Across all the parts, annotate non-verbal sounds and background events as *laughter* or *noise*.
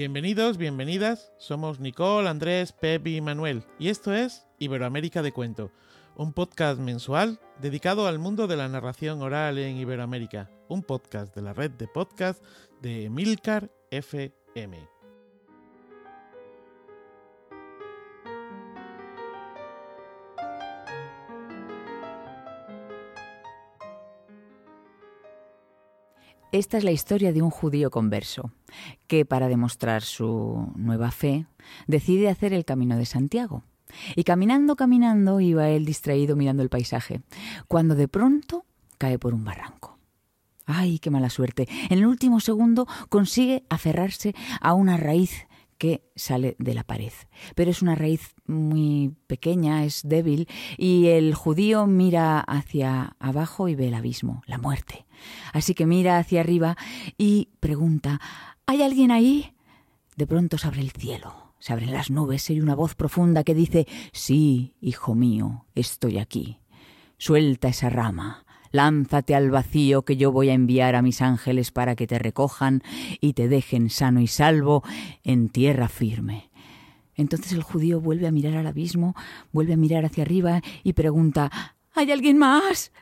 Bienvenidos, bienvenidas. Somos Nicole, Andrés, Pep y Manuel. Y esto es Iberoamérica de Cuento, un podcast mensual dedicado al mundo de la narración oral en Iberoamérica. Un podcast de la red de podcast de Milcar FM. Esta es la historia de un judío converso, que para demostrar su nueva fe decide hacer el camino de Santiago. Y caminando, caminando, iba él distraído mirando el paisaje, cuando de pronto cae por un barranco. ¡Ay, qué mala suerte! En el último segundo consigue aferrarse a una raíz que sale de la pared. Pero es una raíz muy pequeña, es débil, y el judío mira hacia abajo y ve el abismo, la muerte. Así que mira hacia arriba y pregunta ¿Hay alguien ahí? De pronto se abre el cielo, se abren las nubes y una voz profunda que dice Sí, hijo mío, estoy aquí. Suelta esa rama, Lánzate al vacío que yo voy a enviar a mis ángeles para que te recojan y te dejen sano y salvo en tierra firme. Entonces el judío vuelve a mirar al abismo, vuelve a mirar hacia arriba y pregunta ¿Hay alguien más?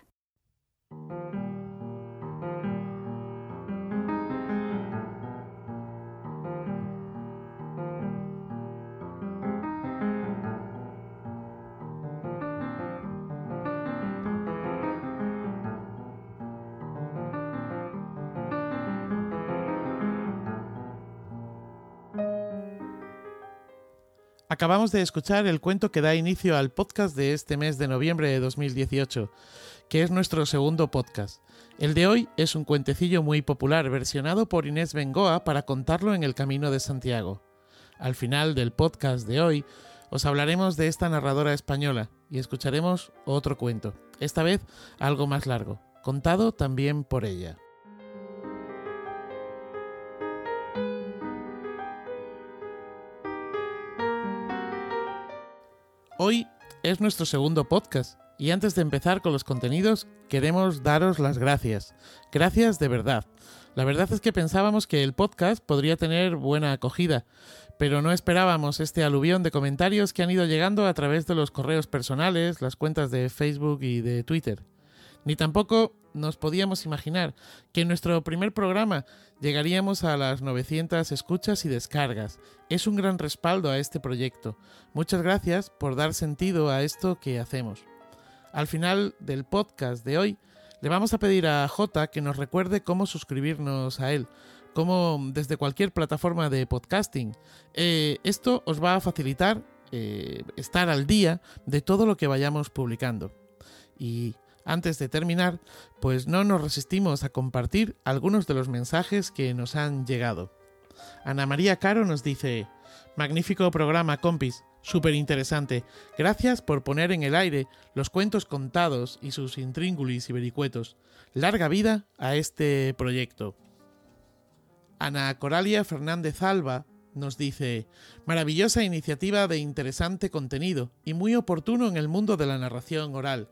Acabamos de escuchar el cuento que da inicio al podcast de este mes de noviembre de 2018, que es nuestro segundo podcast. El de hoy es un cuentecillo muy popular versionado por Inés Bengoa para contarlo en el Camino de Santiago. Al final del podcast de hoy os hablaremos de esta narradora española y escucharemos otro cuento, esta vez algo más largo, contado también por ella. Hoy es nuestro segundo podcast y antes de empezar con los contenidos queremos daros las gracias. Gracias de verdad. La verdad es que pensábamos que el podcast podría tener buena acogida, pero no esperábamos este aluvión de comentarios que han ido llegando a través de los correos personales, las cuentas de Facebook y de Twitter. Ni tampoco nos podíamos imaginar que en nuestro primer programa llegaríamos a las 900 escuchas y descargas. Es un gran respaldo a este proyecto. Muchas gracias por dar sentido a esto que hacemos. Al final del podcast de hoy, le vamos a pedir a J que nos recuerde cómo suscribirnos a él, como desde cualquier plataforma de podcasting. Eh, esto os va a facilitar eh, estar al día de todo lo que vayamos publicando. Y antes de terminar, pues no nos resistimos a compartir algunos de los mensajes que nos han llegado. Ana María Caro nos dice, magnífico programa, compis, súper interesante. Gracias por poner en el aire los cuentos contados y sus intríngulis y vericuetos. Larga vida a este proyecto. Ana Coralia Fernández Alba nos dice, maravillosa iniciativa de interesante contenido y muy oportuno en el mundo de la narración oral.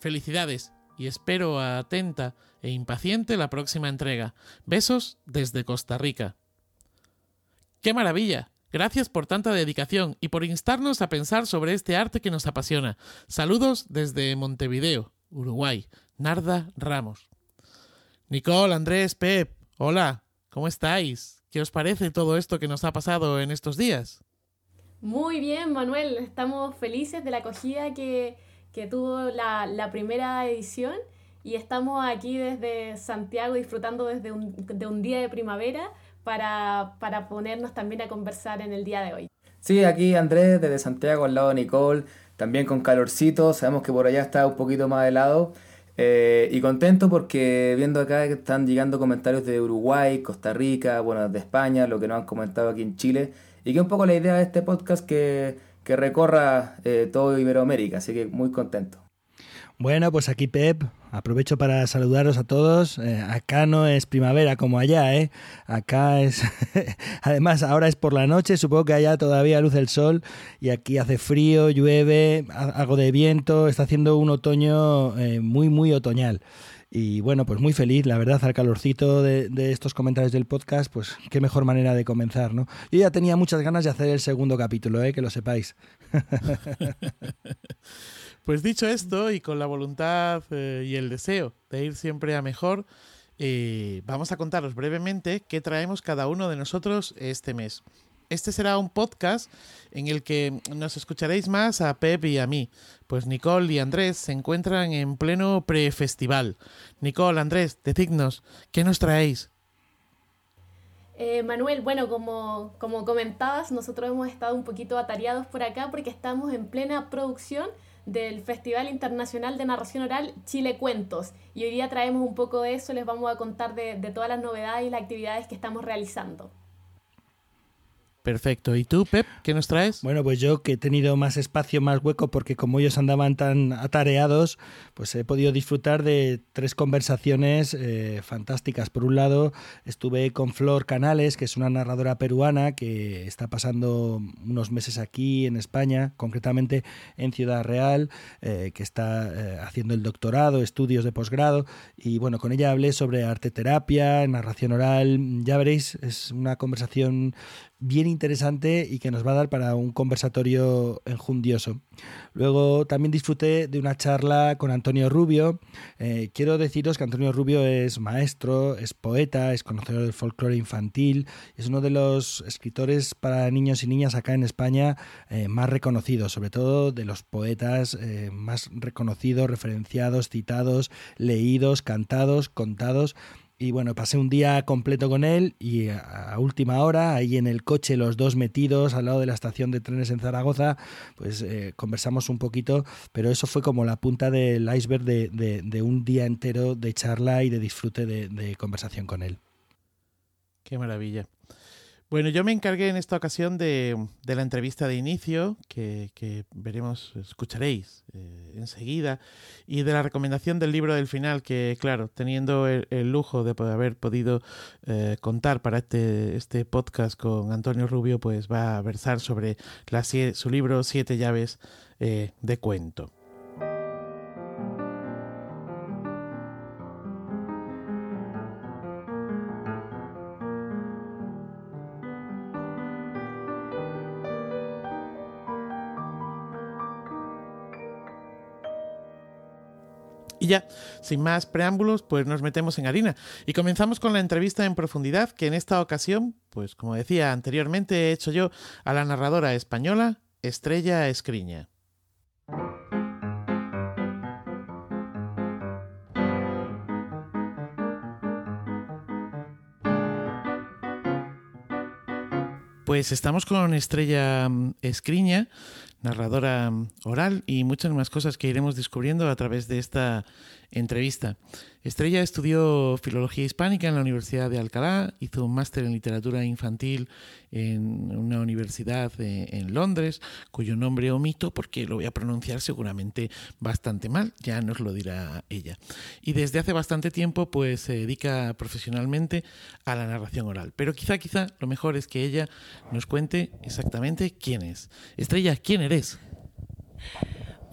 Felicidades y espero atenta e impaciente la próxima entrega. Besos desde Costa Rica. ¡Qué maravilla! Gracias por tanta dedicación y por instarnos a pensar sobre este arte que nos apasiona. Saludos desde Montevideo, Uruguay. Narda Ramos. Nicole, Andrés, Pep, hola, ¿cómo estáis? ¿Qué os parece todo esto que nos ha pasado en estos días? Muy bien, Manuel. Estamos felices de la acogida que, que tuvo la, la, primera edición y estamos aquí desde Santiago disfrutando desde un, de un día de primavera para, para, ponernos también a conversar en el día de hoy. Sí, aquí Andrés desde Santiago al lado de Nicole, también con calorcito, sabemos que por allá está un poquito más helado. Eh, y contento porque viendo acá que están llegando comentarios de Uruguay, Costa Rica, bueno, de España, lo que nos han comentado aquí en Chile. Y que un poco la idea de este podcast que recorra eh, todo Iberoamérica, así que muy contento. Bueno, pues aquí Pep, aprovecho para saludaros a todos. Eh, acá no es primavera como allá, ¿eh? Acá es... *laughs* Además, ahora es por la noche, supongo que allá todavía luce el sol y aquí hace frío, llueve, algo de viento, está haciendo un otoño eh, muy, muy otoñal. Y bueno, pues muy feliz, la verdad, al calorcito de, estos comentarios del podcast, pues qué mejor manera de comenzar, ¿no? Yo ya tenía muchas ganas de hacer el segundo capítulo, ¿eh? que lo sepáis. *laughs* pues dicho esto, y con la voluntad eh, y el deseo de ir siempre a mejor, eh, vamos a contaros brevemente qué traemos cada uno de nosotros este mes. Este será un podcast en el que nos escucharéis más a Pep y a mí, pues Nicole y Andrés se encuentran en pleno pre-festival. Nicole, Andrés, decidnos, ¿qué nos traéis? Eh, Manuel, bueno, como, como comentabas, nosotros hemos estado un poquito atareados por acá porque estamos en plena producción del Festival Internacional de Narración Oral Chile Cuentos. Y hoy día traemos un poco de eso, les vamos a contar de, de todas las novedades y las actividades que estamos realizando. Perfecto. ¿Y tú, Pep, qué nos traes? Bueno, pues yo que he tenido más espacio, más hueco, porque como ellos andaban tan atareados, pues he podido disfrutar de tres conversaciones eh, fantásticas. Por un lado, estuve con Flor Canales, que es una narradora peruana que está pasando unos meses aquí en España, concretamente en Ciudad Real, eh, que está eh, haciendo el doctorado, estudios de posgrado. Y bueno, con ella hablé sobre arte terapia, narración oral. Ya veréis, es una conversación bien interesante y que nos va a dar para un conversatorio enjundioso. Luego también disfruté de una charla con Antonio Rubio. Eh, quiero deciros que Antonio Rubio es maestro, es poeta, es conocedor del folclore infantil, es uno de los escritores para niños y niñas acá en España eh, más reconocidos, sobre todo de los poetas eh, más reconocidos, referenciados, citados, leídos, cantados, contados y bueno, pasé un día completo con él y a, última hora, ahí en el coche, los dos metidos al lado de la estación de trenes en Zaragoza, pues eh, conversamos un poquito, pero eso fue como la punta del iceberg de, de, un día entero de charla y de disfrute de conversación con él. Qué maravilla. Bueno, yo me encargué en esta ocasión de, la entrevista de inicio, que, veremos, escucharéis eh, enseguida, y de la recomendación del libro del final, que claro, teniendo el, lujo de haber podido eh, contar para este, este podcast con Antonio Rubio, pues va a versar sobre la, su libro Siete llaves eh, de cuento. Ya, sin más preámbulos, pues nos metemos en harina y comenzamos con la entrevista en profundidad que en esta ocasión, pues como decía anteriormente, he hecho yo a la narradora española Estrella Escriña. Pues estamos con Estrella mm, Escriña, narradora oral y muchas más cosas que iremos descubriendo a través de esta entrevista. Estrella estudió filología hispánica en la Universidad de Alcalá, hizo un máster en literatura infantil en una universidad en Londres, cuyo nombre omito porque lo voy a pronunciar seguramente bastante mal, ya nos lo dirá ella. Y desde hace bastante tiempo pues se dedica profesionalmente a la narración oral. Pero quizá, quizá lo mejor es que ella nos cuente exactamente quién es. Estrella, ¿quién eres?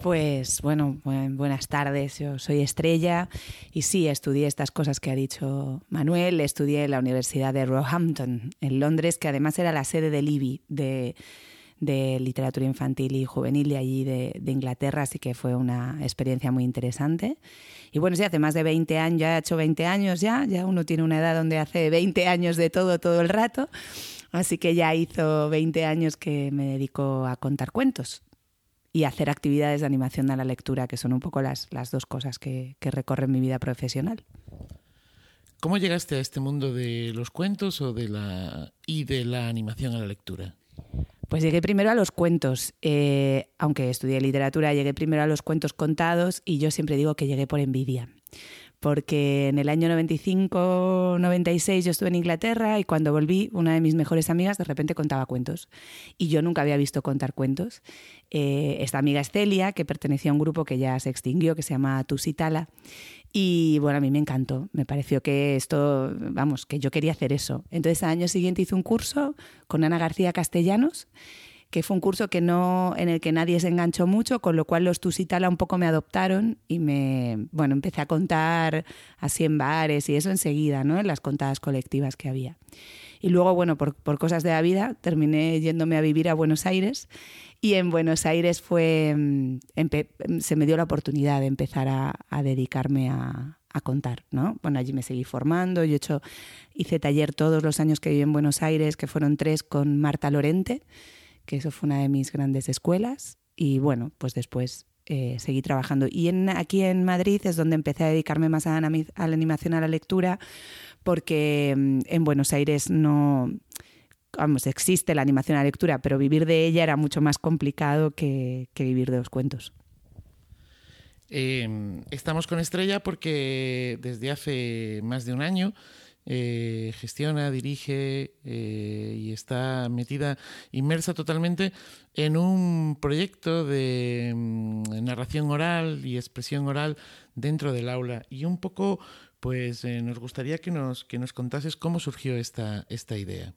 Pues bueno, buenas tardes. Yo soy Estrella y sí, estudié estas cosas que ha dicho Manuel. Estudié en la Universidad de Roehampton, en Londres, que además era la sede del IBI, de, literatura infantil y juvenil de allí de, Inglaterra, así que fue una experiencia muy interesante. Y bueno, sí, hace más de 20 años, ya he hecho 20 años ya, ya uno tiene una edad donde hace 20 años de todo, todo el rato. Así que ya hizo 20 años que me dedico a contar cuentos y hacer actividades de animación a la lectura, que son un poco las, las dos cosas que, que recorren mi vida profesional. ¿Cómo llegaste a este mundo de los cuentos o de la, y de la animación a la lectura? Pues llegué primero a los cuentos. Eh, aunque estudié literatura, llegué primero a los cuentos contados y yo siempre digo que llegué por envidia porque en el año 95-96 yo estuve en Inglaterra y cuando volví, una de mis mejores amigas de repente contaba cuentos. Y yo nunca había visto contar cuentos. Eh, esta amiga es Celia, que pertenecía a un grupo que ya se extinguió, que se llama Tusitala. Y bueno, a mí me encantó, me pareció que esto, vamos, que yo quería hacer eso. Entonces al año siguiente hice un curso con Ana García Castellanos que fue un curso que no, en el que nadie se enganchó mucho, con lo cual los Tusitala un poco me adoptaron y me, bueno, empecé a contar así en bares y eso enseguida, ¿no? En las contadas colectivas que había. Y luego, bueno, por, por cosas de la vida, terminé yéndome a vivir a Buenos Aires y en Buenos Aires fue, mm, se me dio la oportunidad de empezar a, dedicarme a, a contar, ¿no? Bueno, allí me seguí formando, yo hecho, hice taller todos los años que viví en Buenos Aires, que fueron tres con Marta Lorente, que eso fue una de mis grandes escuelas y bueno, pues después eh, seguí trabajando. Y aquí en Madrid es donde empecé a dedicarme más a la, animación, a la lectura, porque mm, en Buenos Aires no, vamos, existe la animación a la lectura, pero vivir de ella era mucho más complicado que, vivir de los cuentos. Em, estamos con Estrella porque desde hace más de un año eh, gestiona, dirige eh, y está metida, inmersa totalmente en un proyecto de mm, narración oral y expresión oral dentro del aula. Y un poco, pues eh, nos gustaría que nos, que nos contases cómo surgió esta, esta idea.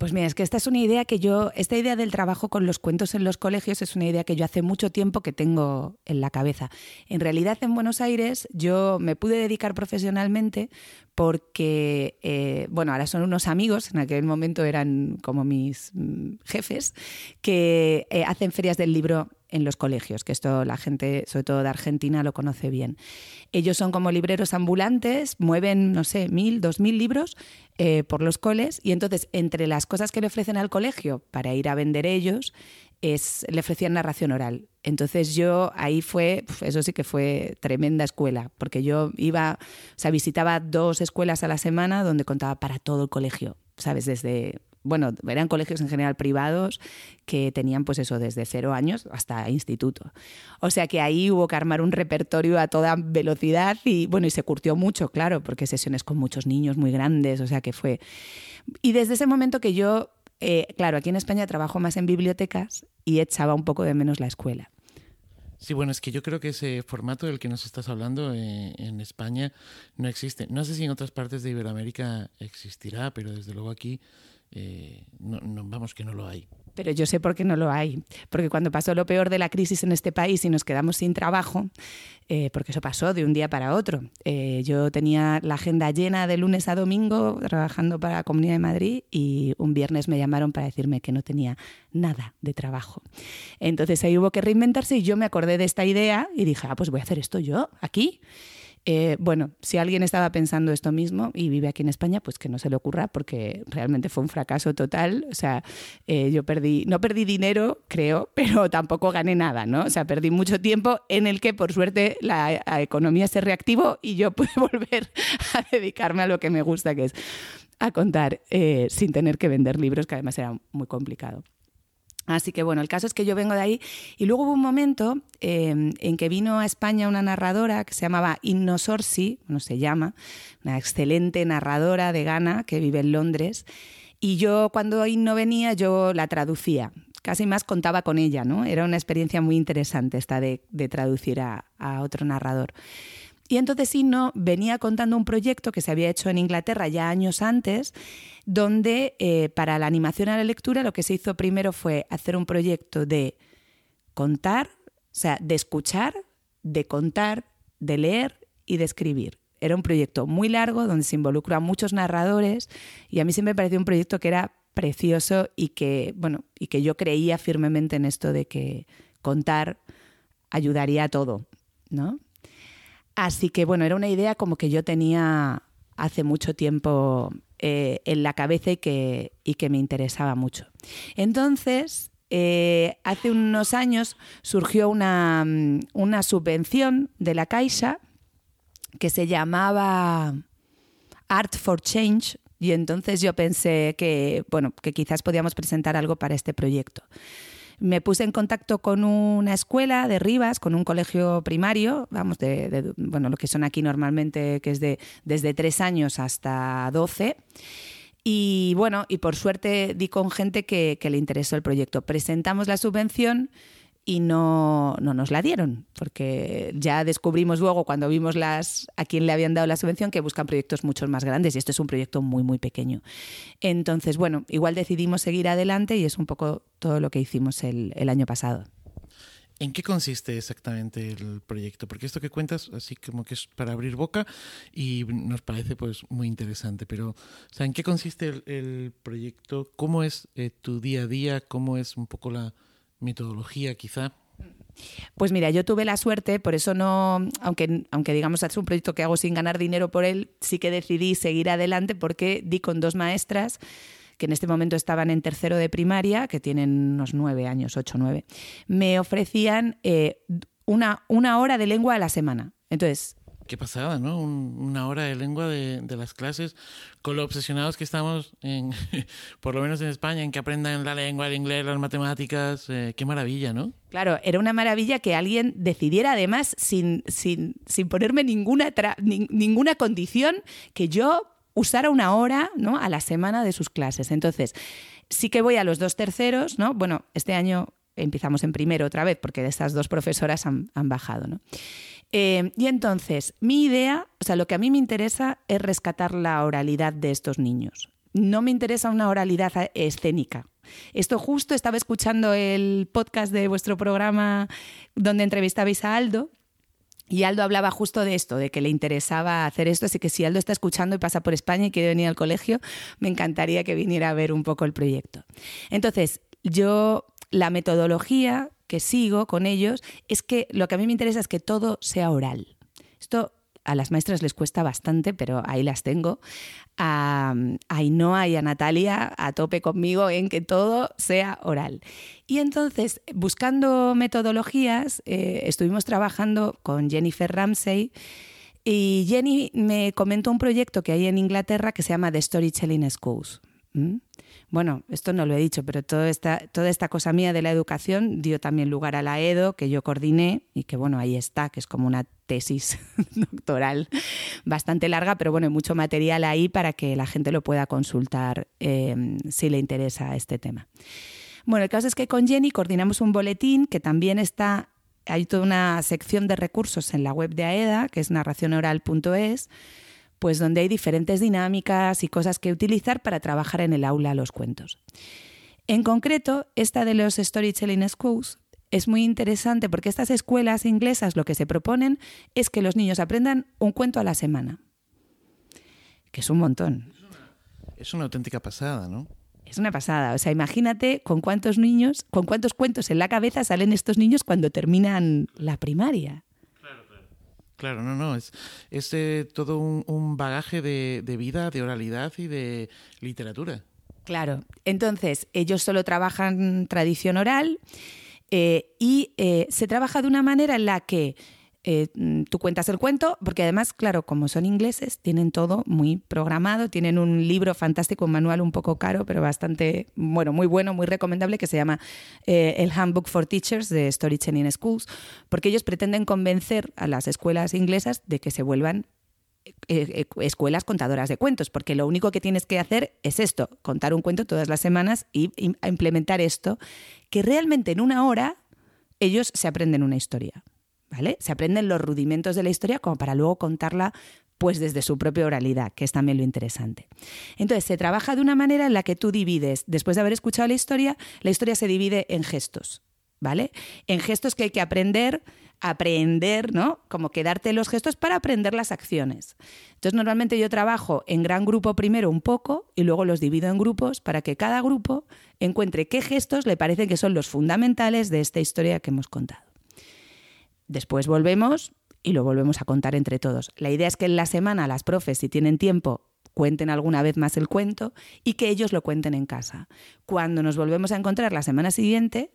Pues mira, es que esta es una idea que yo, esta idea del trabajo con los cuentos en los colegios es una idea que yo hace mucho tiempo que tengo en la cabeza. En realidad en Buenos Aires yo me pude dedicar profesionalmente porque, eh, bueno, ahora son unos amigos, en aquel momento eran como mis mm, jefes, que eh, hacen ferias del libro en los colegios, que esto la gente, sobre todo de Argentina, lo conoce bien. Ellos son como libreros ambulantes, mueven, no sé, mil, dos mil libros eh, por los coles y entonces entre las cosas que le ofrecen al colegio para ir a vender ellos, es, le ofrecían narración oral. Entonces yo ahí fue, eso sí que fue tremenda escuela, porque yo iba, o sea, visitaba dos escuelas a la semana donde contaba para todo el colegio, ¿sabes? Desde bueno, eran colegios en general privados que tenían pues eso desde cero años hasta instituto. O sea que ahí hubo que armar un repertorio a toda velocidad y bueno, y se curtió mucho, claro, porque sesiones con muchos niños muy grandes, o sea que fue... Y desde ese momento que yo, eh, claro, aquí en España trabajo más en bibliotecas y echaba un poco de menos la escuela. Sí, bueno, es que yo creo que ese formato del que nos estás hablando eh, en España no existe. No sé si en otras partes de Iberoamérica existirá, pero desde luego aquí eh, no, vamos que no lo hay. Pero yo sé por qué no lo hay. Porque cuando pasó lo peor de la crisis en este país y nos quedamos sin trabajo, eh, porque eso pasó de un día para otro. Eh, yo tenía la agenda llena de lunes a domingo trabajando para la Comunidad de Madrid y un viernes me llamaron para decirme que no tenía nada de trabajo. Entonces ahí hubo que reinventarse y yo me acordé de esta idea y dije, ah, pues voy a hacer esto yo, aquí. Eh, bueno, si alguien estaba pensando esto mismo y vive aquí en España, pues que no se le ocurra porque realmente fue un fracaso total. O sea, eh, yo perdí, no perdí dinero, creo, *laughs* pero tampoco gané nada, ¿no? O sea, perdí mucho tiempo en el que por suerte la, economía se reactivó y yo *laughs* pude volver a dedicarme a lo que me gusta, que es a contar eh, sin tener que vender libros, que además era muy complicado. Así que bueno, el caso es que yo vengo de ahí y luego hubo un momento em, en que vino a España una narradora que se llamaba Inno Sorsi, no se llama, una excelente narradora de Ghana que vive en Londres y yo cuando Inno venía yo la traducía, casi más contaba con ella, ¿no? Era una experiencia muy interesante esta de, traducir a, a otro narrador. Y entonces Inno venía contando un proyecto que se había hecho en Inglaterra ya años antes, donde eh, para la animación a la lectura lo que se hizo primero fue hacer un proyecto de contar, o sea, de escuchar, de contar, de leer y de escribir. Era un proyecto muy largo donde se involucró a muchos narradores y a mí siempre me pareció un proyecto que era precioso y que, bueno, y que yo creía firmemente en esto de que contar ayudaría a todo, ¿no? Así que bueno, era una idea como que yo tenía hace mucho tiempo eh, en la cabeza y que, y que me interesaba mucho. Entonces, eh, hace unos años surgió una, una, subvención de la Caixa que se llamaba Art for Change y entonces yo pensé que, bueno, que quizás podíamos presentar algo para este proyecto me puse en contacto con una escuela de Rivas, con un colegio primario, vamos, de, bueno, lo que son aquí normalmente, que es de desde tres años hasta doce. Y bueno, y por suerte di con gente que, le interesó el proyecto. Presentamos la subvención y no, no, nos la dieron, porque ya descubrimos luego cuando vimos las a quién le habían dado la subvención que buscan proyectos mucho más grandes y este es un proyecto muy muy pequeño. Entonces, bueno, igual decidimos seguir adelante y es un poco todo lo que hicimos el, el año pasado. ¿En qué consiste exactamente el proyecto? Porque esto que cuentas, así como que es para abrir boca y nos parece pues muy interesante, pero sea, ¿en qué consiste el, el proyecto? ¿Cómo es eh, tu día a día? ¿Cómo es un poco la metodología quizá? Pues mira, yo tuve la suerte, por eso no, aunque, aunque digamos es un proyecto que hago sin ganar dinero por él, sí que decidí seguir adelante porque di con dos maestras que en este momento estaban en tercero de primaria, que tienen unos nueve años, ocho, nueve, me ofrecían eh, una, una hora de lengua a la semana. Entonces, Qué pasada, ¿no? Un- una hora de lengua de, de las clases, con lo obsesionados que estamos, en, *laughs* por lo menos en España, en que aprendan la lengua, el inglés, las matemáticas. eh, qué maravilla, ¿no? Claro, era una maravilla que alguien decidiera además sin, sin, sin ponerme ninguna, tra- nin- ninguna condición que yo usara una hora ¿no? a la semana de sus clases. Entonces, sí que voy a los dos terceros, ¿no? Bueno, este año empezamos en primero otra vez porque estas dos profesoras han, han bajado, ¿no? Eh, y entonces, mi idea, o sea, lo que a mí me interesa es rescatar la oralidad de estos niños. No me interesa una oralidad escénica. Esto justo estaba escuchando el podcast de vuestro programa donde entrevistabais a Aldo y Aldo hablaba justo de esto, de que le interesaba hacer esto, así que si Aldo está escuchando y pasa por España y quiere venir al colegio, me encantaría que viniera a ver un poco el proyecto. Entonces, yo la metodología que sigo con ellos es que lo que a mí me interesa es que todo sea oral. Esto a las maestras les cuesta bastante, pero ahí las tengo. A, Ainhoa y a Natalia a tope conmigo en que todo sea oral. Y entonces, buscando metodologías, eh, estuvimos trabajando con Jennifer Ramsey y Jenny me comentó un proyecto que hay en Inglaterra que se llama The Storytelling Schools. Bueno, esto no lo he dicho, pero toda esta, toda esta cosa mía de la educación dio también lugar a la EDO, que yo coordiné y que bueno, ahí está, que es como una tesis *laughs* doctoral bastante larga, pero bueno, hay mucho material ahí para que la gente lo pueda consultar eh, si le interesa este tema. Bueno, el caso es que con Jenny coordinamos un boletín que también está, hay toda una sección de recursos en la web de AEDA, que es narracionoral.es, pues donde hay diferentes dinámicas y cosas que utilizar para trabajar en el aula los cuentos. En concreto, esta de los Storytelling Schools es muy interesante porque estas escuelas inglesas lo que se proponen es que los niños aprendan un cuento a la semana, que es un montón. Es una auténtica pasada, ¿no? Es una pasada. O sea, imagínate con cuántos niños, con cuántos cuentos en la cabeza salen estos niños cuando terminan la primaria. Claro, no, no, es, eh, todo un, bagaje de, de vida, de oralidad y de literatura. Claro. Entonces, ellos solo trabajan tradición oral eh, y eh, se trabaja de una manera en la que eh, mm, tú cuentas el cuento, porque además, claro, como son ingleses, tienen todo muy programado, tienen un libro fantástico, un manual un poco caro, pero bastante, bueno, muy bueno, muy recomendable, que se llama eh, el Handbook for Teachers de Storytelling Schools, porque ellos pretenden convencer a las escuelas inglesas de que se vuelvan eh, escuelas contadoras de cuentos, porque lo único que tienes que hacer es esto, contar un cuento todas las semanas y implementar esto, que realmente en una hora ellos se aprenden una historia, ¿vale? Se aprenden los rudimentos de la historia como para luego contarla pues desde su propia oralidad, que es también lo interesante. Entonces, se trabaja de una manera en la que tú divides, después de haber escuchado la historia, la historia se divide en gestos, ¿vale? En gestos que hay que aprender, aprender, ¿no? Como que darte los gestos para aprender las acciones. Entonces, normalmente yo trabajo en gran grupo primero un poco y luego los divido en grupos para que cada grupo encuentre qué gestos le parecen que son los fundamentales de esta historia que hemos contado. Después volvemos y lo volvemos a contar entre todos. La idea es que en la semana las profes, si tienen tiempo, cuenten alguna vez más el cuento y que ellos lo cuenten en casa. Cuando nos volvemos a encontrar la semana siguiente,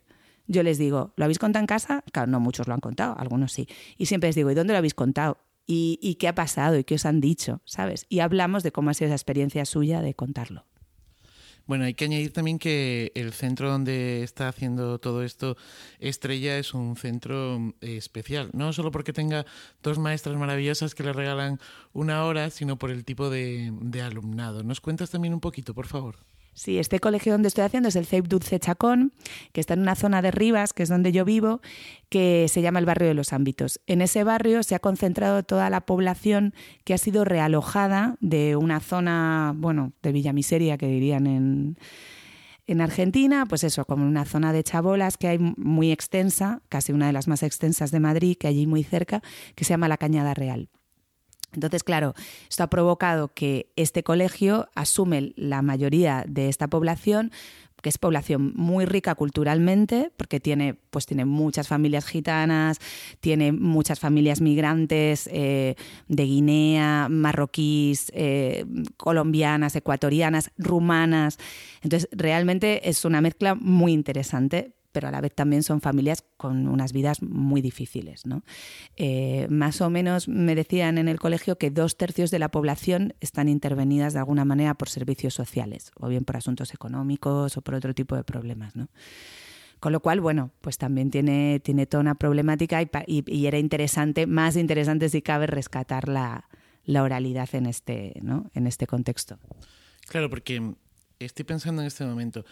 yo les digo, ¿lo habéis contado en casa? Claro, no muchos lo han contado, algunos sí. Y siempre les digo, ¿y dónde lo habéis contado? ¿Y, y qué ha pasado? ¿Y qué os han dicho? ¿Sabes? Y hablamos de cómo ha sido esa experiencia suya de contarlo. Bueno, hay que añadir también que el centro donde está haciendo todo esto, Estrella, es un centro eh, especial. No solo porque tenga dos maestras maravillosas que le regalan una hora, sino por el tipo de alumnado. ¿Nos cuentas también un poquito, por favor? Sí, este colegio donde estoy haciendo es el CEIP Dulce Chacón, que está en una zona de Rivas, que es donde yo vivo, que se llama el barrio de los ámbitos. En ese barrio se ha concentrado toda la población que ha sido realojada de una zona, bueno, de Villa Miseria, que dirían en, en Argentina, pues eso, como una zona de chabolas que hay muy extensa, casi una de las más extensas de Madrid, que allí muy cerca, que se llama la Cañada Real. Entonces, claro, esto ha provocado que este colegio asume la mayoría de esta población, que es población muy rica culturalmente, porque tiene, pues tiene muchas familias gitanas, tiene muchas familias migrantes eh, de Guinea, marroquíes, eh, colombianas, ecuatorianas, rumanas. Entonces, realmente es una mezcla muy interesante pero a la vez también son familias con unas vidas muy difíciles. ¿no? Eh, más o menos me decían en el colegio que dos tercios de la población están intervenidas de alguna manera por servicios sociales, o bien por asuntos económicos o por otro tipo de problemas. ¿no? Con lo cual, bueno, pues también tiene, tiene toda una problemática y, era interesante, más interesante si cabe, rescatar la, la oralidad en este, ¿no? en este contexto. Claro, porque estoy pensando en este momento,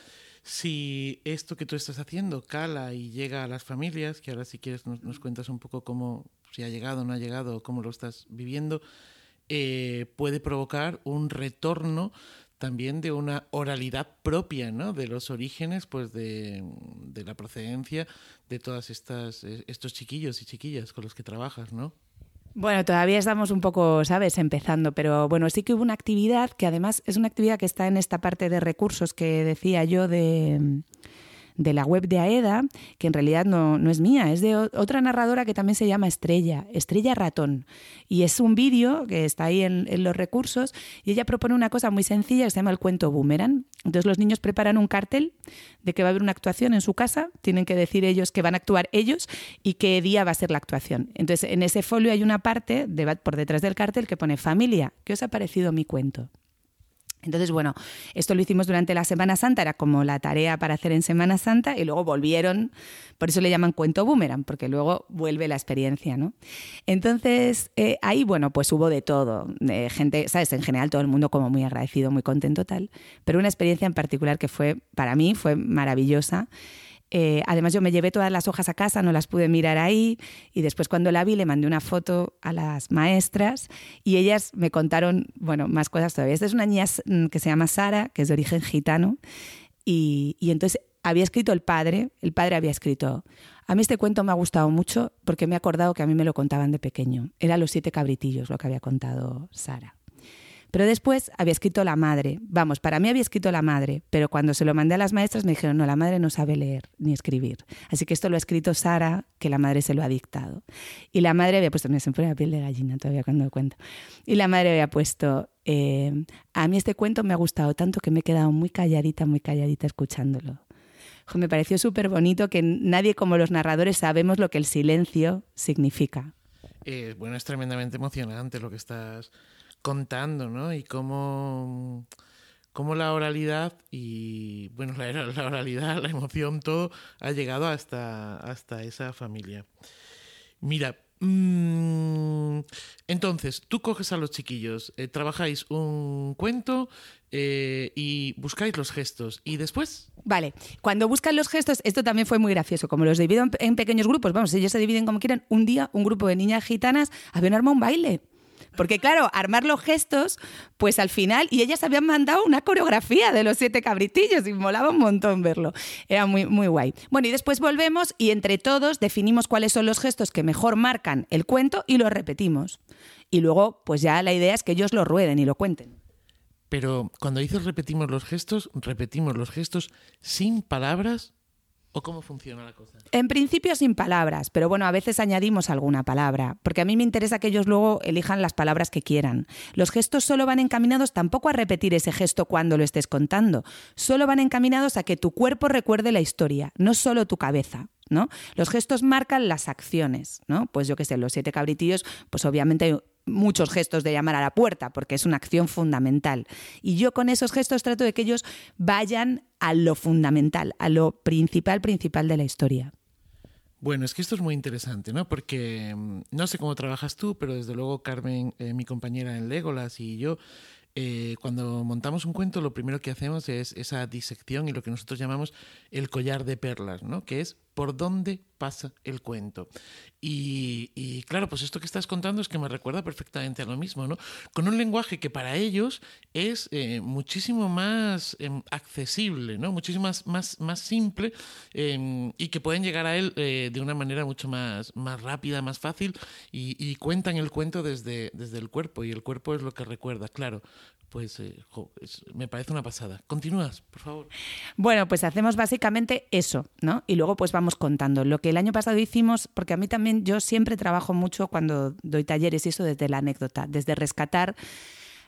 si esto que tú estás haciendo cala y llega a las familias, que ahora si quieres nos, cuentas un poco cómo, si ha llegado no ha llegado, cómo lo estás viviendo, eh, puede provocar un retorno también de una oralidad propia, ¿no? De los orígenes, pues de, de la procedencia de todas estas eh, estos chiquillos y chiquillas con los que trabajas, ¿no? Bueno, todavía estamos un poco, ¿sabes?, empezando, pero bueno, sí que hubo una actividad que además es una actividad que está en esta parte de recursos que decía yo de de la web de AEDA, que en realidad no, es mía, es de otra narradora que también se llama Estrella, Estrella Ratón. Y es un vídeo que está ahí en, los recursos y ella propone una cosa muy sencilla que se llama el cuento boomerang. Entonces los niños preparan un cartel de que va a haber una actuación en su casa, tienen que decir ellos que van a actuar ellos y qué día va a ser la actuación. Entonces en ese folio hay una parte por detrás del cartel que pone familia, ¿qué os ha parecido mi cuento? Entonces, bueno, esto lo hicimos durante la Semana Santa, era como la tarea para hacer en Semana Santa y luego volvieron, por eso le llaman cuento boomerang, porque luego vuelve la experiencia, ¿no? Entonces, eh, ahí, bueno, pues hubo de todo, de gente, ¿sabes? En general todo el mundo como muy agradecido, muy contento tal, pero una experiencia en particular que fue, para mí, fue maravillosa eh, además yo me llevé todas las hojas a casa, no las pude mirar ahí y después cuando la vi le mandé una foto a las maestras y ellas me contaron, bueno, más cosas todavía. Esta es una niña mm, que se llama Sara, que es de origen gitano y, y entonces había escrito el padre, el padre había escrito, a mí este cuento me ha gustado mucho porque me he acordado que a mí me lo contaban de pequeño. Era Los siete cabritillos lo que había contado Sara. Pero después había escrito la madre. Vamos, para mí había escrito la madre, pero cuando se lo mandé a las maestras me dijeron, no, la madre no sabe leer ni escribir. Así que esto lo ha escrito Sara, que la madre se lo ha dictado. Y la madre había puesto, me se la piel de gallina todavía cuando cuento. Y la madre había puesto, eh, a mí este cuento me ha gustado tanto que me he quedado muy calladita, muy calladita escuchándolo. me pareció súper bonito que nadie como los narradores sabemos lo que el silencio significa. Eh, bueno, es tremendamente emocionante lo que estás contando, ¿no? Y cómo, cómo la oralidad y, bueno, la, la, oralidad, la emoción, todo ha llegado hasta, hasta esa familia. Mira, mm, entonces, tú coges a los chiquillos, eh, trabajáis un cuento eh, y buscáis los gestos. ¿Y después? Vale, cuando buscan los gestos, esto también fue muy gracioso. Como los divido en, pequeños grupos, vamos, ellos se dividen como quieran. Un día, un grupo de niñas gitanas habían armado un baile. Porque claro, armar los gestos, pues al final, y ellas habían mandado una coreografía de los siete cabritillos y molaba un montón verlo. Era muy, muy guay. Bueno, y después volvemos y entre todos definimos cuáles son los gestos que mejor marcan el cuento y los repetimos. Y luego, pues ya la idea es que ellos lo rueden y lo cuenten. Pero cuando dices repetimos los gestos, repetimos los gestos sin palabras ¿O cómo funciona la cosa? En principio sin palabras, pero bueno, a veces añadimos alguna palabra, porque a mí me interesa que ellos luego elijan las palabras que quieran. Los gestos solo van encaminados tampoco a repetir ese gesto cuando lo estés contando, solo van encaminados a que tu cuerpo recuerde la historia, no solo tu cabeza. ¿No? Los gestos marcan las acciones, ¿no? Pues yo qué sé, los siete cabritillos, pues obviamente muchos gestos de llamar a la puerta, porque es una acción fundamental. Y yo con esos gestos trato de que ellos vayan a lo fundamental, a lo principal, principal de la historia. Bueno, es que esto es muy interesante, ¿no? Porque mm, no sé cómo trabajas tú, pero desde luego Carmen, eh, mi compañera en Legolas y yo, eh, cuando montamos un cuento, lo primero que hacemos es esa disección y lo que nosotros llamamos el collar de perlas, ¿no? Que es por dónde pasa el cuento. Y, claro, pues esto que estás contando es que me recuerda perfectamente a lo mismo, ¿no? Con un lenguaje que para ellos es eh, muchísimo más em, accesible, ¿no? Muchísimo más, más, más simple em, y que pueden llegar a él eh, de una manera mucho más, más rápida, más fácil y, cuentan el cuento desde, desde el cuerpo y el cuerpo es lo que recuerda, claro pues eh, me parece una pasada. Continúas, por favor. Bueno, pues hacemos básicamente eso, ¿no? Y luego pues vamos contando. Lo que el año pasado hicimos, porque a mí también yo siempre trabajo mucho cuando doy talleres y eso desde la anécdota, desde rescatar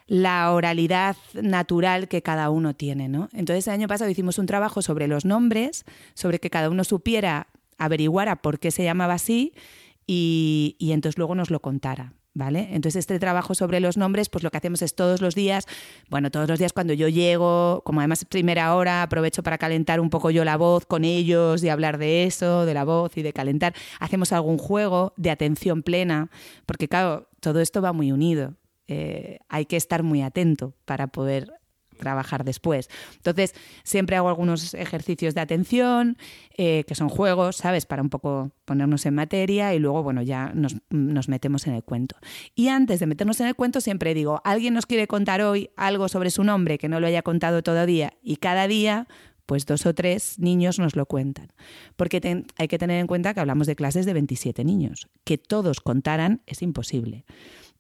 la oralidad natural que cada uno tiene, ¿no? Entonces el año pasado hicimos un trabajo sobre los nombres, sobre que cada uno supiera, averiguara por qué se llamaba así y, y entonces luego nos lo contara. ¿Vale? Entonces, este trabajo sobre los nombres, pues lo que hacemos es todos los días, bueno, todos los días cuando yo llego, como además es primera hora, aprovecho para calentar un poco yo la voz con ellos y hablar de eso, de la voz y de calentar. Hacemos algún juego de atención plena, porque claro, todo esto va muy unido. Eh, hay que estar muy atento para poder trabajar después. Entonces, siempre hago algunos ejercicios de atención, eh, que son juegos, ¿sabes? Para un poco ponernos en materia y luego, bueno, ya nos, metemos en el cuento. Y antes de meternos en el cuento, siempre digo, ¿alguien nos quiere contar hoy algo sobre su nombre que no lo haya contado todavía? Y cada día pues dos o tres niños nos lo cuentan. Porque hay que tener en cuenta que hablamos de clases de 27 niños. Que todos contaran es imposible.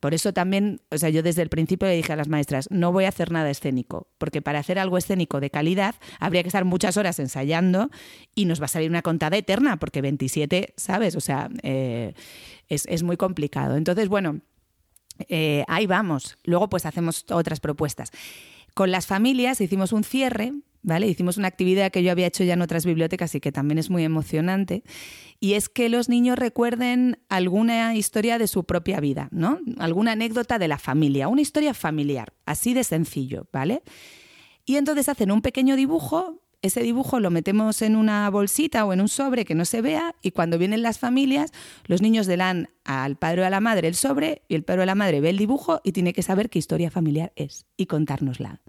Por eso también, o sea, yo desde el principio le dije a las maestras, no voy a hacer nada escénico, porque para hacer algo escénico de calidad habría que estar muchas horas ensayando y nos va a salir una contada eterna, porque 27, ¿sabes? O sea, eh, es, muy complicado. Entonces, bueno, eh, ahí vamos. Luego pues hacemos otras propuestas. Con las familias hicimos un cierre ¿vale? Hicimos una actividad que yo había hecho ya en otras bibliotecas y que también es muy emocionante, y es que los niños recuerden alguna historia de su propia vida, ¿no? Alguna anécdota de la familia, una historia familiar, así de sencillo, ¿vale? Y entonces hacen un pequeño dibujo, ese dibujo lo metemos en una bolsita o en un sobre que no se vea y cuando vienen las familias, los niños le dan al padre o a la madre el sobre y el padre o la madre ve el dibujo y tiene que saber qué historia familiar es y contárnosla.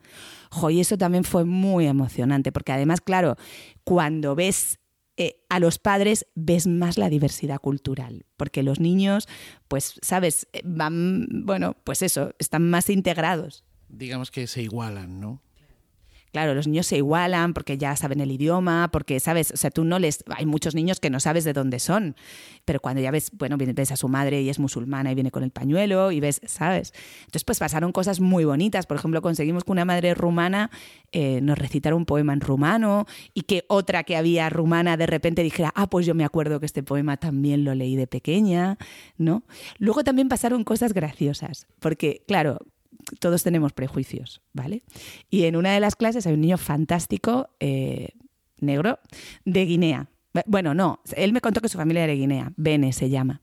Jo, y eso también fue muy emocionante, porque además, claro, cuando ves eh, a los padres ves más la diversidad cultural, porque los niños, pues, sabes, eh, van, bueno, pues eso, están más integrados. Digamos que se igualan, ¿no? Claro, los niños se igualan porque ya saben el idioma, porque sabes, o sea, tú no les. Hay muchos niños que no sabes de dónde son, pero cuando ya ves, bueno, ves a su madre y es musulmana y viene con el pañuelo y ves, ¿sabes? Entonces, pues pasaron cosas muy bonitas. Por ejemplo, conseguimos que una madre rumana eh, nos recitara un poema en rumano y que otra que había rumana de repente dijera, ah, pues yo me acuerdo que este poema también lo leí de pequeña, ¿no? Luego también pasaron cosas graciosas, porque, claro, todos tenemos prejuicios, ¿vale? Y en una de las clases hay un niño fantástico, eh, negro, de Guinea. Bueno, no, él me contó que su familia era de Guinea, Bene se llama.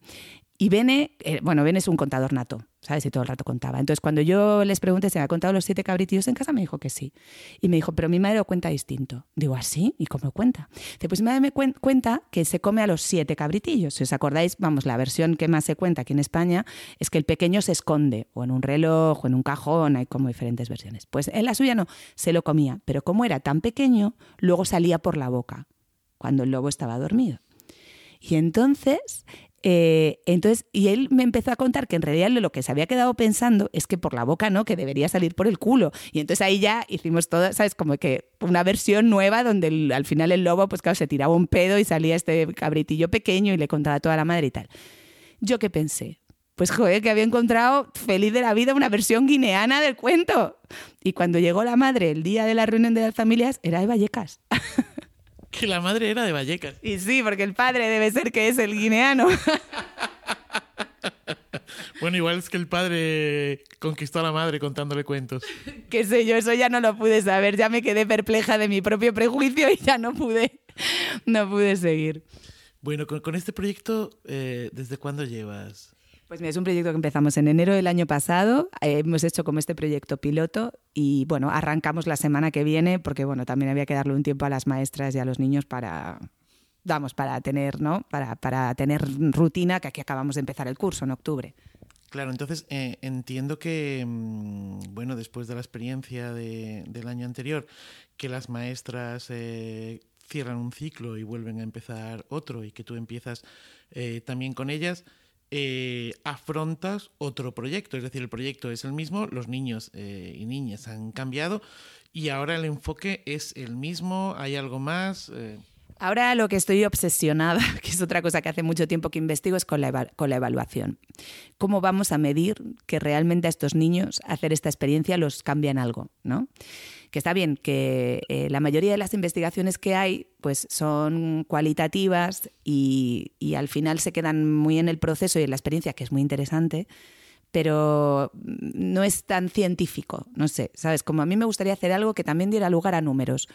Y Bene, eh, bueno, Bene es un contador nato, ¿sabes? Y todo el rato contaba. Entonces, cuando yo les pregunté si me ha contado los siete cabritillos en casa, me dijo que sí. Y me dijo, pero mi madre lo cuenta distinto. Digo, ¿así? ¿Y cómo cuenta? Dice, pues mi madre me cuenta que se come a los siete cabritillos. Si os acordáis, vamos, la versión que más se cuenta aquí en España es que el pequeño se esconde, o en un reloj, o en un cajón, hay como diferentes versiones. Pues en la suya no, se lo comía. Pero como era tan pequeño, luego salía por la boca, cuando el lobo estaba dormido. Y entonces eh, entonces, y él me empezó a contar que en realidad lo que se había quedado pensando es que por la boca no, que debería salir por el culo. Y entonces ahí ya hicimos todo, ¿sabes? Como que una versión nueva donde al final el lobo, pues claro, se tiraba un pedo y salía este cabritillo pequeño y le contaba a toda la madre y tal. ¿Yo qué pensé? Pues joder, que había encontrado feliz de la vida una versión guineana del cuento. Y cuando llegó la madre el día de la reunión de las familias, era de Vallecas. *laughs* Que la madre era de Vallecas. Y sí, porque el padre debe ser que es el guineano. *laughs* Bueno, igual es que el padre conquistó a la madre contándole cuentos. Qué sé yo, eso ya no lo pude saber. Ya me quedé perpleja de mi propio prejuicio y ya no pude, no pude seguir. Bueno, con, este proyecto, eh, ¿desde cuándo llevas? Pues mira, es un proyecto que empezamos en enero del año pasado. Eh, hemos hecho como este proyecto piloto y bueno, arrancamos la semana que viene porque bueno, también había que darle un tiempo a las maestras y a los niños para para tener, ¿no? Para, para tener rutina, que aquí acabamos de empezar el curso en octubre. Claro, entonces eh, entiendo que, mm, bueno, después de la experiencia de- del año anterior, que las maestras eh, cierran un ciclo y vuelven a empezar otro y que tú empiezas eh, también con ellas, eh, afrontas otro proyecto. Es decir, el proyecto es el mismo, los niños eh, y niñas han cambiado y ahora el enfoque es el mismo, hay algo más. eh, Ahora lo que estoy obsesionada, *laughs* que es otra cosa que hace mucho tiempo que investigo, es con la, con la evaluación. ¿Cómo vamos a medir que realmente a estos niños hacer esta experiencia los cambia en algo? ¿no? Que está bien que eh, la mayoría de las investigaciones que hay pues son cualitativas y, y al final se quedan muy en el proceso y en la experiencia, que es muy interesante, pero no es tan científico, no sé, ¿sabes? Como a mí me gustaría hacer algo que también diera lugar a números.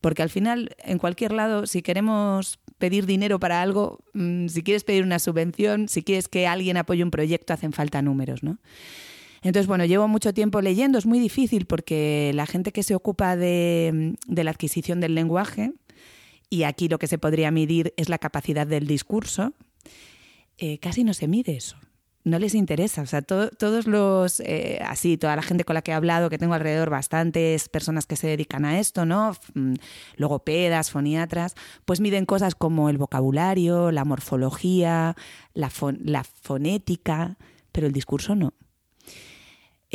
Porque al final, en cualquier lado, si queremos pedir dinero para algo, mm, si quieres pedir una subvención, si quieres que alguien apoye un proyecto, hacen falta números, ¿no? Entonces, bueno, llevo mucho tiempo leyendo, es muy difícil porque la gente que se ocupa de, la adquisición del lenguaje, y aquí lo que se podría medir es la capacidad del discurso, eh, casi no se mide eso. No les interesa. O sea, to- todos los, eh, así, toda la gente con la que he hablado, que tengo alrededor bastantes personas que se dedican a esto, ¿no? Mm, Logopedas, foniatras, pues miden cosas como el vocabulario, la morfología, la, fon- la fonética, pero el discurso no.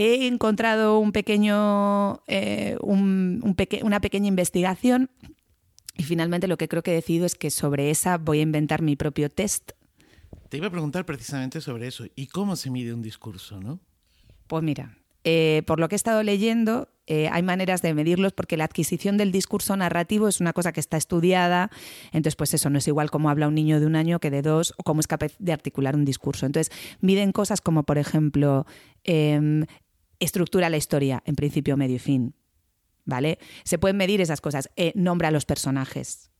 He encontrado un pequeño, eh, un- un peque- una pequeña investigación y finalmente lo que creo que he decidido es que sobre esa voy a inventar mi propio test Te iba a preguntar precisamente sobre eso. ¿Y cómo se mide un discurso, no? Pues mira, eh, por lo que he estado leyendo, eh, hay maneras de medirlos porque la adquisición del discurso narrativo es una cosa que está estudiada. Entonces, pues eso no es igual como habla un niño de un año que de dos o cómo es capaz de articular un discurso. Entonces, miden cosas como, por ejemplo, em, estructura la historia en principio, medio y fin. ¿Vale? Se pueden medir esas cosas. Eh, nombra a los personajes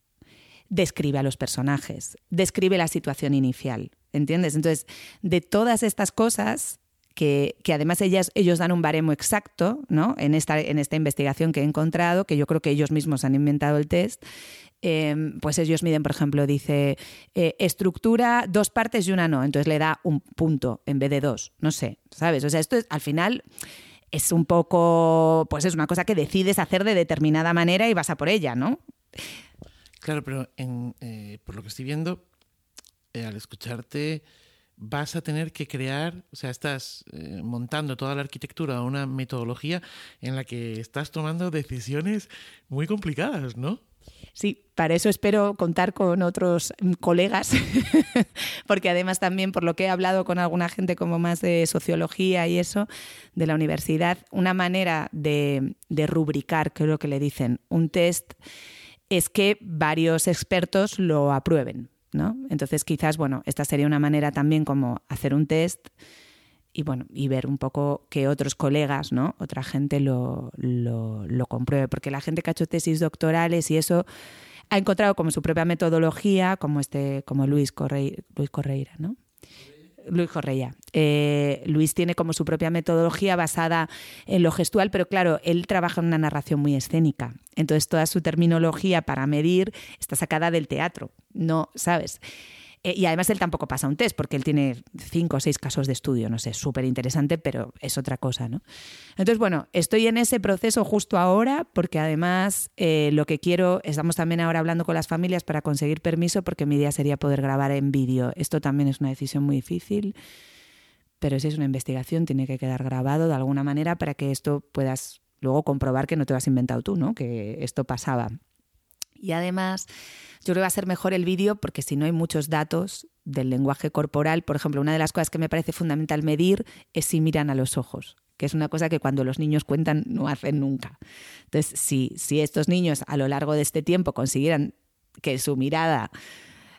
describe a los personajes, describe la situación inicial, ¿entiendes? Entonces, de todas estas cosas, que, que además ellas, ellos dan un baremo exacto, ¿no? En esta, en esta investigación que he encontrado, que yo creo que ellos mismos han inventado el test, eh, pues ellos miden, por ejemplo, dice eh, estructura dos partes y una no, entonces le da un punto en vez de dos, no sé, ¿sabes? O sea, esto es, al final es un poco, pues es una cosa que decides hacer de determinada manera y vas a por ella, ¿no? Claro, pero eh, por lo que estoy viendo, eh, al escucharte, vas a tener que crear, o sea, estás montando toda la arquitectura, una metodología en la que estás tomando decisiones muy complicadas, ¿no? Sí, para eso espero contar con otros mm, colegas, *laughs* porque además también por lo que he hablado con alguna gente como más de sociología y eso, de la universidad, una manera de, rubricar, creo que le dicen, un test es que varios expertos lo aprueben, ¿no? Entonces quizás, bueno, esta sería una manera también como hacer un test y bueno, y ver un poco que otros colegas, ¿no? Otra gente lo, lo, compruebe. Porque la gente que ha hecho tesis doctorales y eso ha encontrado como su propia metodología, como este, como Luis, Correira, Luis Correira, ¿no? Luis Correia. Eh, Luis tiene como su propia metodología basada en lo gestual, pero claro, él trabaja en una narración muy escénica. Entonces toda su terminología para medir está sacada del teatro, ¿no? ¿Sabes? Eh, y además él tampoco pasa un test, porque él tiene cinco o seis casos de estudio, no sé, súper interesante, pero es otra cosa, ¿no? Entonces, bueno, estoy en ese proceso justo ahora, porque además eh, lo que quiero, estamos también ahora hablando con las familias para conseguir permiso, porque mi idea sería poder grabar en vídeo. Esto también es una decisión muy difícil, pero si es una investigación, tiene que quedar grabado de alguna manera para que esto puedas luego comprobar que no te lo has inventado tú, ¿no? Que esto pasaba. Y además, yo creo que va a ser mejor el vídeo porque si no hay muchos datos del lenguaje corporal, por ejemplo, una de las cosas que me parece fundamental medir es si miran a los ojos, que es una cosa que cuando los niños cuentan no hacen nunca. Entonces, si, si estos niños a lo largo de este tiempo consiguieran que su mirada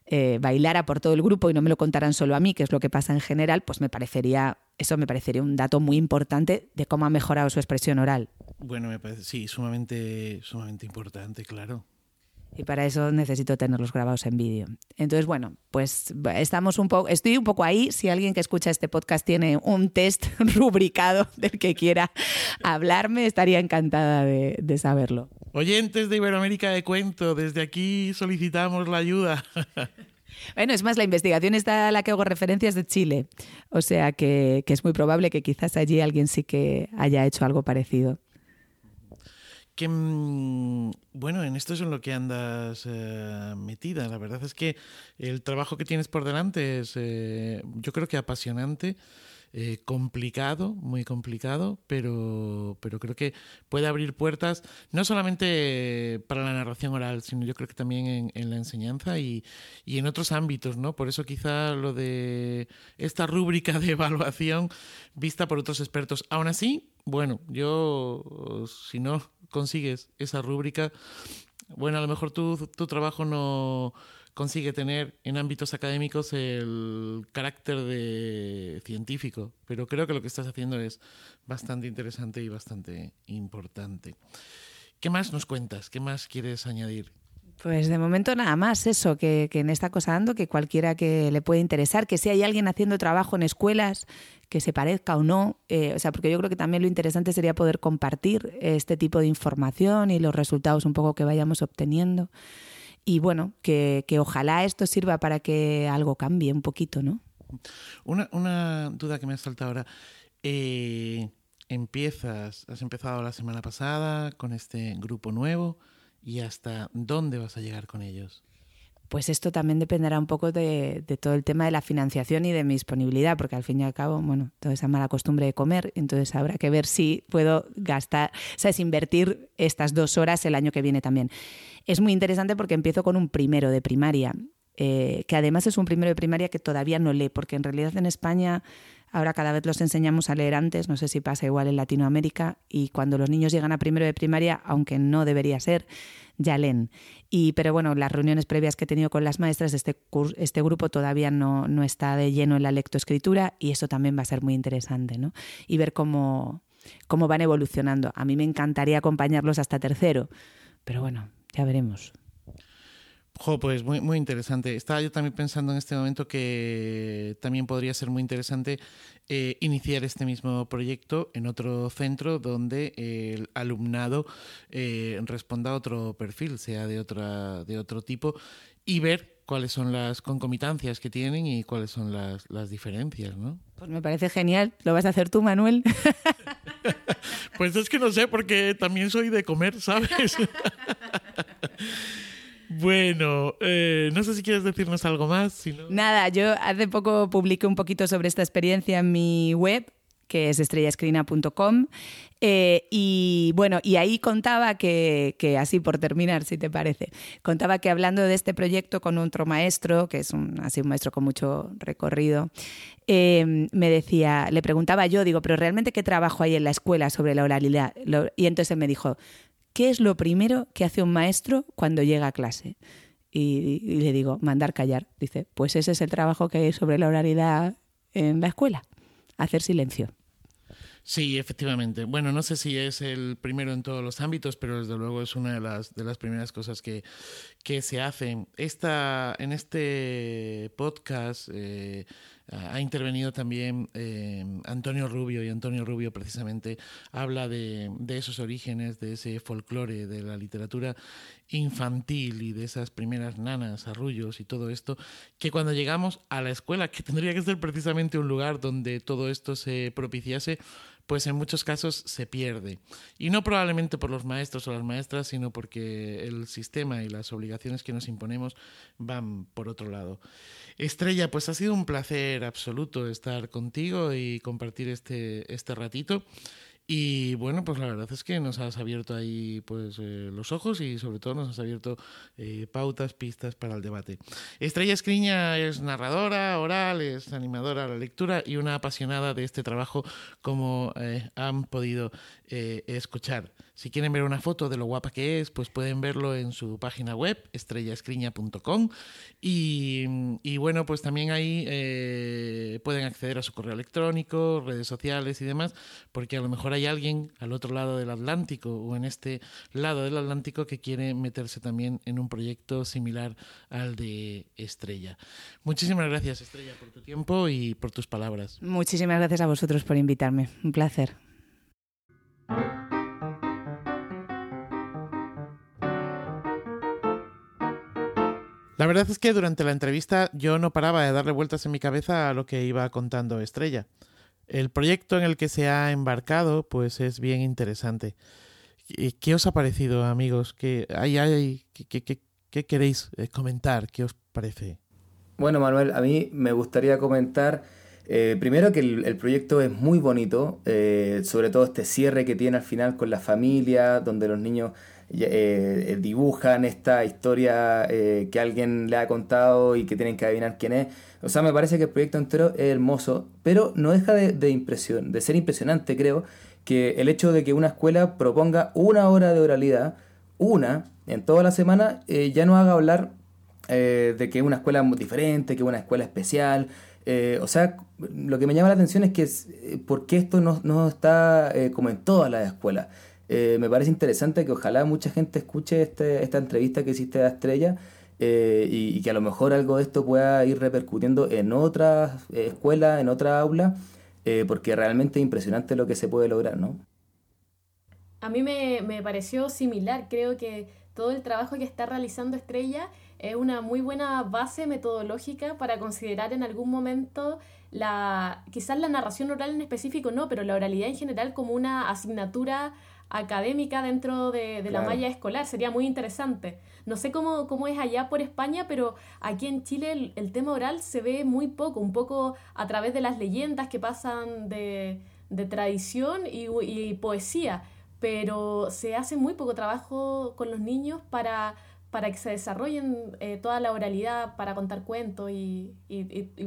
eh, bailara por todo el grupo y no me lo contaran solo a mí, que es lo que pasa en general, pues me parecería, eso me parecería un dato muy importante de cómo ha mejorado su expresión oral. Bueno, me parece, sí, sumamente, sumamente importante, claro. Y para eso necesito tenerlos grabados en vídeo. Entonces, bueno, pues estamos un poco, estoy un poco ahí. Si alguien que escucha este podcast tiene un test *laughs* rubricado del que quiera hablarme, estaría encantada de, de saberlo. Oyentes de Iberoamérica de Cuento, desde aquí solicitamos la ayuda. *laughs* Bueno, es más, la investigación está a la que hago referencias de Chile. O sea que, que es muy probable que quizás allí alguien sí que haya hecho algo parecido. Que, mm, bueno, en esto es en lo que andas eh, metida. La verdad es que el trabajo que tienes por delante es, eh, yo creo que apasionante. Eh, complicado, muy complicado, pero, pero creo que puede abrir puertas no solamente para la narración oral, sino yo creo que también en, en la enseñanza y, y, en otros ámbitos, ¿no? Por eso quizá lo de esta rúbrica de evaluación vista por otros expertos. Aún así, bueno, yo, si no consigues esa rúbrica, bueno, a lo mejor tu, tu trabajo no consigue tener en ámbitos académicos el carácter de científico, pero creo que lo que estás haciendo es bastante interesante y bastante importante. ¿Qué más nos cuentas? ¿Qué más quieres añadir? Pues de momento nada más eso, que, que, en esta cosa ando, que cualquiera que le pueda interesar, que si hay alguien haciendo trabajo en escuelas, que se parezca o no, eh, o sea, porque yo creo que también lo interesante sería poder compartir este tipo de información y los resultados un poco que vayamos obteniendo. Y bueno, que, que ojalá esto sirva para que algo cambie un poquito, ¿no? Una, una duda que me salta ahora. Eh, empiezas, has empezado la semana pasada con este grupo nuevo y hasta dónde vas a llegar con ellos. Pues esto también dependerá un poco de, todo el tema de la financiación y de mi disponibilidad, porque al fin y al cabo, bueno, toda esa mala costumbre de comer, entonces habrá que ver si puedo gastar, o sea, es invertir estas dos horas el año que viene también. Es muy interesante porque empiezo con un primero de primaria, eh, que además es un primero de primaria que todavía no lee, porque en realidad en España ahora cada vez los enseñamos a leer antes, no sé si pasa igual en Latinoamérica, y cuando los niños llegan a primero de primaria, aunque no debería ser, ya leen. Y, pero bueno, las reuniones previas que he tenido con las maestras, este, este grupo todavía no, no está de lleno en la lectoescritura y eso también va a ser muy interesante, ¿no? Y ver cómo, cómo van evolucionando. A mí me encantaría acompañarlos hasta tercero, pero bueno, ya veremos. Jo, pues muy, muy interesante. Estaba yo también pensando en este momento que también podría ser muy interesante eh, iniciar este mismo proyecto en otro centro donde el alumnado eh, responda a otro perfil, sea de, otra, de otro tipo, y ver cuáles son las concomitancias que tienen y cuáles son las, las diferencias, ¿no? Pues me parece genial. ¿Lo vas a hacer tú, Manuel? *laughs* pues es que no sé, porque también soy de comer, ¿sabes? *laughs* Bueno, eh, no sé si quieres decirnos algo más. Si no... Nada, yo hace poco publiqué un poquito sobre esta experiencia en mi web que es estrellascrina.com. Eh, y bueno, y ahí contaba que, que, así por terminar, si te parece, contaba que hablando de este proyecto con otro maestro, que es un, así un maestro con mucho recorrido, eh, me decía, le preguntaba yo, digo, pero realmente qué trabajo hay en la escuela sobre la oralidad. y entonces él me dijo, ¿qué es lo primero que hace un maestro cuando llega a clase? Y, le digo, mandar callar. Dice, pues ese es el trabajo que hay sobre la oralidad en la escuela, hacer silencio. Sí, efectivamente. Bueno, no sé si es el primero en todos los ámbitos, pero desde luego es una de las, de las primeras cosas que, que se hacen. Esta, en este podcast eh, ha intervenido también eh, Antonio Rubio y Antonio Rubio precisamente habla de, de esos orígenes, de ese folclore de la literatura infantil y de esas primeras nanas, arrullos y todo esto, que cuando llegamos a la escuela, que tendría que ser precisamente un lugar donde todo esto se propiciase, pues en muchos casos se pierde. Y no probablemente por los maestros o las maestras, sino porque el sistema y las obligaciones que nos imponemos van por otro lado. Estrella, pues ha sido un placer absoluto estar contigo y compartir este, este ratito. Y bueno, pues la verdad es que nos has abierto ahí pues eh, los ojos y sobre todo nos has abierto eh, pautas, pistas para el debate. Estrella Escriña es narradora, oral, es animadora a la lectura y una apasionada de este trabajo como eh, han podido escuchar. Si quieren ver una foto de lo guapa que es, pues pueden verlo en su página web, estrellaescriña.com. Y, y, bueno, pues también ahí eh, pueden acceder a su correo electrónico, redes sociales y demás, porque a lo mejor hay alguien al otro lado del Atlántico o en este lado del Atlántico que quiere meterse también en un proyecto similar al de Estrella. Muchísimas gracias, Estrella, por tu tiempo y por tus palabras. Muchísimas gracias a vosotros por invitarme. Un placer. La verdad es que durante la entrevista yo no paraba de darle vueltas en mi cabeza a lo que iba contando Estrella. El proyecto en el que se ha embarcado pues es bien interesante. ¿Qué os ha parecido, amigos? ¿Qué, qué, queréis eh, comentar? ¿Qué os parece? Bueno, Manuel, a mí me gustaría comentar eh, primero que el, proyecto es muy bonito, eh, sobre todo este cierre que tiene al final con la familia, donde los niños eh, dibujan esta historia que alguien le ha contado y que tienen que adivinar quién es. O sea, me parece que el proyecto entero es hermoso, pero no deja de, impresión, de ser impresionante, creo, que el hecho de que una escuela proponga una hora de oralidad, una, en toda la semana, ya no haga hablar de que es una escuela diferente, que es una escuela especial, eh, o sea, lo que me llama la atención es que eh, por qué esto no, está eh, como en todas las escuelas. Me parece interesante que ojalá mucha gente escuche este, esta entrevista que hiciste a Estrella y, que a lo mejor algo de esto pueda ir repercutiendo en otras escuelas, en otras aulas, porque realmente es impresionante lo que se puede lograr, ¿no? A mí me, me pareció similar, creo que todo el trabajo que está realizando Estrella es una muy buena base metodológica para considerar en algún momento la, quizás la narración oral en específico no, pero la oralidad en general como una asignatura académica dentro de, la malla escolar. Sería muy interesante. No sé cómo, cómo es allá por España, pero aquí en Chile el, tema oral se ve muy poco, un poco a través de las leyendas que pasan de, tradición y, y poesía, pero se hace muy poco trabajo con los niños para para que se desarrollen eh, toda la oralidad para contar cuentos y,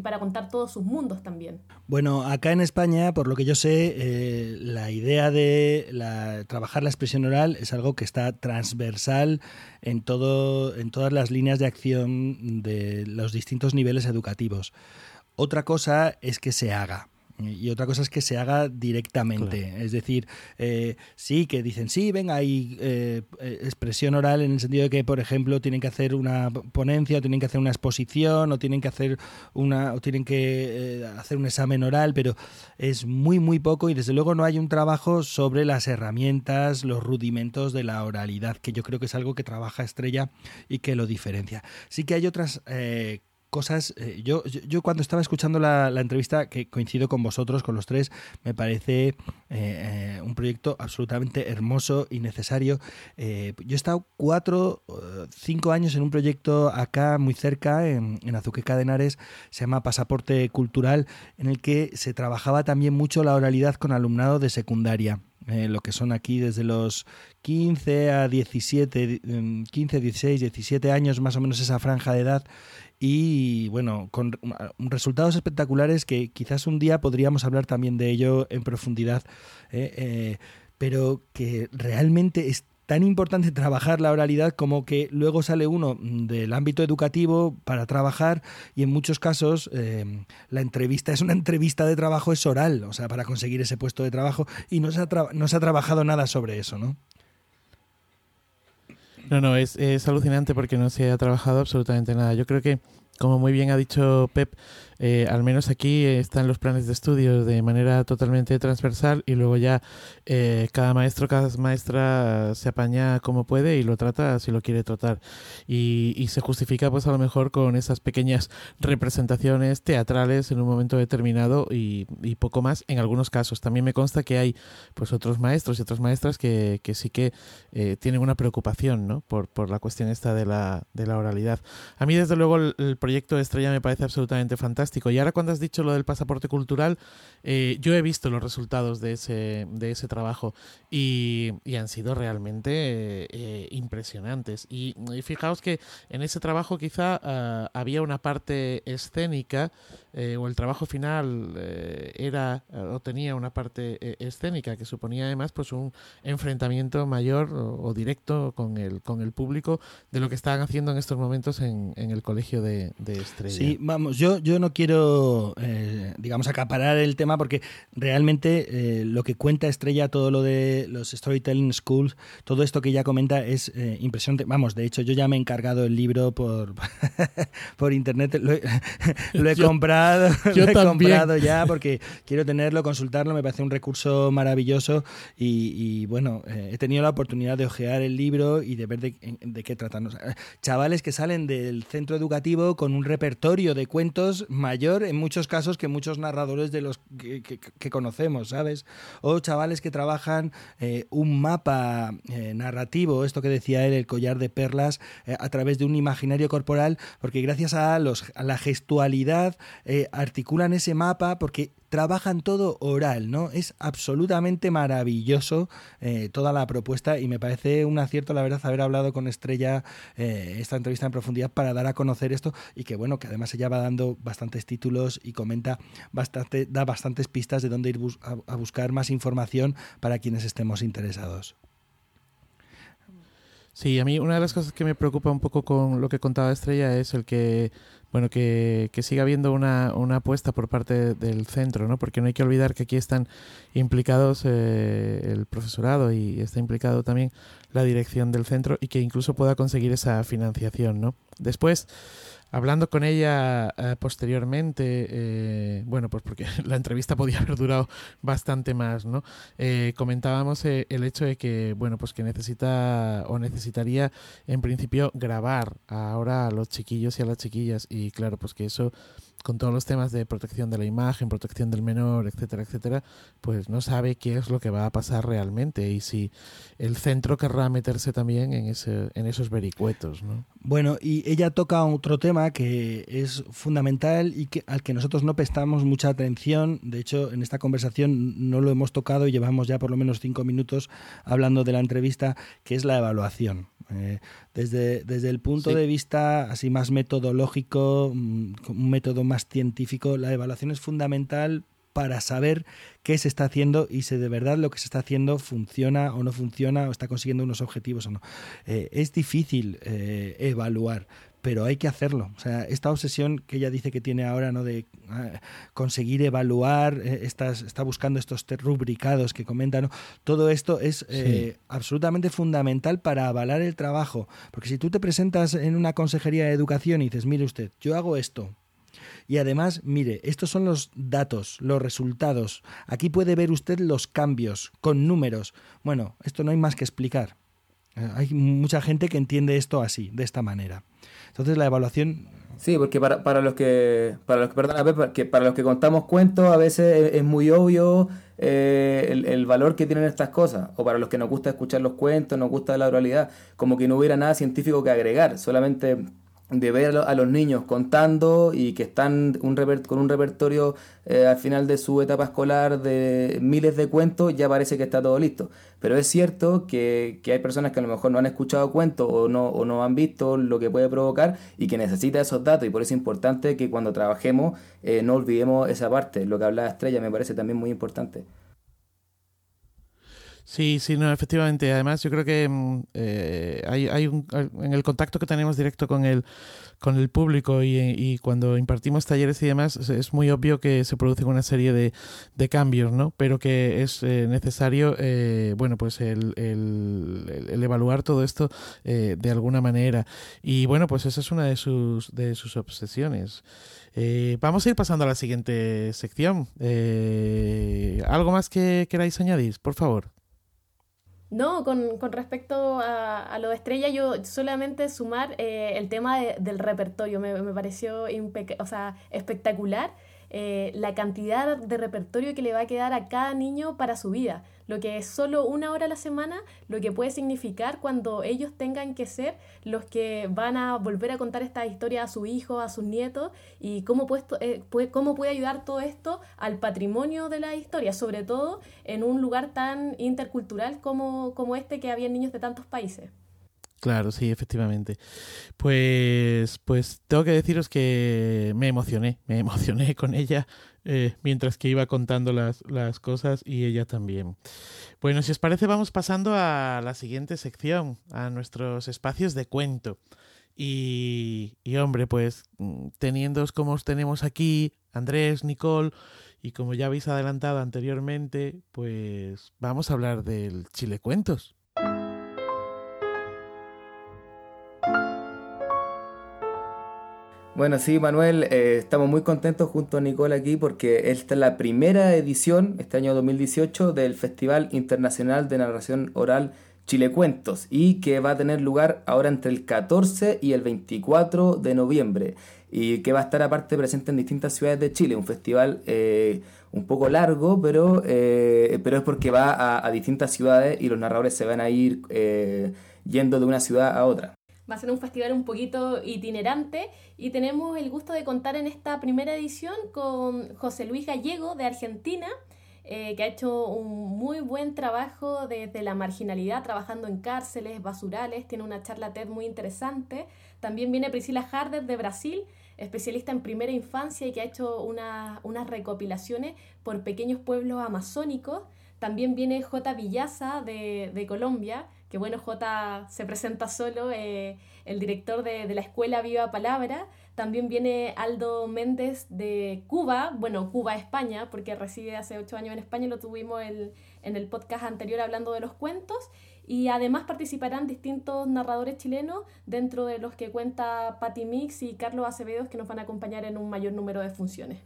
para contar todos sus mundos también. Bueno, acá en España, por lo que yo sé, eh, la idea de trabajar la expresión oral es algo que está transversal en, todo, en todas las líneas de acción de los distintos niveles educativos. Otra cosa es que se haga. Y otra cosa es que se haga directamente. Es decir, eh, sí, que dicen, sí, venga, hay eh, expresión oral en el sentido de que, por ejemplo, tienen que hacer una ponencia, o tienen que hacer una exposición, o tienen que hacer una, o tienen que eh, hacer un examen oral, pero es muy, muy poco, y desde luego no hay un trabajo sobre las herramientas, los rudimentos de la oralidad, que yo creo que es algo que trabaja Estrella y que lo diferencia. Sí que hay otras cosas. Eh, yo, yo, cuando estaba escuchando la, entrevista, que coincido con vosotros, con los tres, me parece eh, eh, un proyecto absolutamente hermoso y necesario. yo he estado cuatro, cinco años en un proyecto acá muy cerca, en, en Azuqueca de Henares, se llama Pasaporte Cultural, en el que se trabajaba también mucho la oralidad con alumnado de secundaria. lo que son aquí desde los 15 a 17, 15, 16, 17 años más o menos esa franja de edad y bueno, con resultados espectaculares que quizás un día podríamos hablar también de ello en profundidad, ¿eh? Eh, pero que realmente es tan importante trabajar la oralidad como que luego sale uno del ámbito educativo para trabajar y en muchos casos eh, la entrevista es una entrevista de trabajo, es oral, o sea, para conseguir ese puesto de trabajo y no se ha, no se ha trabajado nada sobre eso, ¿no? No, no, es, es alucinante porque no se ha trabajado absolutamente nada. Yo creo que, como muy bien ha dicho Pep, eh, al menos aquí están los planes de estudio de manera totalmente transversal y luego ya eh, cada maestro, cada maestra se apaña como puede y lo trata si lo quiere tratar. Y, y, se justifica pues a lo mejor con esas pequeñas representaciones teatrales en un momento determinado y, poco más en algunos casos. También me consta que hay pues otros maestros y otras maestras que, que sí que eh, tienen una preocupación ¿no? por, por la cuestión esta de la, de la oralidad. A mí desde luego el, el proyecto Estrella me parece absolutamente fantástico y ahora cuando has dicho lo del pasaporte cultural, eh, yo he visto los resultados de ese, de ese trabajo y, han sido realmente eh, impresionantes. Y, fijaos que en ese trabajo quizá ah, había una parte escénica eh, o el trabajo final era o tenía una parte escénica que suponía además pues un enfrentamiento mayor o, directo con el, con el público de lo que estaban haciendo en estos momentos en, en el colegio de, Estrella. Sí, vamos, yo, yo no quiero, eh, digamos, acaparar el tema porque realmente eh, lo que cuenta Estrella, todo lo de los Storytelling Schools, todo esto que ella comenta es eh, impresionante. Vamos, de hecho, yo ya me he encargado el libro por, *laughs* por internet, lo he, *laughs* lo he comprado, *laughs* yo lo he también. comprado ya porque quiero tenerlo, consultarlo, me parece un recurso maravilloso y, y, bueno, eh, he tenido la oportunidad de ojear el libro y de ver de, de qué tratan. O sea, chavales que salen del centro educativo con un repertorio de cuentos mayor en muchos casos que muchos narradores de los que, que, que conocemos, ¿sabes? O chavales que trabajan eh, un mapa eh, narrativo, esto que decía él, el collar de perlas, a través de un imaginario corporal, porque gracias a, los, a la gestualidad eh, articulan ese mapa porque trabajan todo oral, ¿no? Es absolutamente maravilloso eh, toda la propuesta y me parece un acierto, la verdad, haber hablado con Estrella eh, esta entrevista en profundidad para dar a conocer esto y que, bueno, que además ella va dando bastantes títulos y comenta bastante, da bastantes pistas de dónde ir a buscar más información para quienes estemos interesados. Sí, a mí una de las cosas que me preocupa un poco con lo que contaba Estrella es el que, bueno, que, que siga habiendo una, una apuesta por parte del centro, ¿no? Porque no hay que olvidar que aquí están implicados eh, el profesorado y está implicado también la dirección del centro y que incluso pueda conseguir esa financiación, ¿no? Después, hablando con ella eh, posteriormente, eh, bueno, pues porque *laughs* la entrevista podía haber durado bastante más, ¿no? Eh, comentábamos eh, el hecho de que, bueno, pues que necesita o necesitaría en principio grabar ahora a los chiquillos y a las chiquillas y claro, pues que eso con todos los temas de protección de la imagen, protección del menor, etcétera, etcétera, pues no sabe qué es lo que va a pasar realmente y si el centro querrá meterse también en, ese, en esos vericuetos, ¿no? Bueno, y ella toca otro tema que es fundamental y que, al que nosotros no prestamos mucha atención. De hecho, en esta conversación no lo hemos tocado y llevamos ya por lo menos cinco minutos hablando de la entrevista, que es la evaluación. Eh, desde, desde el punto Sí. de vista así más metodológico, mm, un método más científico, la evaluación es fundamental para saber qué se está haciendo y si de verdad lo que se está haciendo funciona o no funciona o está consiguiendo unos objetivos o no. Eh, es difícil eh, evaluar, pero hay que hacerlo. O sea, esta obsesión que ella dice que tiene ahora, ¿no? De ah, conseguir evaluar, eh, estas- está buscando estos rubricados que comentan, ¿no? Todo esto es eh, absolutamente fundamental para avalar el trabajo. Porque si tú te presentas en una consejería de educación y dices, mire usted, yo hago esto, y además, mire, estos son los datos, los resultados. Aquí puede ver usted los cambios con números. Bueno, esto no hay más que explicar. Eh, Hay mucha gente que entiende esto así, de esta manera. Entonces la evaluación Sí, porque para, para los que, para los que, perdona, que para los que contamos cuentos a veces es, es muy obvio eh, el, el valor que tienen estas cosas, o para los que nos gusta escuchar los cuentos, nos gusta la oralidad, como que no hubiera nada científico que agregar, solamente de ver a, lo- a los niños contando y que están un con un repertorio eh, al final de su etapa escolar de miles de cuentos, ya parece que está todo listo. Pero es cierto que, que hay personas que a lo mejor no han escuchado cuentos o no, o no han visto lo que puede provocar y que necesita esos datos y por eso es importante que cuando trabajemos eh, no olvidemos esa parte. Lo que hablaba Estrella me parece también muy importante. Sí, sí, no, efectivamente. Además, yo creo que mm, eh, hay, hay un, en el contacto que tenemos directo con el, con el público y, y cuando impartimos talleres y demás, es, muy obvio que se producen una serie de, de cambios, ¿no? Pero que es eh, necesario, eh, bueno, pues el, el, el- evaluar todo esto eh, de alguna manera. Y bueno, pues esa es una de sus, de sus obsesiones. Vamos a ir pasando a la siguiente sección. ¿Algo más que queráis añadir, por favor? No, con, con respecto a, a lo de Estrella, yo solamente sumar eh, el tema de- del repertorio. Me, me pareció o sea, espectacular eh, la cantidad de repertorio que le va a quedar a cada niño para su vida. Lo que es solo una hora a la semana, lo que puede significar cuando ellos tengan que ser los que van a volver a contar esta historia a su hijo, a sus nietos, y cómo, puesto, eh, puede, cómo puede ayudar todo esto al patrimonio de la historia, sobre todo en un lugar tan intercultural como, como este que había niños de tantos países. Claro, sí, efectivamente. Pues, pues tengo que deciros que me emocioné, me emocioné con ella eh, mientras que iba contando las, las cosas y ella también. Bueno, si os parece, vamos pasando a la siguiente sección, a nuestros espacios de cuento. Y, y hombre, pues mm, teniendo como os tenemos aquí, Andrés, Nicole, y como ya habéis adelantado anteriormente, pues vamos a hablar del Chile Cuentos. Bueno, sí, Manuel, eh, estamos muy contentos junto a Nicole aquí porque esta es la primera edición, este año 2018, del Festival Internacional de Narración Oral Chile Cuentos y que va a tener lugar ahora entre el 14 y el 24 de noviembre y que va a estar aparte presente en distintas ciudades de Chile, un festival eh, un poco largo, pero, eh, pero es porque va a, a, distintas ciudades y los narradores se van a ir yendo de una ciudad a otra. Va a ser un festival un poquito itinerante y tenemos el gusto de contar en esta primera edición con José Luis Gallego de Argentina, eh, que ha hecho un muy buen trabajo desde la marginalidad, trabajando en cárceles, basurales, tiene una charla TED muy interesante. También viene Priscila Harder de Brasil, especialista en primera infancia y que ha hecho una, unas recopilaciones por pequeños pueblos amazónicos. También viene J. Villaza de, de Colombia, que bueno, J se presenta solo, eh, el director de, la escuela Viva Palabra. También viene Aldo Méndez de Cuba, bueno, Cuba, España, porque reside hace ocho años en España lo tuvimos en el podcast anterior hablando de los cuentos. Y además participarán distintos narradores chilenos, dentro de los que cuenta Patti Mix y Carlos Acevedo, que nos van a acompañar en un mayor número de funciones.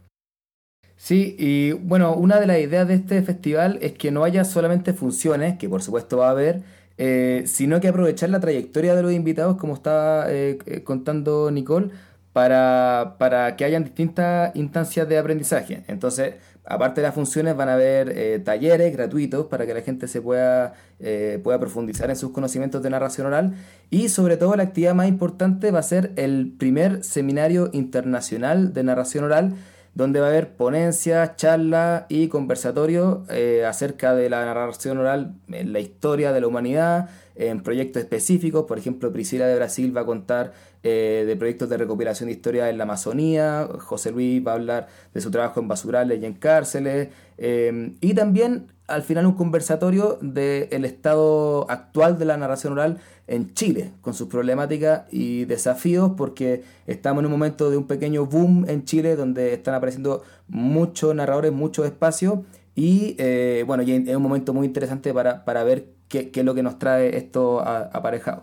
Sí, y bueno, una de las ideas de este festival es que no haya solamente funciones, que por supuesto va a haber, eh, sino que aprovechar la trayectoria de los invitados, como estaba eh, contando Nicole, para, para, que hayan distintas instancias de aprendizaje. Entonces, aparte de las funciones, van a haber eh, talleres gratuitos para que la gente se pueda, eh, pueda profundizar en sus conocimientos de narración oral. Y sobre todo, la actividad más importante va a ser el primer seminario internacional de narración oral donde va a haber ponencias, charlas y conversatorios eh, acerca de la narración oral en la historia de la humanidad, en proyectos específicos. Por ejemplo, Priscila de Brasil va a contar eh, de proyectos de recopilación de historia en la Amazonía, José Luis va a hablar de su trabajo en basurales y en cárceles, eh, y también al final un conversatorio del estado actual de la narración oral en Chile, con sus problemáticas y desafíos, porque estamos en un momento de un pequeño boom en Chile, donde están apareciendo muchos narradores, muchos espacios, y eh, bueno, y es un momento muy interesante para, para ver qué, es lo que nos trae esto aparejado.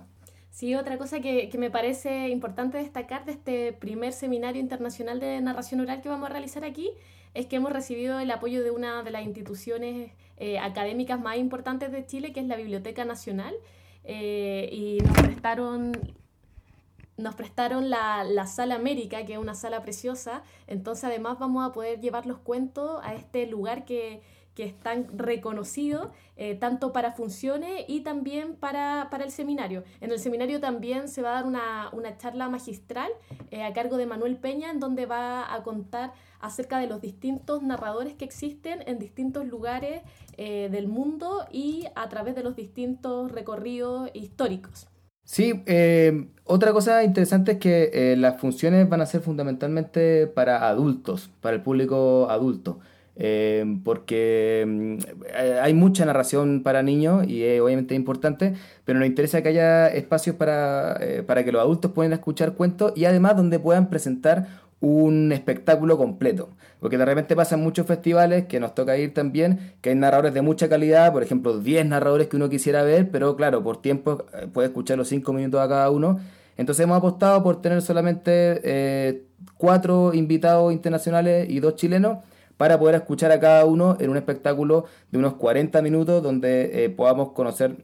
Sí, otra cosa que, me parece importante destacar de este primer seminario internacional de narración oral que vamos a realizar aquí es que hemos recibido el apoyo de una de las instituciones eh, académicas más importantes de Chile, que es la Biblioteca Nacional, eh, y nos prestaron nos prestaron la, la, Sala América, que es una sala preciosa, entonces además vamos a poder llevar los cuentos a este lugar que, que es tan reconocido, eh, tanto para funciones y también para, para, el seminario. En el seminario también se va a dar una, una charla magistral a cargo de Manuel Peña, en donde va a contar acerca de los distintos narradores que existen en distintos lugares eh, del mundo y a través de los distintos recorridos históricos. Sí, eh, otra cosa interesante es que eh, las funciones van a ser fundamentalmente para adultos, para el público adulto, eh, porque mm, hay mucha narración para niños y es obviamente importante, pero nos interesa que haya espacios para, para que los adultos puedan escuchar cuentos y además donde puedan presentar un espectáculo completo. Porque de repente pasan muchos festivales que nos toca ir también, que hay narradores de mucha calidad, por ejemplo, 10 narradores que uno quisiera ver, pero claro, por tiempo eh, puede escuchar los 5 minutos a cada uno. Entonces hemos apostado por tener solamente eh, cuatro invitados internacionales y dos chilenos para poder escuchar a cada uno en un espectáculo de unos 40 minutos donde eh, podamos conocer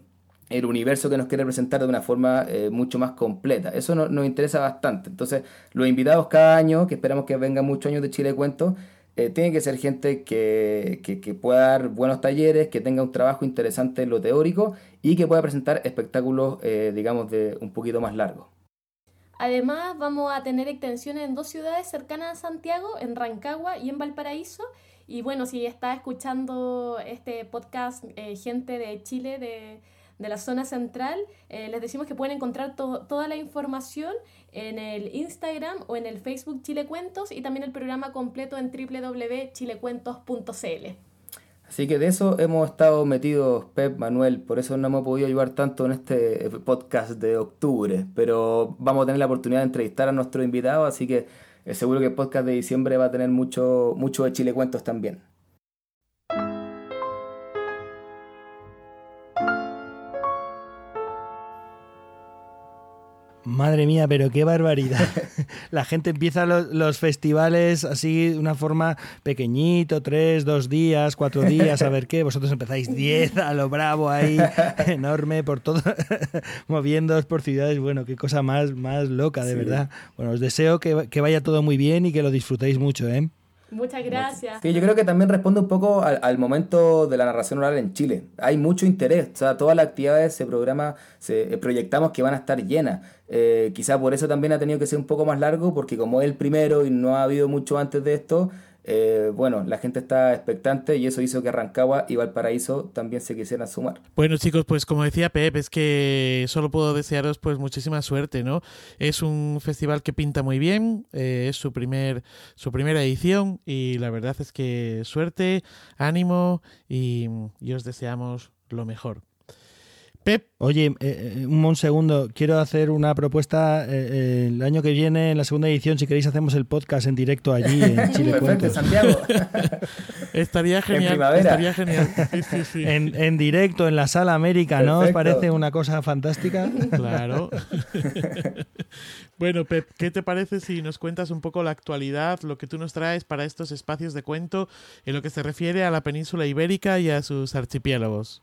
el universo que nos quiere presentar de una forma eh, mucho más completa. Eso no, nos interesa bastante. Entonces, los invitados cada año, que esperamos que vengan muchos años de Chile Cuento, eh, tienen que ser gente que, que, pueda dar buenos talleres, que tenga un trabajo interesante en lo teórico y que pueda presentar espectáculos, eh, digamos, de un poquito más largos. Además, vamos a tener extensiones en dos ciudades cercanas a Santiago, en Rancagua y en Valparaíso. Y bueno, si está escuchando este podcast gente de Chile, de de la zona central, eh, les decimos que pueden encontrar toda la información en el Instagram o en el Facebook Chile Cuentos y también el programa completo en www.chilecuentos.cl. Así que de eso hemos estado metidos, Pep, Manuel, por eso no hemos podido ayudar tanto en este podcast de octubre, pero vamos a tener la oportunidad de entrevistar a nuestro invitado, así que eh, seguro que el podcast de diciembre va a tener mucho, mucho de Chile Cuentos también. Madre mía, pero qué barbaridad. *laughs* La gente empieza los, festivales así de una forma pequeñito, tres, dos días, cuatro días, a ver qué. Vosotros empezáis diez a lo bravo ahí, *laughs* enorme por todo, *laughs* moviéndoos por ciudades. Bueno, qué cosa más, más loca, de verdad. Bueno, os deseo que, que vaya todo muy bien y que lo disfrutéis mucho, ¿eh? Muchas gracias. Sí, yo creo que también responde un poco al, momento de la narración oral en Chile. Hay mucho interés, o sea, todas las actividades se programa, se eh, proyectamos que van a estar llenas. Eh, quizá por eso también ha tenido que ser un poco más largo, porque como es el primero y no ha habido mucho antes de esto, eh, bueno, la gente está expectante y eso hizo que Rancagua y Valparaíso también se quisieran sumar. Bueno chicos, pues como decía Pep, es que solo puedo desearos pues muchísima suerte, ¿no? Es un festival que pinta muy bien, eh, es su, primer, su primera edición y la verdad es que suerte, ánimo y os deseamos lo mejor. Pep. Oye, eh, eh, un, segundo, quiero hacer una propuesta eh, el año que viene, en la segunda edición, si queréis hacemos el podcast en directo allí en *laughs* Chile Perfecto, Santiago. *laughs* estaría genial. *laughs* En estaría genial. En, directo, en la sala América, ¿no? ¿Os parece una cosa fantástica? Claro. bueno, Pep, ¿qué te parece si nos cuentas un poco la actualidad, lo que tú nos traes para estos espacios de cuento en lo que se refiere a la península ibérica y a sus archipiélagos?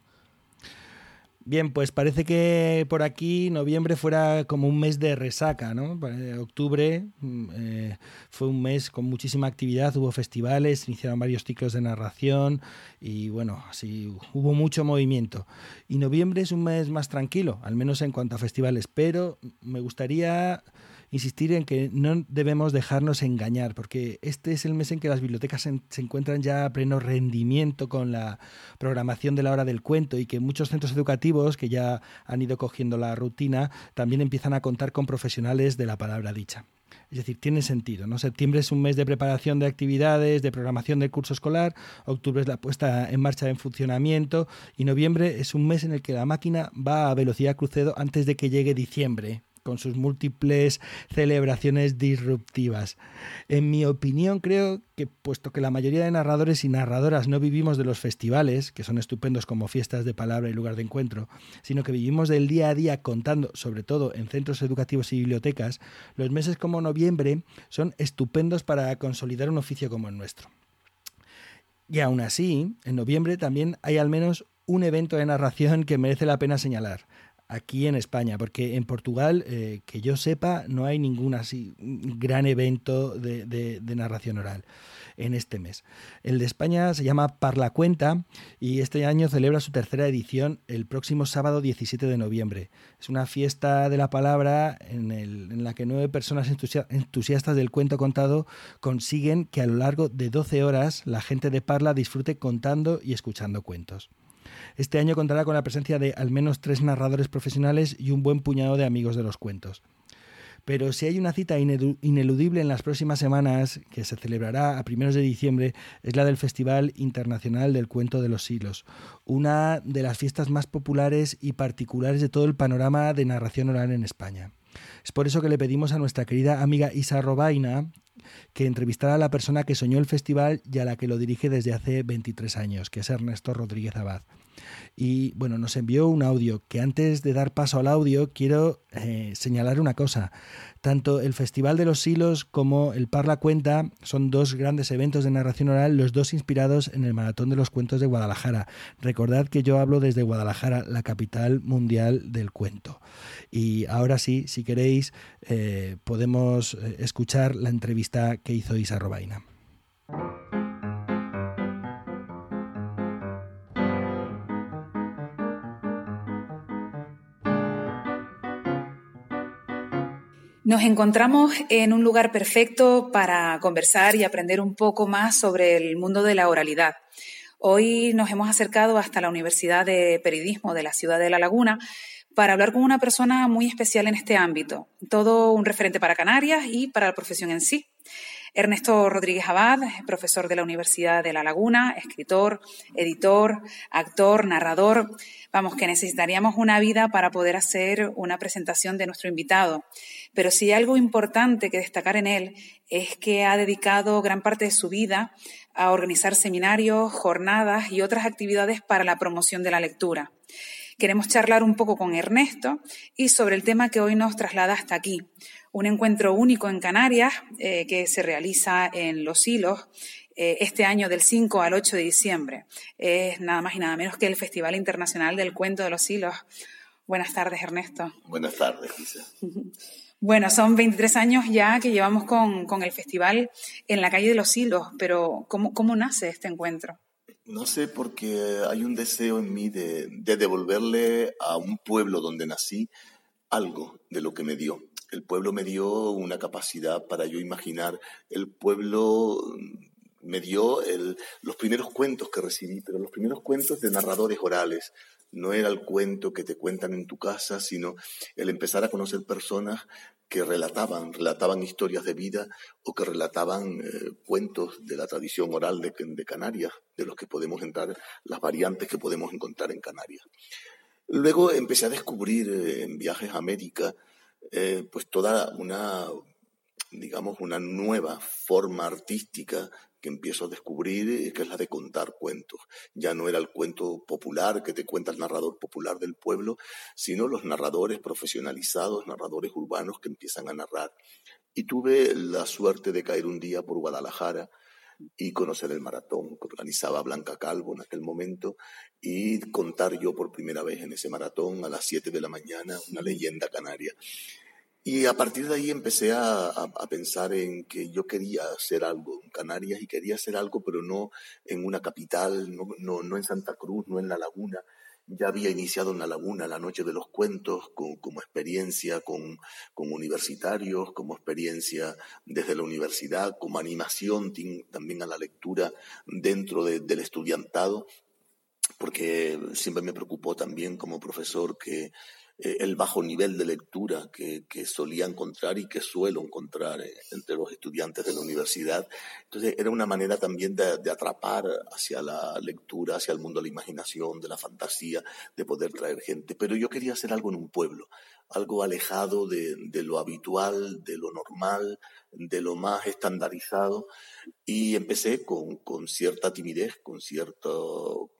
Bien, pues parece que por aquí noviembre fuera como un mes de resaca, ¿no? Octubre mm, eh, fue un mes con muchísima actividad, hubo festivales, iniciaron varios ciclos de narración y bueno, así hubo mucho movimiento. Y noviembre es un mes más tranquilo, al menos en cuanto a festivales, pero me gustaría insistir en que no debemos dejarnos engañar, porque este es el mes en que las bibliotecas se, encuentran ya a pleno rendimiento con la programación de la hora del cuento y que muchos centros educativos que ya han ido cogiendo la rutina también empiezan a contar con profesionales de la palabra dicha. Es decir, tiene sentido. ¿no? Septiembre es un mes de preparación de actividades, de programación del curso escolar, octubre es la puesta en marcha en funcionamiento y noviembre es un mes en el que la máquina va a velocidad crucero antes de que llegue diciembre con sus múltiples celebraciones disruptivas. En mi opinión, creo que puesto que la mayoría de narradores y narradoras no vivimos de los festivales, que son estupendos como fiestas de palabra y lugar de encuentro, sino que vivimos del día a día contando, sobre todo en centros educativos y bibliotecas, los meses como noviembre son estupendos para consolidar un oficio como el nuestro. Y aún así, en noviembre también hay al menos un evento de narración que merece la pena señalar aquí en España, porque en Portugal, eh, que yo sepa, no hay ningún así gran evento de, narración oral en este mes. El de España se llama Parla Cuenta y este año celebra su tercera edición el próximo sábado 17 de noviembre. Es una fiesta de la palabra en, la que nueve personas entusiastas del cuento contado consiguen que a lo largo de 12 horas la gente de Parla disfrute contando y escuchando cuentos. Este año contará con la presencia de al menos tres narradores profesionales y un buen puñado de amigos de los cuentos. Pero si hay una cita ineludible en las próximas semanas, que se celebrará a primeros de diciembre, es la del Festival Internacional del Cuento de los Siglos, una de las fiestas más populares y particulares de todo el panorama de narración oral en España. Es por eso que le pedimos a nuestra querida amiga Isa Robaina que entrevistara a la persona que soñó el festival y a la que lo dirige desde hace 23 años, que es Ernesto Rodríguez Abad y bueno, nos envió un audio que antes de dar paso al audio quiero eh, señalar una cosa. Tanto el Festival de los Silos como el Parla Cuenta son dos grandes eventos de narración oral, los dos inspirados en el Maratón de los Cuentos de Guadalajara. Recordad que yo hablo desde Guadalajara, la capital mundial del cuento. Y ahora sí, si queréis, eh, podemos eh, escuchar la entrevista que hizo Isa Robaina. Nos encontramos en un lugar perfecto para conversar y aprender un poco más sobre el mundo de la oralidad. Hoy nos hemos acercado hasta la Universidad de Periodismo de la ciudad de La Laguna para hablar con una persona muy especial en este ámbito, todo un referente para Canarias y para la profesión en sí. Ernesto Rodríguez Abad, profesor de la Universidad de La Laguna, escritor, editor, actor, narrador. Vamos, que necesitaríamos una vida para poder hacer una presentación de nuestro invitado. Pero sí algo importante que destacar en él es que ha dedicado gran parte de su vida a organizar seminarios, jornadas y otras actividades para la promoción de la lectura. Queremos charlar un poco con Ernesto y sobre el tema que hoy nos traslada hasta aquí, un encuentro único en Canarias eh, que se realiza en Los Hilos eh, este año del 5 al 8 de diciembre. Es nada más y nada menos que el Festival Internacional del Cuento de los Hilos. Buenas tardes, Ernesto. Buenas tardes, Lisa. *laughs* Bueno, son 23 años ya que llevamos con, con, el festival en la calle de los hilos, pero ¿cómo, cómo nace este encuentro? No sé, porque hay un deseo en mí de, de, devolverle a un pueblo donde nací algo de lo que me dio. El pueblo me dio una capacidad para yo imaginar. El pueblo me dio los primeros cuentos que recibí, pero los primeros cuentos de narradores orales. No era el cuento que te cuentan en tu casa, sino el empezar a conocer personas que relataban, relataban historias de vida o que relataban eh, cuentos de la tradición oral de, de, Canarias, de los que podemos entrar, las variantes que podemos encontrar en Canarias. Luego empecé a descubrir eh, en viajes a América, eh, pues toda una, digamos, una nueva forma artística que empiezo a descubrir, que es la de contar cuentos. Ya no era el cuento popular que te cuenta el narrador popular del pueblo, sino los narradores profesionalizados, narradores urbanos que empiezan a narrar. Y tuve la suerte de caer un día por Guadalajara y conocer el maratón que organizaba Blanca Calvo en aquel momento y contar yo por primera vez en ese maratón a las 7 de la mañana una leyenda canaria. Y a partir de ahí empecé a, a, pensar en que yo quería hacer algo en Canarias y quería hacer algo, pero no en una capital, no, no, no en Santa Cruz, no en La Laguna. Ya había iniciado en La Laguna la Noche de los Cuentos como experiencia con, con, universitarios, como experiencia desde la universidad, como animación también a la lectura dentro de, del estudiantado, porque siempre me preocupó también como profesor que eh, el bajo nivel de lectura que, solía encontrar y que suelo encontrar eh, entre los estudiantes de la universidad. Entonces era una manera también de, atrapar hacia la lectura, hacia el mundo de la imaginación, de la fantasía, de poder traer gente. Pero yo quería hacer algo en un pueblo, algo alejado de, de lo habitual, de lo normal, de lo más estandarizado. Y empecé con, con cierta timidez, con cierto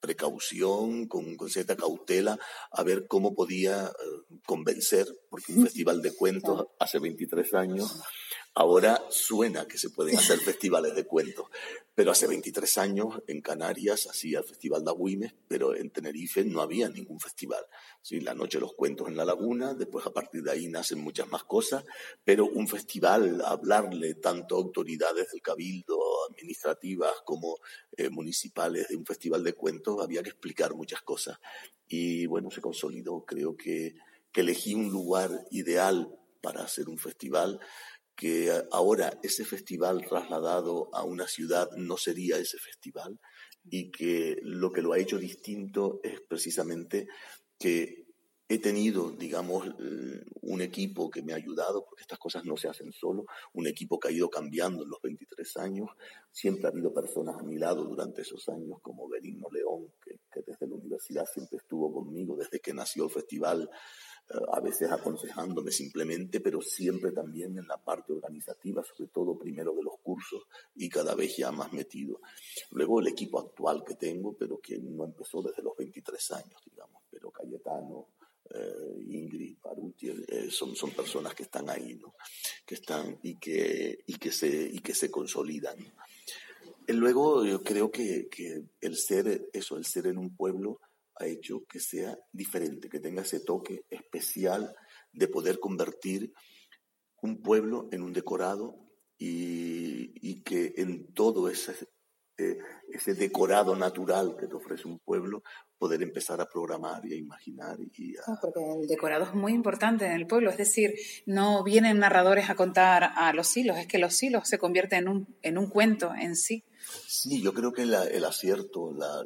precaución, con, con, cierta cautela, a ver cómo podía eh, convencer, porque un festival de cuentos hace 23 años, ahora suena que se pueden hacer festivales de cuentos, pero hace 23 años en Canarias hacía el Festival de Agüimes, pero en Tenerife no había ningún festival. ¿sí? La Noche de los Cuentos en la Laguna, después a partir de ahí nacen muchas más cosas, pero un festival, hablarle tanto a autoridades del Cabildo, administrativas como eh, municipales de un festival de cuentos, había que explicar muchas cosas. Y bueno, se consolidó, creo que, que elegí un lugar ideal para hacer un festival que ahora ese festival trasladado a una ciudad no sería ese festival y que lo que lo ha hecho distinto es precisamente que he tenido, digamos, un equipo que me ha ayudado, porque estas cosas no se hacen solo, un equipo que ha ido cambiando en los 23 años. Siempre ha habido personas a mi lado durante esos años, como Benigno León, que, que desde la universidad siempre estuvo conmigo, desde que nació el festival a veces aconsejándome simplemente, pero siempre también en la parte organizativa, sobre todo primero de los cursos y cada vez ya más metido. Luego el equipo actual que tengo, pero que no empezó desde los 23 años, digamos, pero Cayetano, eh, Ingrid, Paruti, eh, son, son personas que están ahí, ¿no? Que están y que, y que, se, y que se consolidan. Luego yo creo que, que el ser, eso, el ser en un pueblo, ha hecho que sea diferente, que tenga ese toque especial de poder convertir un pueblo en un decorado y, que en todo ese, eh, ese decorado natural que te ofrece un pueblo, poder empezar a programar y a imaginar. Y ah, porque el decorado es muy importante en el pueblo, es decir, no vienen narradores a contar a los hilos, es que los hilos se convierten en un cuento en sí. Sí, yo creo que el acierto, la,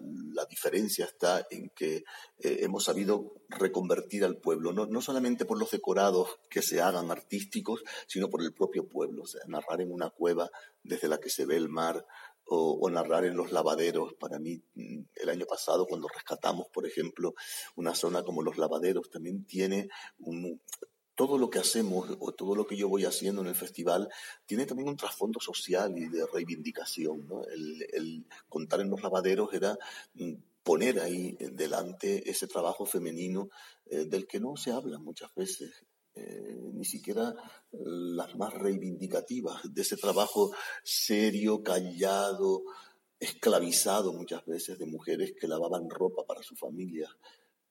diferencia está en que eh, hemos sabido reconvertir al pueblo, no, no, solamente por los decorados que se hagan artísticos, sino por el propio pueblo. O sea, narrar en una cueva desde la que se ve el mar, o, narrar en los lavaderos. Para mí, mm, el año pasado, cuando rescatamos, por ejemplo, una zona como los lavaderos, también tiene un, todo lo que hacemos o todo lo que yo voy haciendo en el festival tiene también un trasfondo social y de reivindicación. El, contar en los lavaderos era mm, poner ahí delante ese trabajo femenino eh, del que no se habla muchas veces. Eh, ni siquiera las más reivindicativas de ese trabajo serio, callado, esclavizado muchas veces de mujeres que lavaban ropa para su familia,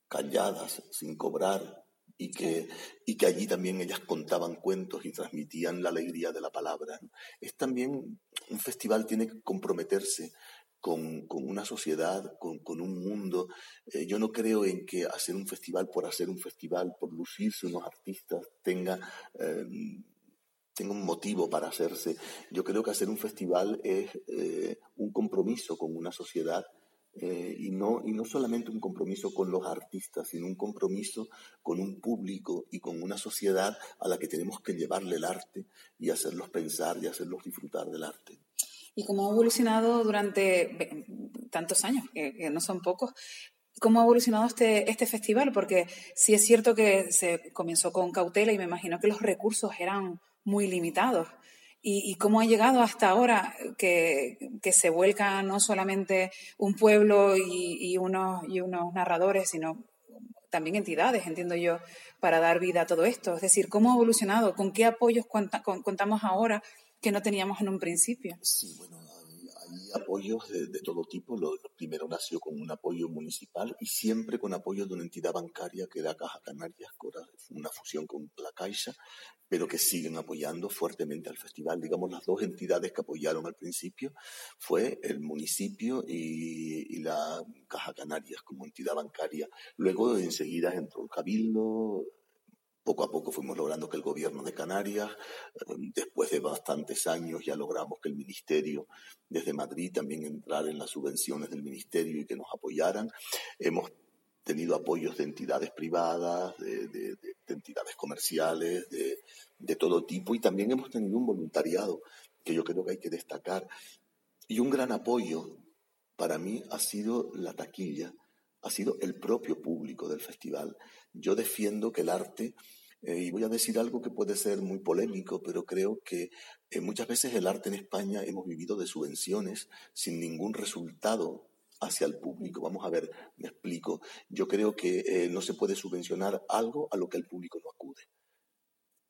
calladas, sin cobrar, y que, y que allí también ellas contaban cuentos y transmitían la alegría de la palabra. Es también, un festival tiene que comprometerse con, una sociedad, con, un mundo. Eh, yo no creo en que hacer un festival por hacer un festival, por lucirse unos artistas, tenga, eh, tenga un motivo para hacerse. Yo creo que hacer un festival es eh, un compromiso con una sociedad. Y, no, y no solamente un compromiso con los artistas, sino un compromiso con un público y con una sociedad a la que tenemos que llevarle el arte y hacerlos pensar y hacerlos disfrutar del arte y cómo ha evolucionado durante tantos años, que, no son pocos, cómo ha evolucionado este, este festival, porque sí es cierto que se comenzó con cautela y me imagino que los recursos eran muy limitados. Y, cómo ha llegado hasta ahora que, que, se vuelca no solamente un pueblo y, unos, y unos narradores, sino también entidades, entiendo yo, para dar vida a todo esto. Es decir, cómo ha evolucionado, con qué apoyos contamos ahora que no teníamos en un principio. Sí, bueno, apoyos de, todo tipo. Lo, primero nació con un apoyo municipal y siempre con apoyo de una entidad bancaria que era Caja Canarias, una fusión con la Caixa, pero que siguen apoyando fuertemente al festival. Digamos, las dos entidades que apoyaron al principio fue el municipio y, y la Caja Canarias como entidad bancaria. Luego, enseguida entró el Cabildo, poco a poco fuimos logrando que el gobierno de Canarias, eh, después de bastantes años, ya logramos que el ministerio desde Madrid también entrara en las subvenciones del ministerio y que nos apoyaran. Hemos tenido apoyos de entidades privadas, de, entidades comerciales, de, de todo tipo, y también hemos tenido un voluntariado que yo creo que hay que destacar. Y un gran apoyo para mí ha sido la taquilla, ha sido el propio público del festival. Yo defiendo que el arte, eh, y voy a decir algo que puede ser muy polémico, pero creo que eh, muchas veces el arte en España hemos vivido de subvenciones sin ningún resultado hacia el público. Vamos a ver, me explico. Yo creo que eh, no se puede subvencionar algo a lo que el público no acude.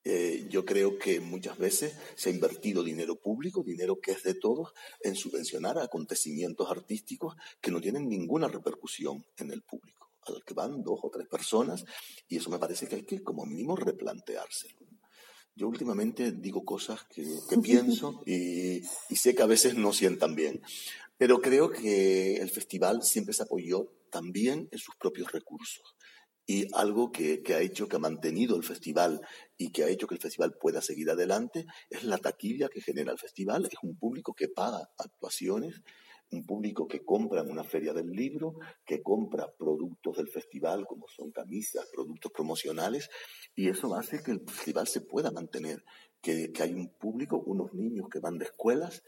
Eh, yo creo que muchas veces se ha invertido dinero público, dinero que es de todos, en subvencionar acontecimientos artísticos que no tienen ninguna repercusión en el público, al que van dos o tres personas, y eso me parece que hay que como mínimo replanteárselo. Yo últimamente digo cosas que, *laughs* pienso y, y sé que a veces no sientan bien, pero creo que el festival siempre se apoyó también en sus propios recursos y algo que, ha hecho, que ha mantenido el festival y que ha hecho que el festival pueda seguir adelante es la taquilla que genera el festival. Es un público que paga actuaciones, un público que compra en una feria del libro, que compra productos del festival como son camisas, productos promocionales, y eso hace que el festival se pueda mantener, que, hay un público, unos niños que van de escuelas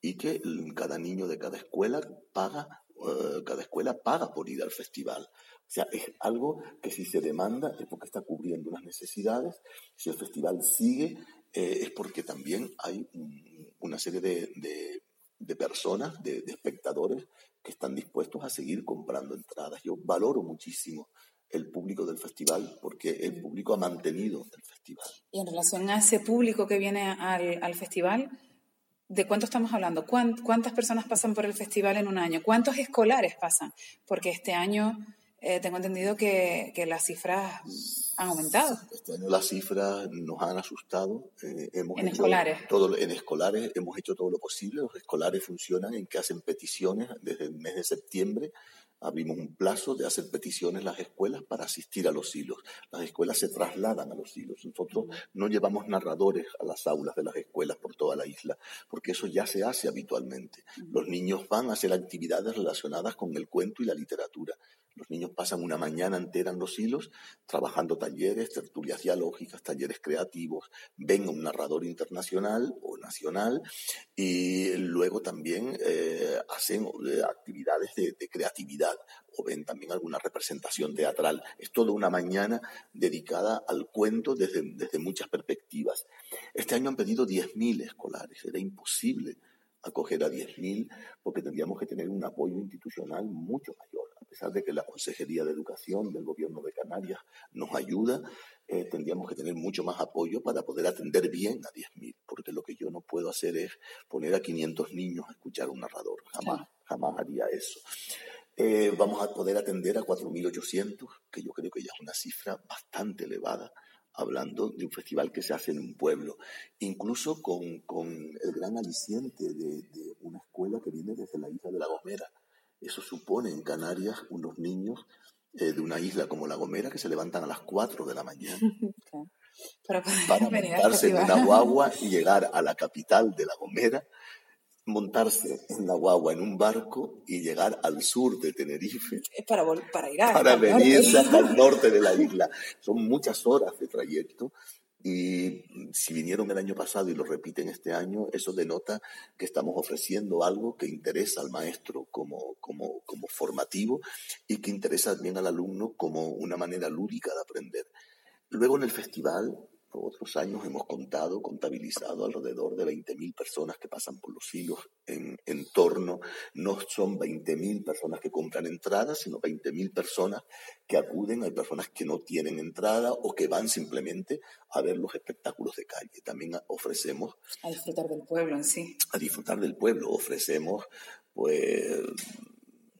y que cada niño de cada escuela paga, eh, cada escuela paga por ir al festival. O sea, es algo que si se demanda es porque está cubriendo unas necesidades. Si el festival sigue eh, es porque también hay una serie de, personas, de, espectadores que están dispuestos a seguir comprando entradas. Yo valoro muchísimo el público del festival porque el público ha mantenido el festival. Y en relación a ese público que viene al, al festival, ¿De cuánto estamos hablando? ¿Cuántas personas pasan por el festival en un año? ¿Cuántos escolares pasan? Porque este año eh, tengo entendido que, que, las cifras han aumentado. Este año las cifras nos han asustado. Eh, hemos en escolares. Todo, en escolares hemos hecho todo lo posible. Los escolares funcionan en que hacen peticiones desde el mes de septiembre abrimos un plazo de hacer peticiones las escuelas para asistir a los hilos. Las escuelas se trasladan a los hilos. Nosotros no llevamos narradores a las aulas de las escuelas por toda la isla, porque eso ya se hace habitualmente. Los niños van a hacer actividades relacionadas con el cuento y la literatura. Los niños pasan una mañana entera en los hilos trabajando talleres, tertulias dialógicas, talleres creativos, ven a un narrador internacional o nacional y luego también eh, hacen eh, actividades de, creatividad o ven también alguna representación teatral. Es toda una mañana dedicada al cuento desde, desde muchas perspectivas. Este año han pedido 10.000 escolares, era imposible acoger a 10.000 porque tendríamos que tener un apoyo institucional mucho mayor a pesar de que la Consejería de Educación del Gobierno de Canarias nos ayuda, eh, tendríamos que tener mucho más apoyo para poder atender bien a 10.000, porque lo que yo no puedo hacer es poner a 500 niños a escuchar a un narrador, jamás, jamás haría eso. Eh, vamos a poder atender a 4.800, que yo creo que ya es una cifra bastante elevada, hablando de un festival que se hace en un pueblo, incluso con, el gran aliciente de, de, una escuela que viene desde la isla de La Gomera, eso supone en Canarias unos niños eh, de una isla como La Gomera que se levantan a las 4 de la mañana *laughs* para, montarse en una guagua y llegar a la capital de La Gomera, montarse en la guagua en un barco y llegar al sur de Tenerife. Es para, para ir a, Para venirse hasta el *laughs* norte de la isla. Son muchas horas de trayecto y si vinieron el año pasado y lo repiten este año, eso denota que estamos ofreciendo algo que interesa al maestro como, como, como formativo y que interesa también al alumno como una manera lúdica de aprender. Luego en el festival otros años hemos contado, contabilizado alrededor de 20.000 personas que pasan por los hilos en, en torno. No son 20.000 personas que compran entradas, sino 20.000 personas que acuden. Hay personas que no tienen entrada o que van simplemente a ver los espectáculos de calle. También ofrecemos... A disfrutar del pueblo en sí. A disfrutar del pueblo. Ofrecemos, pues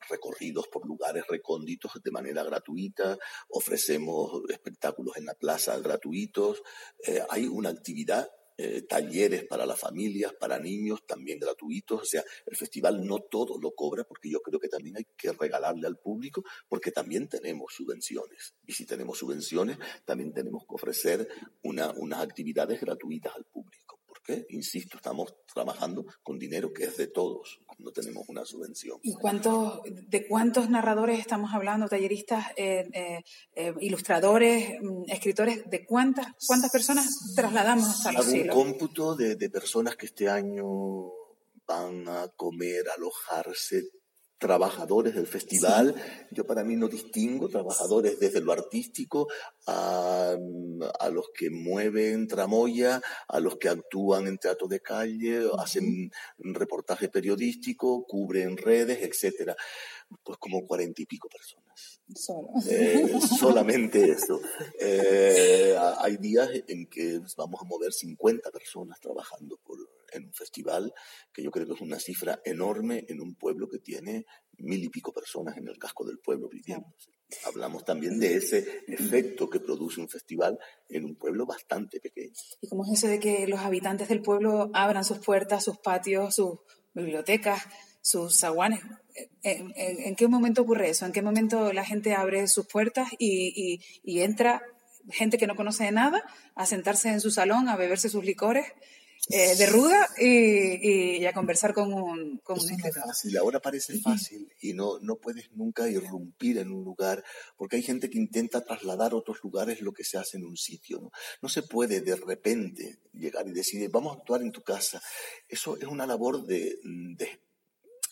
recorridos por lugares recónditos de manera gratuita, ofrecemos espectáculos en la plaza gratuitos, eh, hay una actividad eh, talleres para las familias, para niños, también gratuitos. O sea, el festival no todo lo cobra porque yo creo que también hay que regalarle al público porque también tenemos subvenciones. Y si tenemos subvenciones, también tenemos que ofrecer una, unas actividades gratuitas al público. Insisto, estamos trabajando con dinero que es de todos, no tenemos una subvención. ¿Y cuántos, de cuántos narradores estamos hablando, talleristas, eh, eh, eh, ilustradores, mm, escritores? ¿De cuántas, cuántas personas trasladamos hasta los un cómputo de, de personas que este año van a comer, alojarse, trabajadores del festival. Yo para mí no distingo trabajadores desde lo artístico a, a, los que mueven tramoya, a los que actúan en teatro de calle, hacen reportaje periodístico, cubren redes, etcétera. Pues como cuarenta y pico personas. Eh, *laughs* solamente eso. Eh, hay días en que vamos a mover 50 personas trabajando por, en un festival, que yo creo que es una cifra enorme en un pueblo que tiene mil y pico personas en el casco del pueblo viviendo. Hablamos también de ese efecto que produce un festival en un pueblo bastante pequeño. ¿Y cómo es eso de que los habitantes del pueblo abran sus puertas, sus patios, sus bibliotecas, sus zaguanes? ¿En, qué momento ocurre eso? ¿En qué momento la gente abre sus puertas y, y entra gente que no conoce de nada a sentarse en su salón, a beberse sus licores eh, de ruda y, a conversar con un, con un fácil, ahora parece fácil y no, no puedes nunca irrumpir en un lugar porque hay gente que intenta trasladar a otros lugares lo que se hace en un sitio. ¿no? no se puede de repente llegar y decir, vamos a actuar en tu casa. Eso es una labor de, de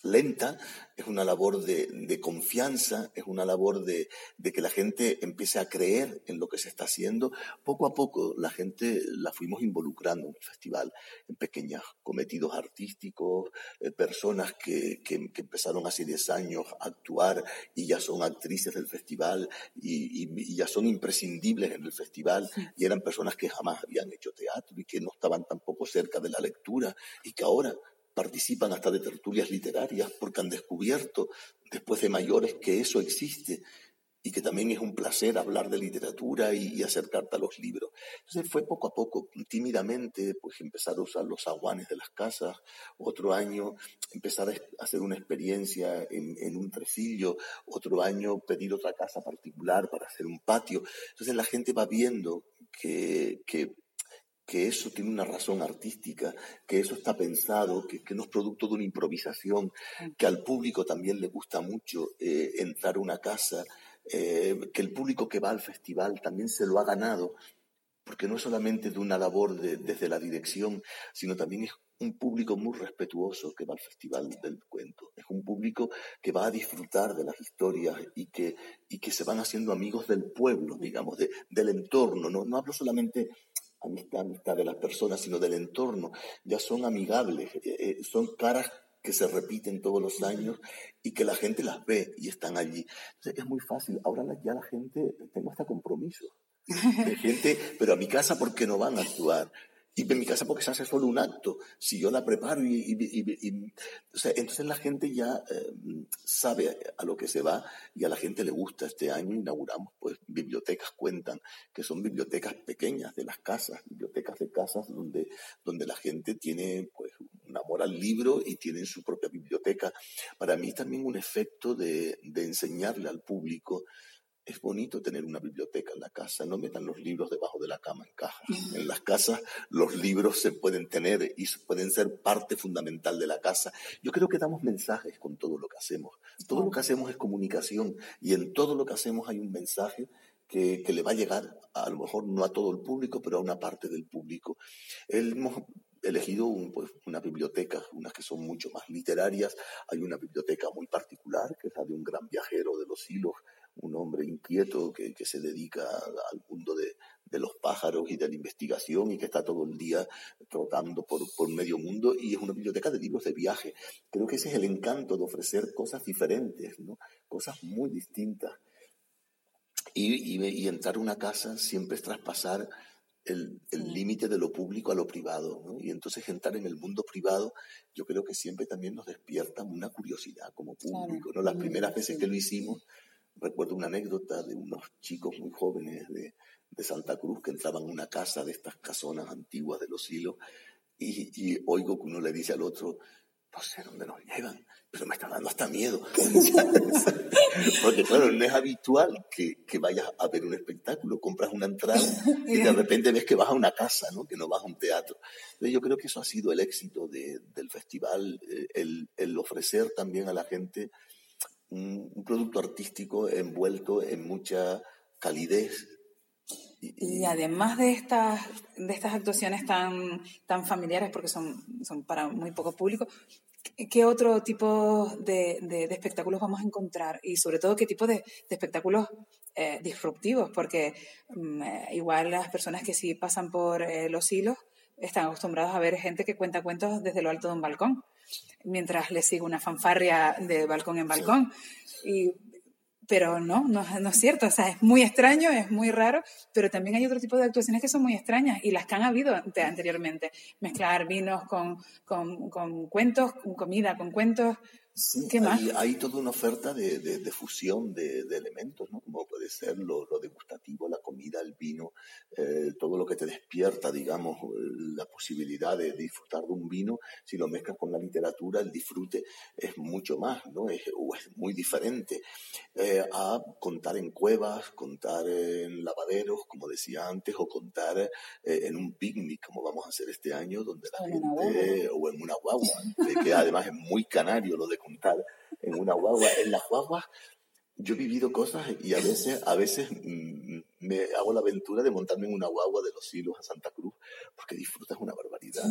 lenta, es una labor de, confianza, es una labor de, que la gente empiece a creer en lo que se está haciendo. Poco a poco la gente la fuimos involucrando en el festival, en pequeños cometidos artísticos, eh, personas que, empezaron hace 10 años a actuar y ya son actrices del festival y, y ya son imprescindibles en el festival y eran personas que jamás habían hecho teatro y que no estaban tampoco cerca de la lectura y que ahora participan hasta de tertulias literarias porque han descubierto después de mayores que eso existe y que también es un placer hablar de literatura y, acercarte a los libros. Entonces fue poco a poco, tímidamente, pues empezar a usar los aguanes de las casas, otro año empezar a hacer una experiencia en, un tresillo, otro año pedir otra casa particular para hacer un patio. Entonces la gente va viendo que, que que eso tiene una razón artística, que eso está pensado, que, no es producto de una improvisación, que al público también le gusta mucho eh, entrar a una casa, eh, que el público que va al festival también se lo ha ganado, porque no es solamente de una labor desde la dirección, sino también es un público muy respetuoso que va al Festival del Cuento. Es un público que va a disfrutar de las historias y que, y que se van haciendo amigos del pueblo, digamos, del entorno. No, no hablo solamente amistad, amistad de las personas, sino del entorno. Ya son amigables, eh, eh, son caras que se repiten todos los años y que la gente las ve y están allí. es muy fácil. Ahora ya la gente, tengo hasta compromiso. De *laughs* gente, pero a mi casa, ¿por qué no van a actuar? Y en mi casa porque se hace solo un acto. Si yo la preparo y... o sea, entonces la gente ya eh, sabe a lo que se va y a la gente le gusta. Este año inauguramos pues bibliotecas, cuentan que son bibliotecas pequeñas de las casas, bibliotecas de casas donde, donde la gente tiene pues un amor al libro y tiene su propia biblioteca. Para mí también un efecto de, de enseñarle al público es bonito tener una biblioteca en la casa, no metan los libros debajo de la cama en cajas. En las casas los libros se pueden tener y pueden ser parte fundamental de la casa. Yo creo que damos mensajes con todo lo que hacemos. Todo lo que hacemos es comunicación y en todo lo que hacemos hay un mensaje que, le va a llegar, a, lo mejor no a todo el público, pero a una parte del público. Hemos elegido pues, una biblioteca, unas que son mucho más literarias. Hay una biblioteca muy particular, que es la de un gran viajero de los hilos, un hombre inquieto que, se dedica al mundo de, los pájaros y de la investigación y que está todo el día trotando por, medio mundo y es una biblioteca de libros de viaje. Creo que ese es el encanto de ofrecer cosas diferentes, ¿no? cosas muy distintas. Y, entrar a una casa siempre es traspasar el límite de lo público a lo privado. Y entonces entrar en el mundo privado, yo creo que siempre también nos despierta una curiosidad como público. ¿no? Las primeras veces que lo hicimos, recuerdo una anécdota de unos chicos muy jóvenes de, Santa Cruz que entraban a una casa de estas casonas antiguas de los hilos y, oigo que uno le dice al otro, no sé dónde nos llevan, pero me está dando hasta miedo. *laughs* Porque claro, no es habitual que, que, vayas a ver un espectáculo, compras una entrada y de *laughs* repente ves que vas a una casa, ¿no? que no vas a un teatro. Entonces yo creo que eso ha sido el éxito del festival, eh, el, el ofrecer también a la gente un, producto artístico envuelto en mucha calidez. Y, además de estas, de estas actuaciones tan, tan familiares, porque son, son para muy poco público, ¿qué otro tipo de, de, espectáculos vamos a encontrar? Y sobre todo, ¿qué tipo de, espectáculos eh, disruptivos? Porque mm, eh, igual las personas que sí pasan por eh, los hilos están acostumbrados a ver gente que cuenta cuentos desde lo alto de un balcón mientras le sigo una fanfarria de balcón en balcón. Y, pero no, no, es cierto. O sea, es muy extraño, es muy raro, pero también hay otro tipo de actuaciones que son muy extrañas y las que han habido anteriormente. Mezclar vinos con, con, con cuentos, comida con cuentos. ¿Qué más? Hay, toda una oferta de, de, fusión de, de, elementos, ¿no? Como puede ser lo, lo degustativo, la comida, el vino, eh, todo lo que te despierta, digamos, la posibilidad de, disfrutar de un vino. Si lo mezclas con la literatura, el disfrute es mucho más, ¿no? Es, es muy diferente eh, a contar en cuevas, contar en lavaderos, como decía antes, o contar eh, en un picnic, como vamos a hacer este año, donde la gente, o en una guagua, que además es muy canario lo de contar en una guagua. En las guaguas yo he vivido cosas y a veces, a veces mm, me hago la aventura de montarme en una guagua de los hilos a Santa Cruz, porque disfrutas una barbaridad.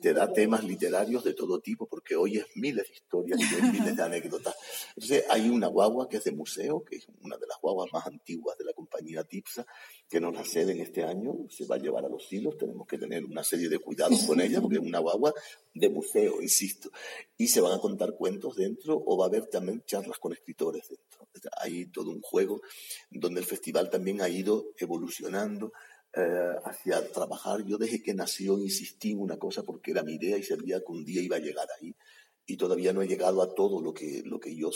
Te da temas literarios de todo tipo, porque oyes miles de historias y miles de anécdotas. Entonces, hay una guagua que es de museo, que es una de las guaguas más antiguas de la compañía Tipsa, que nos la ceden este año, se va a llevar a los hilos, tenemos que tener una serie de cuidados con ella, porque es una guagua de museo, insisto. Y se van a contar cuentos dentro, o va a haber también charlas con escritores dentro. Hay todo un juego donde el festival también ha ido evolucionando eh, hacia trabajar. Yo desde que nació insistí en una cosa porque era mi idea y sabía que un día iba a llegar ahí. Y todavía no he llegado a todo lo que, lo que yo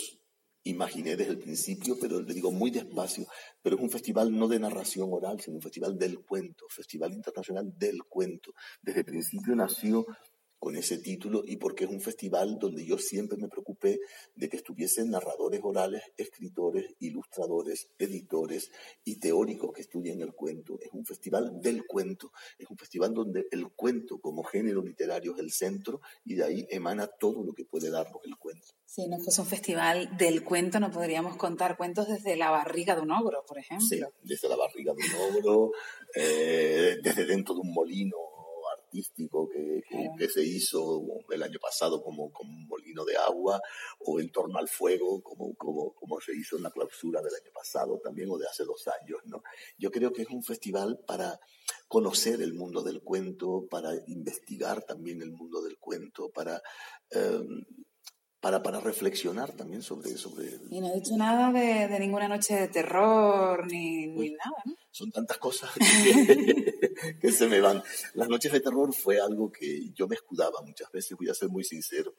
imaginé desde el principio, pero le digo muy despacio, pero es un festival no de narración oral, sino un festival del cuento, Festival Internacional del Cuento. Desde el principio nació con ese título y porque es un festival donde yo siempre me preocupé de que estuviesen narradores orales, escritores, ilustradores, editores y teóricos que estudian el cuento. Es un festival del cuento, es un festival donde el cuento como género literario es el centro y de ahí emana todo lo que puede darnos el cuento. Si no fuese un festival del cuento, no podríamos contar cuentos desde la barriga de un ogro, por ejemplo. Sí, desde la barriga de un ogro, eh, desde dentro de un molino artístico que, que, se hizo el año pasado como, como, un molino de agua, o en torno al fuego, como, como, como se hizo en la clausura del año pasado también, o de hace dos años. ¿no? Yo creo que es un festival para conocer el mundo del cuento, para investigar también el mundo del cuento, para... Em, para, para reflexionar también sobre, sobre... Y no he dicho nada de, de ninguna noche de terror ni, ni nada, ¿no? Son tantas cosas que, *laughs* que, se me van. Las noches de terror fue algo que yo me escudaba muchas veces, voy a ser muy sincero.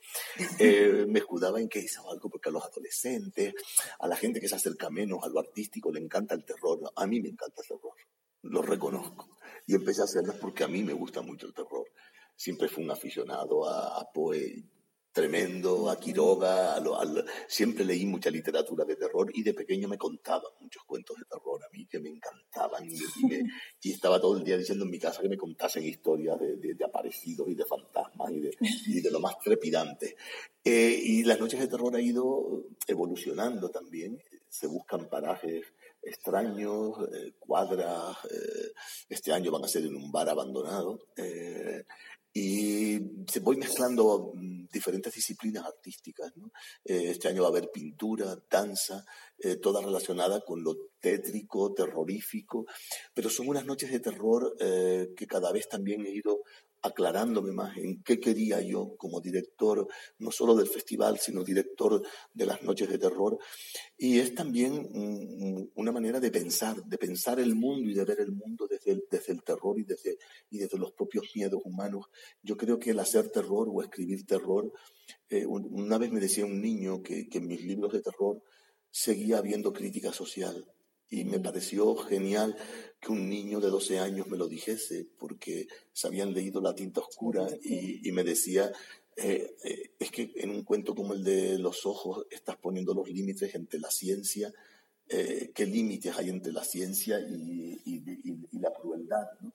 Eh, me escudaba en que hizo algo porque a los adolescentes, a la gente que se acerca menos a lo artístico, le encanta el terror. A mí me encanta el terror, lo reconozco. Y empecé a hacerlo porque a mí me gusta mucho el terror. Siempre fui un aficionado a, a Poe tremendo, a Quiroga, siempre leí mucha literatura de terror y de pequeño me contaban muchos cuentos de terror a mí que me encantaban y, estaba todo el día diciendo en mi casa que me contasen historias de, aparecidos y de fantasmas y de, y de lo más trepidante. Eh, y las noches de terror ha ido evolucionando también, se buscan parajes extraños, eh, cuadras, eh, este año van a ser en un bar abandonado. Y voy mezclando mm, diferentes disciplinas artísticas. ¿no? Eh, este año va a haber pintura, danza, eh, toda relacionada con lo tétrico, terrorífico, pero son unas noches de terror eh, que cada vez también he ido aclarándome más en qué quería yo como director, no solo del festival, sino director de las noches de terror. Y es también una manera de pensar, de pensar el mundo y de ver el mundo desde el, desde el terror y desde, y desde los propios miedos humanos. Yo creo que el hacer terror o escribir terror, eh, una vez me decía un niño que, que en mis libros de terror seguía habiendo crítica social y me pareció genial que un niño de 12 años me lo dijese, porque se habían leído La tinta oscura y, y me decía, eh, eh, es que en un cuento como el de los ojos estás poniendo los límites entre la ciencia, eh, qué límites hay entre la ciencia y, y, y la crueldad, ¿no?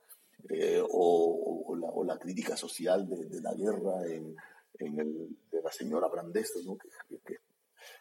Eh, o, o, la, o, la, crítica social de, de la guerra en, en el, de la señora Brandeso, ¿no? que, que,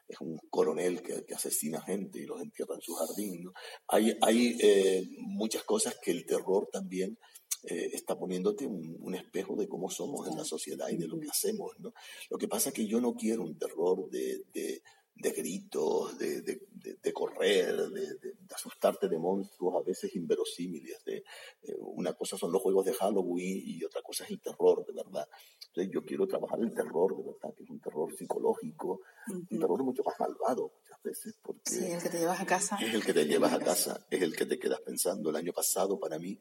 es un coronel que, que, asesina gente y los entierra en su jardín. ¿no? Hay, hay eh, muchas cosas que el terror también eh, está poniéndote un, un, espejo de cómo somos en la sociedad y de lo que hacemos. ¿no? Lo que pasa es que yo no quiero un terror de, de, de gritos, de, de, de correr, de, asustarte de monstruos a veces inverosímiles. De, eh, una cosa son los juegos de Halloween y otra cosa es el terror, de verdad. Entonces yo quiero trabajar el terror, de verdad, que es un terror psicológico, uh -huh. un terror mucho más malvado muchas veces. Porque sí, el que te llevas a casa. Es el que te llevas a casa, es el que te quedas pensando. El año pasado para mí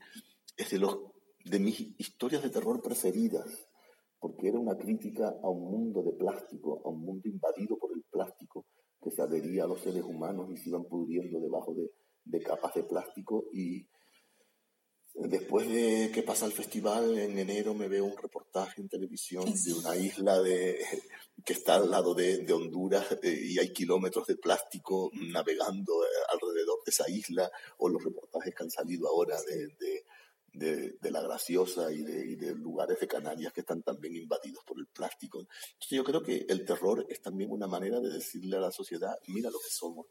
es de, los, de mis historias de terror preferidas porque era una crítica a un mundo de plástico, a un mundo invadido por plástico, que se adhería a los seres humanos y se iban pudriendo debajo de, de capas de plástico. Y después de que pasa el festival, en enero me veo un reportaje en televisión de una isla de, que está al lado de, de Honduras eh, y hay kilómetros de plástico navegando eh, alrededor de esa isla, o los reportajes que han salido ahora de, de de, la graciosa y de, lugares de Canarias que están también invadidos por el plástico. Entonces yo creo que el terror es también una manera de decirle a la sociedad, mira lo que somos.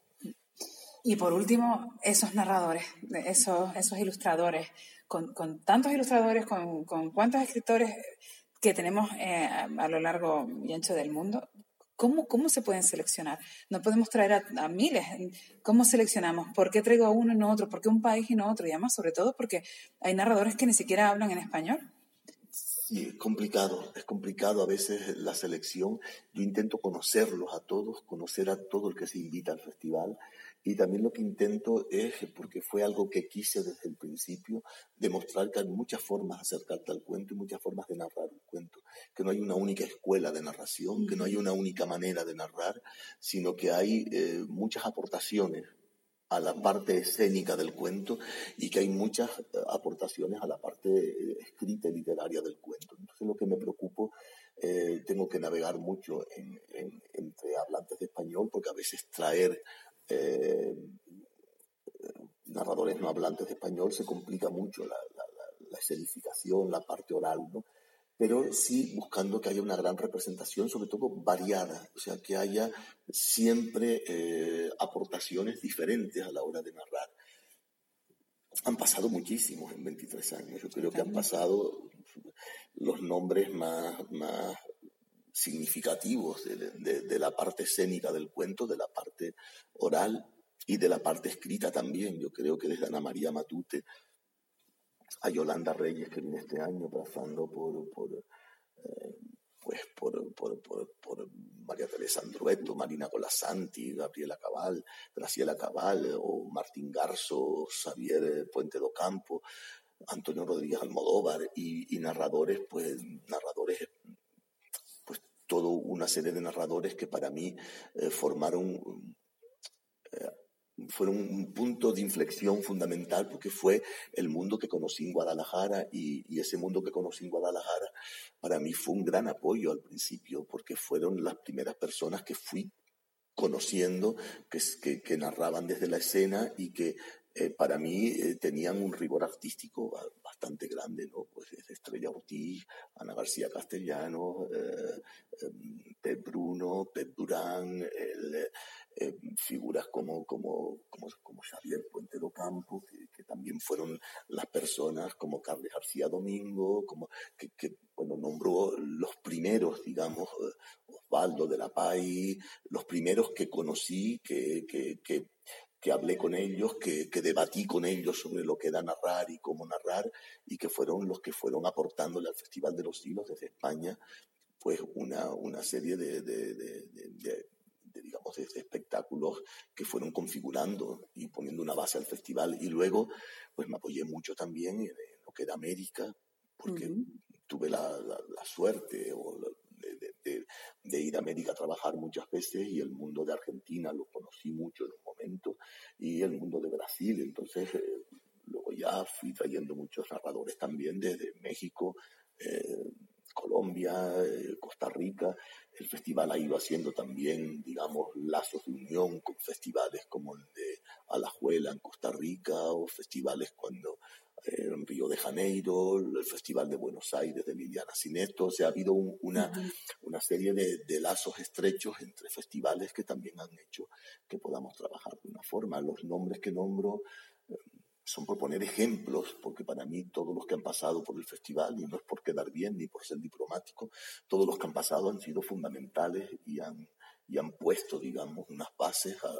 Y por último, esos narradores, esos, esos ilustradores, con, con tantos ilustradores, con, con, cuántos escritores que tenemos eh, a lo largo y ancho del mundo, ¿Cómo, ¿Cómo se pueden seleccionar? No podemos traer a, a, miles. ¿Cómo seleccionamos? ¿Por qué traigo a uno y no otro? ¿Por qué un país y no otro? Y además, sobre todo, porque hay narradores que ni siquiera hablan en español. Sí, es complicado, es complicado a veces la selección. Yo intento conocerlos a todos, conocer a todo el que se invita al festival Y también lo que intento es, porque fue algo que quise desde el principio, demostrar que hay muchas formas de acercarte al cuento y muchas formas de narrar un cuento. Que no hay una única escuela de narración, que no hay una única manera de narrar, sino que hay eh, muchas aportaciones a la parte escénica del cuento y que hay muchas eh, aportaciones a la parte eh, escrita y literaria del cuento. Entonces lo que me preocupo, tengo que navegar mucho entre hablantes de español porque a veces traer eh, narradores no hablantes de español se complica mucho la, la, escenificación, la parte oral, ¿no? pero sí buscando que haya una gran representación, sobre todo variada, o sea, que haya siempre eh, aportaciones diferentes a la hora de narrar. Han pasado muchísimos en 23 años, yo creo que han pasado los nombres más, más significativos de, la parte escénica del cuento, de la parte oral y de la parte escrita también. Yo creo que desde Ana María Matute a Yolanda Reyes, que viene este año pasando por, por eh, pues por, por, por, María Teresa Andrueto, Marina Colasanti, Gabriela Cabal, Graciela Cabal, o Martín Garzo, Xavier Puente do Campo, Antonio Rodríguez Almodóvar y, y narradores, pues narradores una serie de narradores que para mí eh, formaron, eh, fueron un punto de inflexión fundamental porque fue el mundo que conocí en Guadalajara y, ese mundo que conocí en Guadalajara para mí fue un gran apoyo al principio porque fueron las primeras personas que fui conociendo, que, que, narraban desde la escena y que eh, para mí tenían un rigor artístico bastante grande, ¿no? Pues Estrella Ortiz, Ana García Castellano, eh, em, Pep Bruno, Pep Durán, eh, figuras como, como, como, como, Xavier Puente do Campo, que, también fueron las personas como Carles García Domingo, como que, bueno, nombró los primeros, digamos, Osvaldo de la Pay, los primeros que conocí, que, que, que que hablé con ellos, que, debatí con ellos sobre lo que era narrar y cómo narrar, y que fueron los que fueron aportándole al Festival de los Hilos desde España, pues una, una serie de, digamos, de espectáculos que fueron configurando y poniendo una base al festival. Y luego, pues me apoyé mucho también en, lo que era América, porque tuve la, suerte o de, ir a América a trabajar muchas veces y el mundo de Argentina lo conocí mucho en un momento y el mundo de Brasil. Entonces, eh, luego ya fui trayendo muchos narradores también desde México, eh, Colombia, eh, Costa Rica. El festival ha ido haciendo también, digamos, lazos de unión con festivales como el de Alajuela en Costa Rica o festivales cuando en Río de Janeiro, el Festival de Buenos Aires de Liliana Cineto, o sea, ha habido una, una serie de, de, lazos estrechos entre festivales que también han hecho que podamos trabajar de una forma. Los nombres que nombro eh, son por poner ejemplos, porque para mí todos los que han pasado por el festival, y no es por quedar bien ni por ser diplomático, todos los que han pasado han sido fundamentales y han, y han puesto, digamos, unas bases a,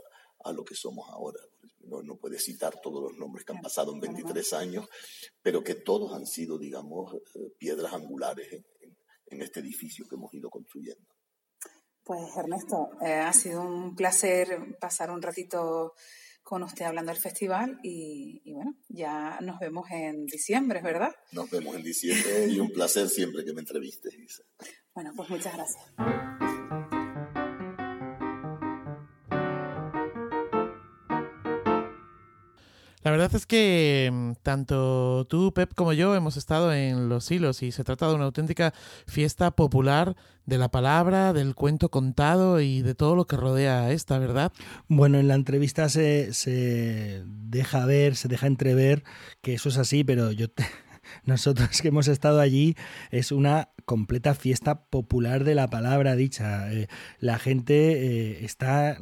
a lo que somos ahora. No, no puede citar todos los nombres que han pasado en 23 años, pero que todos han sido, digamos, eh, piedras angulares en, este edificio que hemos ido construyendo. Pues Ernesto, eh, ha sido un placer pasar un ratito con usted hablando del festival y, y, bueno, ya nos vemos en diciembre, ¿verdad? Nos vemos en diciembre y un placer siempre que me entrevistes, Isa. Bueno, pues muchas gracias. La verdad es que mm, tanto tú, Pep, como yo hemos estado en Los Hilos y se trata de una auténtica fiesta popular de la palabra, del cuento contado y de todo lo que rodea a esta, ¿verdad? Bueno, en la entrevista se, se deja ver, se deja entrever que eso es así, pero yo *laughs* nosotros que hemos estado allí es una completa fiesta popular de la palabra dicha. Eh, la gente eh, está,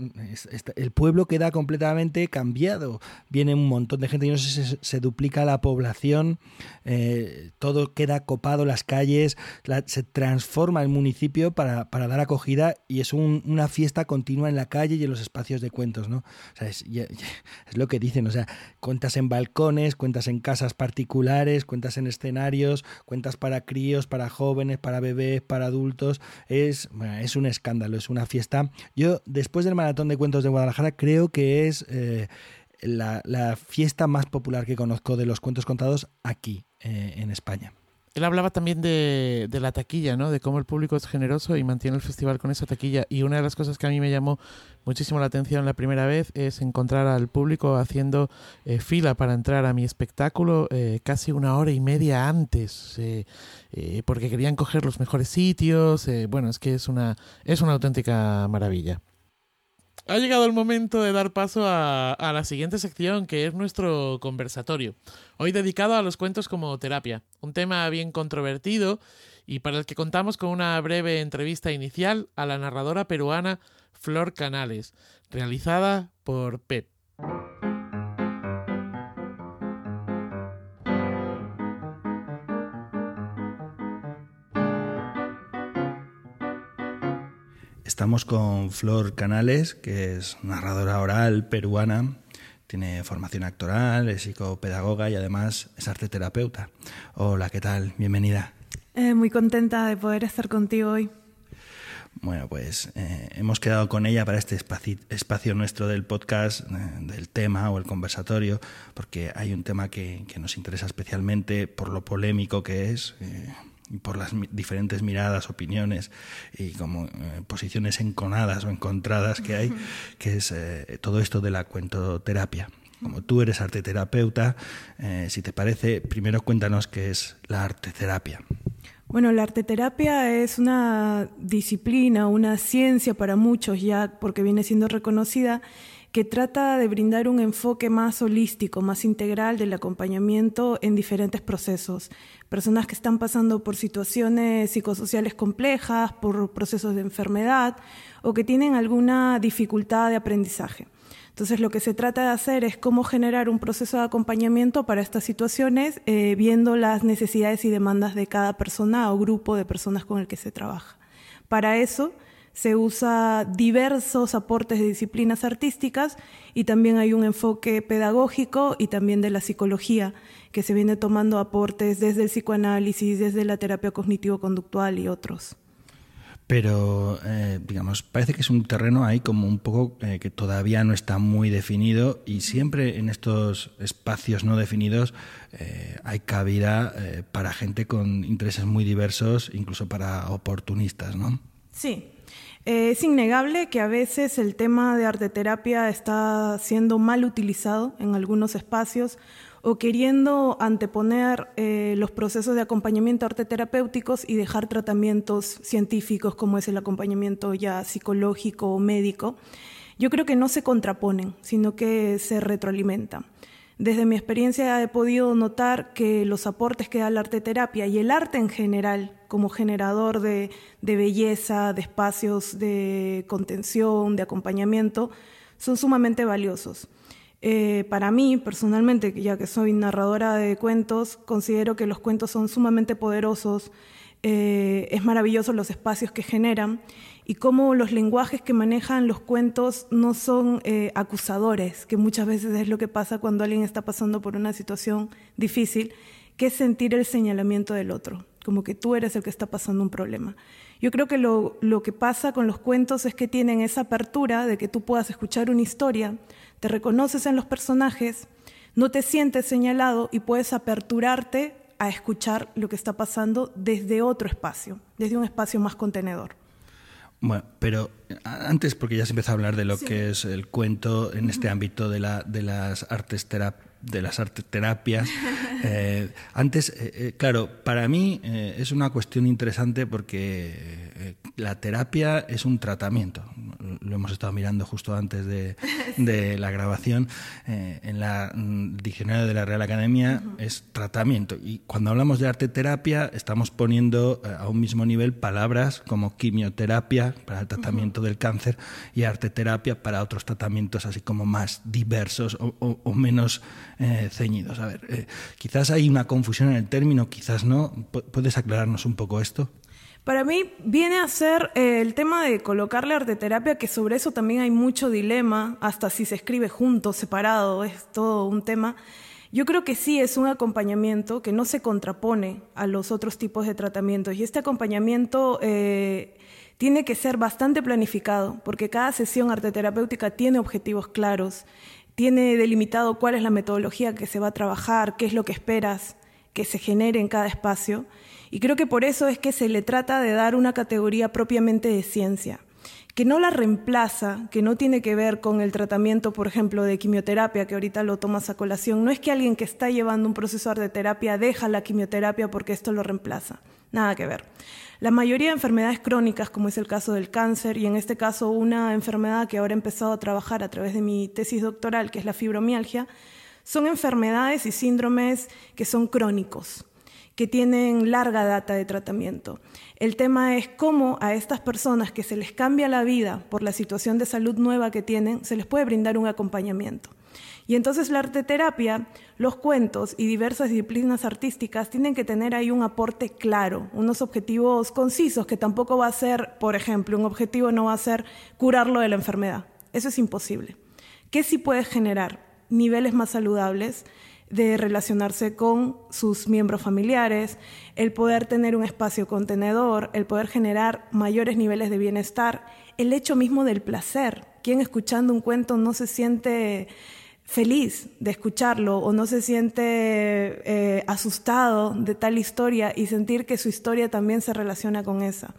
el pueblo queda completamente cambiado. Viene un montón de gente, y no sé si se, duplica la población, eh, todo queda copado, las calles, se transforma el municipio para, dar acogida y es una fiesta continua en la calle y en los espacios de cuentos, ¿no? es, es lo que dicen, o sea, cuentas en balcones, cuentas en casas particulares, cuentas en escenarios, cuentas para críos, para jóvenes para bebés, para adultos. Es, es un escándalo, es una fiesta. Yo, después del Maratón de Cuentos de Guadalajara, creo que es eh, la, fiesta más popular que conozco de los cuentos contados aquí, eh, en España. Él hablaba también de, de, la taquilla, ¿no? De cómo el público es generoso y mantiene el festival con esa taquilla. Y una de las cosas que a mí me llamó muchísimo la atención la primera vez es encontrar al público haciendo eh, fila para entrar a mi espectáculo eh, casi una hora y media antes, eh, porque querían coger los mejores sitios. bueno, es que es una, es una auténtica maravilla. Ha llegado el momento de dar paso a, la siguiente sección, que es nuestro conversatorio. Hoy dedicado a los cuentos como terapia, un tema bien controvertido y para el que contamos con una breve entrevista inicial a la narradora peruana Flor Canales, realizada por Pep. Estamos con Flor Canales, que es narradora oral peruana, tiene formación actoral, es psicopedagoga y además es arte terapeuta. Hola, ¿qué tal? Bienvenida. Eh, muy contenta de poder estar contigo hoy. Bueno, pues eh, hemos quedado con ella para este espacio, nuestro del podcast, eh, del tema o el conversatorio, porque hay un tema que, nos interesa especialmente por lo polémico que es por las diferentes miradas, opiniones y como eh, posiciones enconadas o encontradas que hay, que es eh, todo esto de la cuentoterapia. Como tú eres arteterapeuta, eh, si te parece, primero cuéntanos qué es la arteterapia. Bueno, la arteterapia es una disciplina, una ciencia para muchos ya, porque viene siendo reconocida que trata de brindar un enfoque más holístico, más integral del acompañamiento en diferentes procesos. Personas que están pasando por situaciones psicosociales complejas, por procesos de enfermedad o que tienen alguna dificultad de aprendizaje. Entonces lo que se trata de hacer es cómo generar un proceso de acompañamiento para estas situaciones, eh, viendo las necesidades y demandas de cada persona o grupo de personas con el que se trabaja. Para eso se usa diversos aportes de disciplinas artísticas y también hay un enfoque pedagógico y también de la psicología, que se viene tomando aportes desde el psicoanálisis, desde la terapia cognitivo-conductual y otros. Pero, eh, digamos, parece que es un terreno ahí como un poco eh, que todavía no está muy definido y siempre en estos espacios no definidos eh, hay cabida para gente con intereses muy diversos, incluso para oportunistas, ¿no? Sí, es innegable que a veces el tema de arteterapia está siendo mal utilizado en algunos espacios o queriendo anteponer eh, los procesos de acompañamiento arteterapéuticos y dejar tratamientos científicos como es el acompañamiento ya psicológico o médico. Yo creo que no se contraponen, sino que se retroalimentan. Desde mi experiencia he podido notar que los aportes que da la arteterapia y el arte en general, como generador de, belleza, de espacios de contención, de acompañamiento, son sumamente valiosos. Eh, para mí, personalmente, ya que soy narradora de cuentos, considero que los cuentos son sumamente poderosos, eh, es maravilloso los espacios que generan y cómo los lenguajes que manejan los cuentos no son eh, acusadores, que muchas veces es lo que pasa cuando alguien está pasando por una situación difícil, que es sentir el señalamiento del otro, como que tú eres el que está pasando un problema. Yo creo que lo, lo que pasa con los cuentos es que tienen esa apertura de que tú puedas escuchar una historia, te reconoces en los personajes, no te sientes señalado y puedes aperturarte a escuchar lo que está pasando desde otro espacio, desde un espacio más contenedor. Bueno, pero antes, porque ya se empezó a hablar de lo que es el cuento en este ámbito de, la, de las artes de las artes terapias. *laughs* Eh, antes, eh, eh, claro, para mí es una cuestión interesante porque la terapia es un tratamiento. Lo hemos estado mirando justo antes de, de *laughs* la grabación. en la, el diccionario de la Real Academia es tratamiento. Y cuando hablamos de arte terapia, estamos poniendo a un mismo nivel palabras como quimioterapia para el tratamiento del cáncer y arte terapia para otros tratamientos así como más diversos o, menos eh, ceñidos. A ver, eh, quizás hay una confusión en el término, quizás no. ¿Puedes aclararnos un poco esto? Para mí viene a ser eh, el tema de colocarle arteterapia, que sobre eso también hay mucho dilema, hasta si se escribe junto, separado, es todo un tema. Yo creo que sí es un acompañamiento que no se contrapone a los otros tipos de tratamientos y este acompañamiento eh, tiene que ser bastante planificado porque cada sesión arteterapéutica tiene objetivos claros, tiene delimitado cuál es la metodología que se va a trabajar, qué es lo que esperas que se genere en cada espacio y creo que por eso es que se le trata de dar una categoría propiamente de ciencia que no la reemplaza, que no tiene que ver con el tratamiento, por ejemplo, de quimioterapia, que ahorita lo tomas a colación. No es que alguien que está llevando un proceso de terapia deja la quimioterapia porque esto lo reemplaza. Nada que ver. La mayoría de enfermedades crónicas, como es el caso del cáncer, y en este caso una enfermedad que ahora he empezado a trabajar a través de mi tesis doctoral, que es la fibromialgia, son enfermedades y síndromes que son crónicos que tienen larga data de tratamiento. El tema es cómo a estas personas que se les cambia la vida por la situación de salud nueva que tienen, se les puede brindar un acompañamiento. Y entonces la arteterapia, los cuentos y diversas disciplinas artísticas tienen que tener ahí un aporte claro, unos objetivos concisos, que tampoco va a ser, por ejemplo, un objetivo no va a ser curarlo de la enfermedad. Eso es imposible. ¿Qué sí puede generar? Niveles más saludables, de relacionarse con sus miembros familiares, el poder tener un espacio contenedor, el poder generar mayores niveles de bienestar, el hecho mismo del placer. Quien escuchando un cuento no se siente feliz de escucharlo o no se siente eh, asustado de tal historia y sentir que su historia también se relaciona con esa.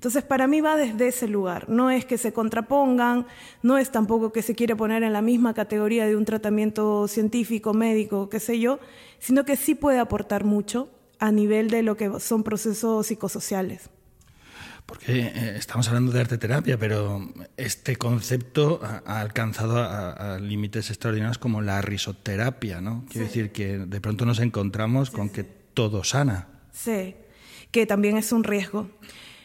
Entonces, para mí va desde ese lugar. No es que se contrapongan, no es tampoco que se quiere poner en la misma categoría de un tratamiento científico, médico, qué sé yo, sino que sí puede aportar mucho a nivel de lo que son procesos psicosociales. Porque eh, estamos hablando de arte terapia, pero este concepto ha, alcanzado a, límites extraordinarios como la risoterapia, ¿no? Quiero decir que de pronto nos encontramos con que todo sana. Sí, que también es un riesgo.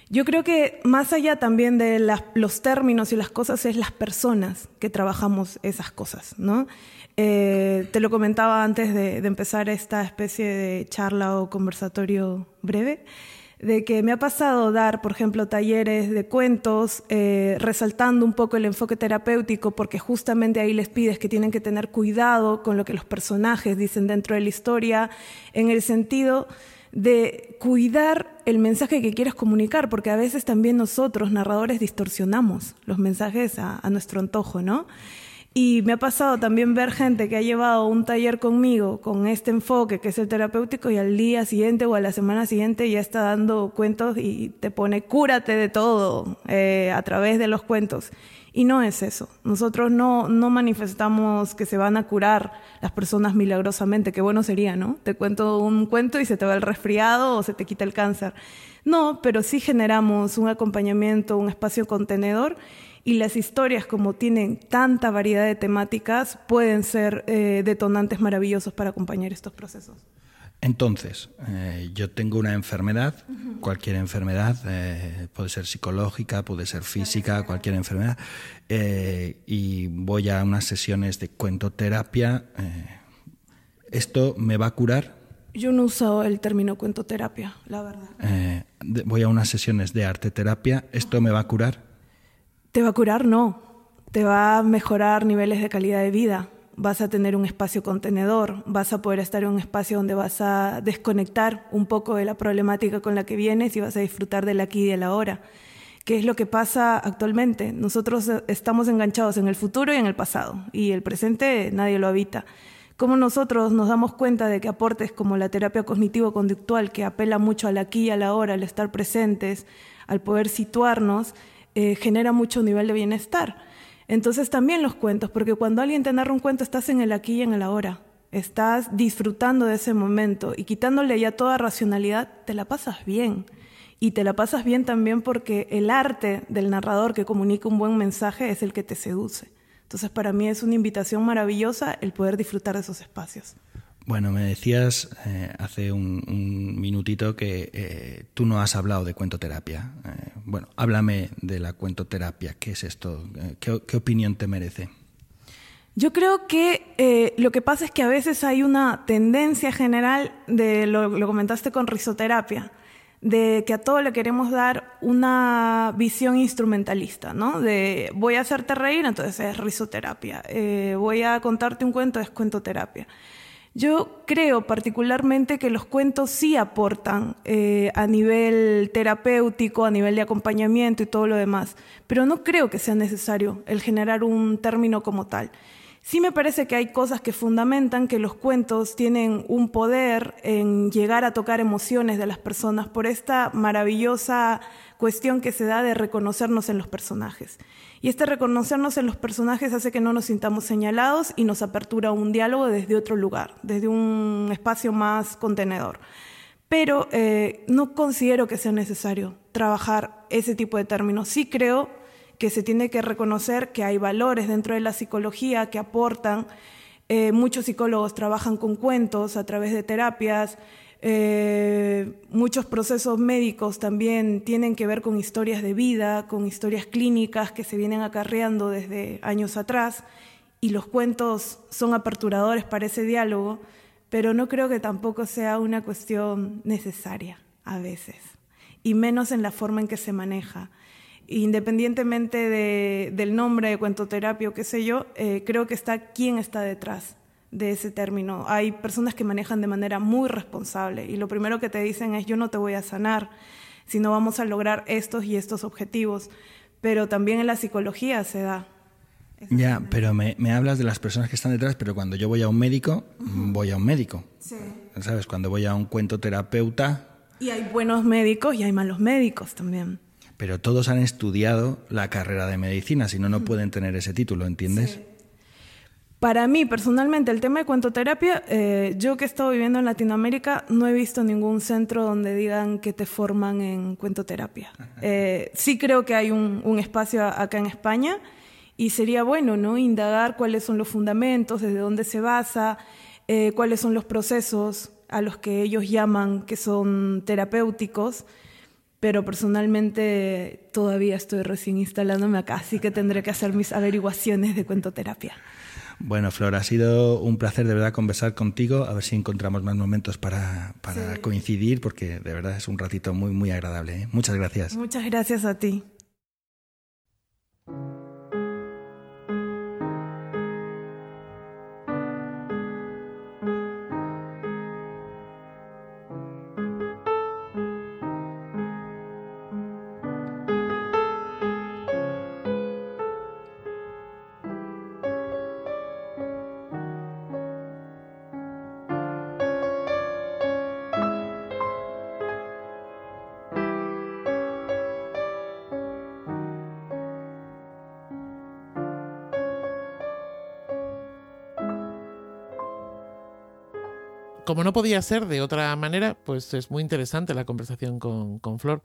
Yo creo que más allá también de los términos y las cosas es las personas que trabajamos esas cosas, ¿no? Eh, te lo comentaba antes de, empezar esta especie de charla o conversatorio breve, de que me ha pasado dar, por ejemplo, talleres de cuentos, eh, resaltando un poco el enfoque terapéutico, porque justamente ahí les pides que tienen que tener cuidado con lo que los personajes dicen dentro de la historia, en el sentido de cuidar el mensaje que quieres comunicar, porque a veces también nosotros, narradores, distorsionamos los mensajes a, nuestro antojo, ¿no? Y me ha pasado también ver gente que ha llevado un taller conmigo con este enfoque que es el terapéutico y al día siguiente o a la semana siguiente ya está dando cuentos y te pone cúrate de todo eh, a través de los cuentos. Y no es eso. Nosotros no, no manifestamos que se van a curar las personas milagrosamente. Qué bueno sería, ¿no? Te cuento un cuento y se te va el resfriado o se te quita el cáncer. No, pero sí generamos un acompañamiento, un espacio contenedor y las historias, como tienen tanta variedad de temáticas, pueden ser eh, detonantes maravillosos para acompañar estos procesos. Entonces, eh, yo tengo una enfermedad, cualquier enfermedad, eh, puede ser psicológica, puede ser física, cualquier enfermedad, eh, y voy a unas sesiones de cuentoterapia. ¿Esto me va a curar? Yo no uso el término cuentoterapia, la verdad. voy a unas sesiones de arteterapia. ¿Esto me va a curar? Te va a curar, no. Te va a mejorar niveles de calidad de vida vas a tener un espacio contenedor, vas a poder estar en un espacio donde vas a desconectar un poco de la problemática con la que vienes y vas a disfrutar del aquí y del ahora. ¿Qué es lo que pasa actualmente? Nosotros estamos enganchados en el futuro y en el pasado, y el presente nadie lo habita. ¿Cómo nosotros nos damos cuenta de que aportes como la terapia cognitivo-conductual, que apela mucho al aquí y a la ahora, al estar presentes, al poder situarnos, eh, genera mucho nivel de bienestar? Entonces también los cuentos, porque cuando alguien te narra un cuento estás en el aquí y en el ahora, estás disfrutando de ese momento y quitándole ya toda racionalidad, te la pasas bien. Y te la pasas bien también porque el arte del narrador que comunica un buen mensaje es el que te seduce. Entonces para mí es una invitación maravillosa el poder disfrutar de esos espacios. Bueno, me decías eh, hace un, minutito que eh, tú no has hablado de cuentoterapia. Eh, bueno, háblame de la cuentoterapia. ¿Qué es esto? ¿Qué, opinión te merece? Yo creo que lo que pasa es que a veces hay una tendencia general, de lo, lo, comentaste con risoterapia, de que a todo le queremos dar una visión instrumentalista, ¿no? De voy a hacerte reír, entonces es risoterapia. voy a contarte un cuento, es cuentoterapia. Yo creo particularmente que los cuentos sí aportan eh, a nivel terapéutico, a nivel de acompañamiento y todo lo demás, pero no creo que sea necesario el generar un término como tal. Sí me parece que hay cosas que fundamentan que los cuentos tienen un poder en llegar a tocar emociones de las personas por esta maravillosa cuestión que se da de reconocernos en los personajes. Y este reconocernos en los personajes hace que no nos sintamos señalados y nos apertura un diálogo desde otro lugar, desde un espacio más contenedor. Pero eh, no considero que sea necesario trabajar ese tipo de términos. Sí creo que se tiene que reconocer que hay valores dentro de la psicología que aportan. Eh, muchos psicólogos trabajan con cuentos a través de terapias, eh, muchos procesos médicos también tienen que ver con historias de vida, con historias clínicas que se vienen acarreando desde años atrás y los cuentos son aperturadores para ese diálogo, pero no creo que tampoco sea una cuestión necesaria a veces, y menos en la forma en que se maneja. Independientemente del nombre de cuentoterapia o qué sé yo, eh, creo que está quién está detrás de ese término. Hay personas que manejan de manera muy responsable y lo primero que te dicen es yo no te voy a sanar, sino vamos a lograr estos y estos objetivos. Pero también en la psicología se da. Ya, pero me, hablas de las personas que están detrás, pero cuando yo voy a un médico, voy a un médico. Sí. ¿Sabes? Cuando voy a un cuento terapeuta... Y hay buenos médicos y hay malos médicos también. Pero todos han estudiado la carrera de medicina, si no, no pueden tener ese título, ¿entiendes? Sí. Para mí, personalmente, el tema de cuentoterapia, eh, yo que he estado viviendo en Latinoamérica, no he visto ningún centro donde digan que te forman en cuentoterapia. Eh, sí creo que hay un, espacio acá en España y sería bueno, ¿no? Indagar cuáles son los fundamentos, desde dónde se basa, eh, cuáles son los procesos a los que ellos llaman que son terapéuticos pero personalmente todavía estoy recién instalándome acá, así que tendré que hacer mis averiguaciones de cuentoterapia. Bueno, Flor, ha sido un placer de verdad conversar contigo, a ver si encontramos más momentos para, coincidir, porque de verdad es un ratito muy, muy agradable. ¿eh? Muchas gracias. Muchas gracias a ti. Como no podía ser de otra manera, pues es muy interesante la conversación con, Flor.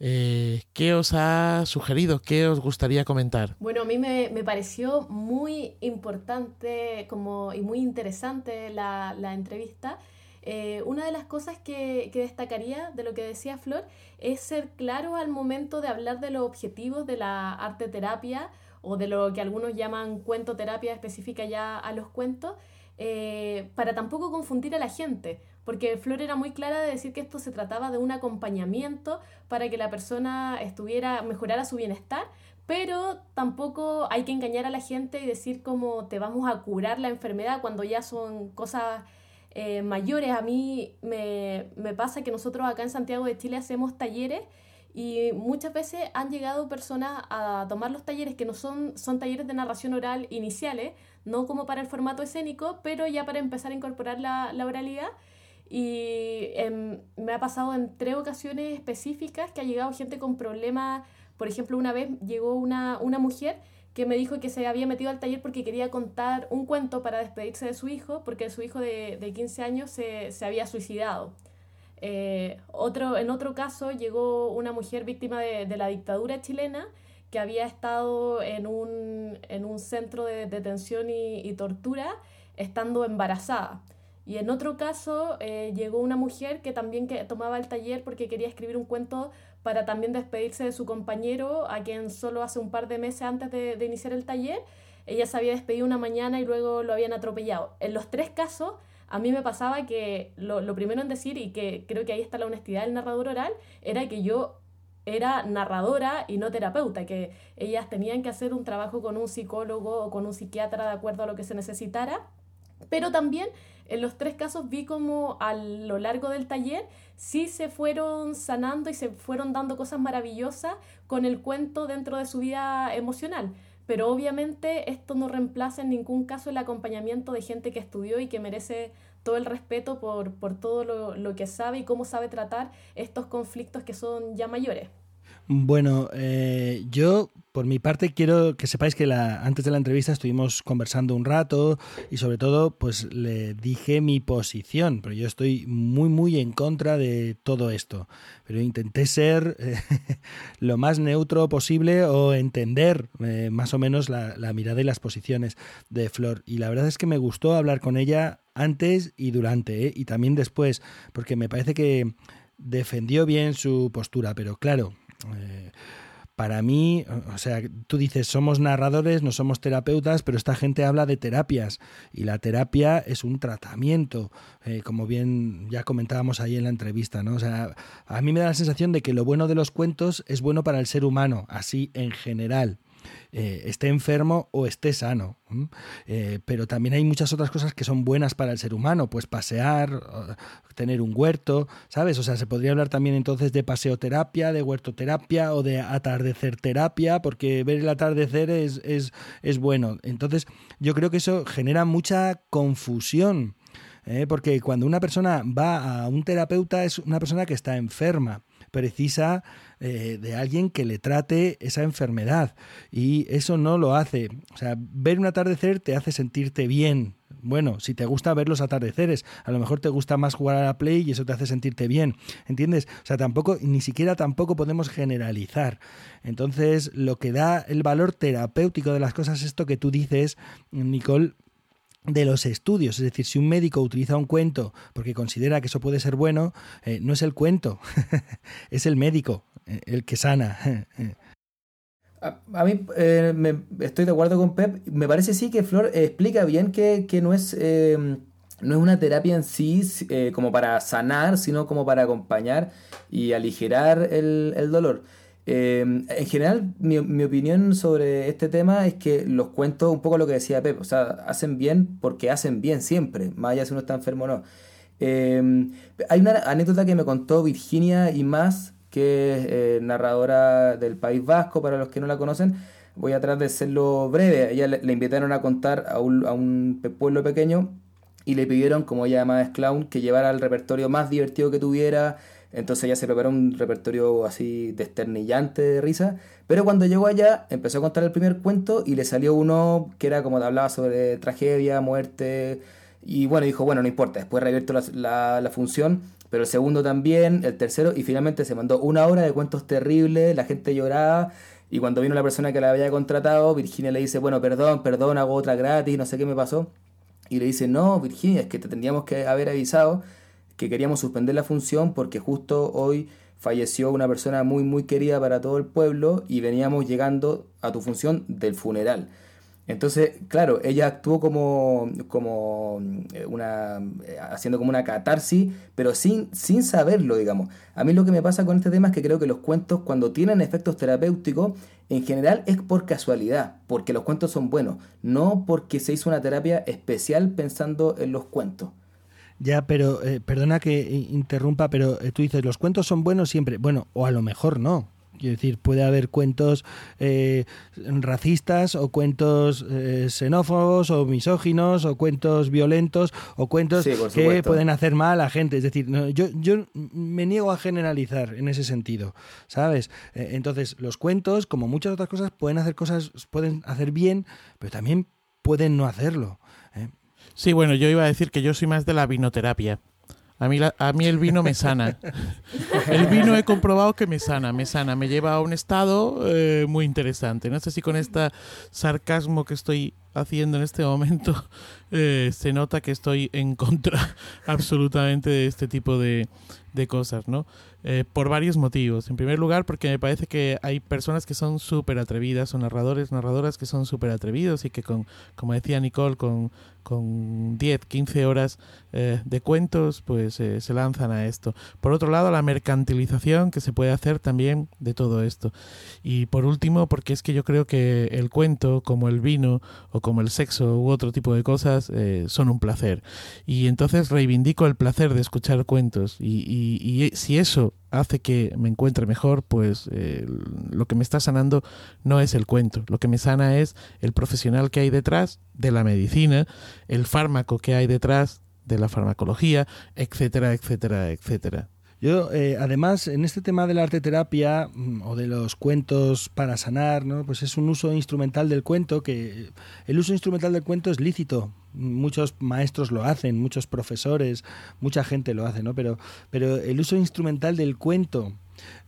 Eh, ¿Qué os ha sugerido? ¿Qué os gustaría comentar? Bueno, a mí me, pareció muy importante como, y muy interesante la, entrevista. Eh, una de las cosas que, destacaría de lo que decía Flor es ser claro al momento de hablar de los objetivos de la arte terapia o de lo que algunos llaman cuentoterapia específica ya a los cuentos eh, para tampoco confundir a la gente, porque Flor era muy clara de decir que esto se trataba de un acompañamiento para que la persona estuviera, mejorara su bienestar, pero tampoco hay que engañar a la gente y decir como te vamos a curar la enfermedad cuando ya son cosas eh, mayores. A mí me, me pasa que nosotros acá en Santiago de Chile hacemos talleres y muchas veces han llegado personas a tomar los talleres que no son, son talleres de narración oral iniciales, no como para el formato escénico, pero ya para empezar a incorporar la, la oralidad. Y em, me ha pasado en tres ocasiones específicas que ha llegado gente con problemas. Por ejemplo, una vez llegó una, una mujer que me dijo que se había metido al taller porque quería contar un cuento para despedirse de su hijo, porque su hijo de, de 15 años se, se había suicidado. Eh, otro, en otro caso llegó una mujer víctima de, la dictadura chilena que había estado en un, en un centro de detención y, tortura estando embarazada. Y en otro caso eh, llegó una mujer que también que tomaba el taller porque quería escribir un cuento para también despedirse de su compañero, a quien solo hace un par de meses antes de, de iniciar el taller, ella se había despedido una mañana y luego lo habían atropellado. En los tres casos a mí me pasaba que lo, lo, primero en decir, y que creo que ahí está la honestidad del narrador oral, era que yo era narradora y no terapeuta, que ellas tenían que hacer un trabajo con un psicólogo o con un psiquiatra de acuerdo a lo que se necesitara, Pero también en los tres casos vi como a lo largo del taller sí se fueron sanando y se fueron dando cosas maravillosas con el cuento dentro de su vida emocional. Pero obviamente esto no reemplaza en ningún caso el acompañamiento de gente que estudió y que merece todo el respeto por, por todo lo, lo que sabe y cómo sabe tratar estos conflictos que son ya mayores. Bueno, eh, yo por mi parte quiero que sepáis que la, antes de la entrevista estuvimos conversando un rato y sobre todo pues le dije mi posición, pero yo estoy muy muy en contra de todo esto, pero intenté ser eh, *laughs* lo más neutro posible o entender eh, más o menos la, la mirada y las posiciones de Flor y la verdad es que me gustó hablar con ella antes y durante y también después porque me parece que defendió bien su postura, pero claro, eh, para mí, o sea, tú dices, somos narradores, no somos terapeutas, pero esta gente habla de terapias y la terapia es un tratamiento, eh, como bien ya comentábamos ahí en la entrevista, ¿no? O sea, a mí me da la sensación de que lo bueno de los cuentos es bueno para el ser humano, así en general. Eh, esté enfermo o esté sano. Eh, pero también hay muchas otras cosas que son buenas para el ser humano, pues pasear, tener un huerto, ¿sabes? O sea, se podría hablar también entonces de paseoterapia, de huertoterapia o de atardecer terapia, porque ver el atardecer es, es, es bueno. Entonces, yo creo que eso genera mucha confusión. ¿Eh? Porque cuando una persona va a un terapeuta es una persona que está enferma precisa eh, de alguien que le trate esa enfermedad. Y eso no lo hace. O sea, ver un atardecer te hace sentirte bien. Bueno, si te gusta ver los atardeceres, a lo mejor te gusta más jugar a la play y eso te hace sentirte bien. ¿Entiendes? O sea, tampoco, ni siquiera tampoco podemos generalizar. Entonces, lo que da el valor terapéutico de las cosas es esto que tú dices, Nicole, de los estudios. Es decir, si un médico utiliza un cuento porque considera que eso puede ser bueno, eh, no es el cuento, *laughs* es el médico eh, el que sana. *laughs* A, mí eh, me, estoy de acuerdo con Pep. Me parece sí que Flor explica bien que, que no es... no es una terapia en sí como para sanar, sino como para acompañar y aligerar el, el dolor. Em, en general, mi, opinión sobre este tema es que los cuentos, un poco lo que decía Pep, o sea, hacen bien porque hacen bien siempre, más allá si uno está enfermo o no. Em, hay una anécdota que me contó Virginia y más, que es eh, narradora del País Vasco, para los que no la conocen. Voy a tratar de hacerlo breve. Ella le, invitaron a contar a un, a un, pueblo pequeño y le pidieron, como ella además es clown, que llevara el repertorio más divertido que tuviera, entonces ella se preparó un repertorio así desternillante de risa. Pero cuando llegó allá, empezó a contar el primer cuento y le salió uno que era como hablaba sobre tragedia, muerte. Y bueno, dijo, bueno, no importa, después reabierto la, la, función, pero el segundo también, el tercero, y finalmente se mandó una hora de cuentos terribles, la gente lloraba. Y cuando vino la persona que la había contratado, Virginia le dice, bueno, perdón, perdón, hago otra gratis, no sé qué me pasó. Y le dice, no, Virginia, es que te tendríamos que haber avisado que queríamos suspender la función porque justo hoy falleció una persona muy muy querida para todo el pueblo y veníamos llegando a tu función del funeral. Entonces, claro, ella actuó como, como eh, una, eh, haciendo como una catarsis, pero sin, sin saberlo, digamos. A mí lo que me pasa con este tema es que creo que los cuentos, cuando tienen efectos terapéuticos, en general es por casualidad, porque los cuentos son buenos, no porque se hizo una terapia especial pensando en los cuentos. Ya, pero eh, perdona que interrumpa, pero eh, tú dices, los cuentos son buenos siempre. Bueno, o a lo mejor no. Quiero decir, puede haber cuentos eh, racistas o cuentos xenófobos o misóginos o cuentos violentos o cuentos que pueden hacer mal a gente. Es decir, yo, yo me niego a generalizar en ese sentido, ¿sabes? entonces, los cuentos, como muchas otras cosas, pueden hacer cosas, pueden hacer bien, pero también pueden no hacerlo. Sí, bueno, yo iba a decir que yo soy más de la vinoterapia. A mí, a mí el vino me sana. *laughs* El vino he comprobado que me sana, me sana, me lleva a un estado eh, muy interesante. No sé si con este sarcasmo que estoy haciendo en este momento *laughs* eh, se nota que estoy en contra *laughs* absolutamente de este tipo de, de cosas, ¿no? Eh, por varios motivos. En primer lugar, porque me parece que hay personas que son súper atrevidas, o narradores, narradoras que son súper atrevidos y que, con, como decía Nicole, con, con 10, 15 horas eh, de cuentos, pues eh, se lanzan a esto. Por otro lado, la mercantilización que se puede hacer también de todo esto. Y por último, porque es que yo creo que el cuento, como el vino o como el sexo u otro tipo de cosas, eh, son un placer. Y entonces reivindico el placer de escuchar cuentos. Y, y, si eso hace que me encuentre mejor, pues eh, lo que me está sanando no es el cuento. Lo que me sana es el profesional que hay detrás de la medicina, el fármaco que hay detrás de la farmacología, etcétera, etcétera, etcétera. Yo, eh, además, en este tema de la arteterapia mm, o de los cuentos para sanar, ¿no? pues es un uso instrumental del cuento que el uso instrumental del cuento es lícito. Muchos maestros lo hacen, muchos profesores, mucha gente lo hace, ¿no? Pero, pero el uso instrumental del cuento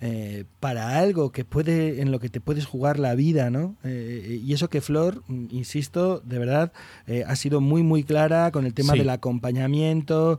eh, para algo que puede en lo que te puedes jugar la vida, ¿no? Eh, y eso que Flor, mm, insisto, de verdad eh, ha sido muy muy clara con el tema del acompañamiento,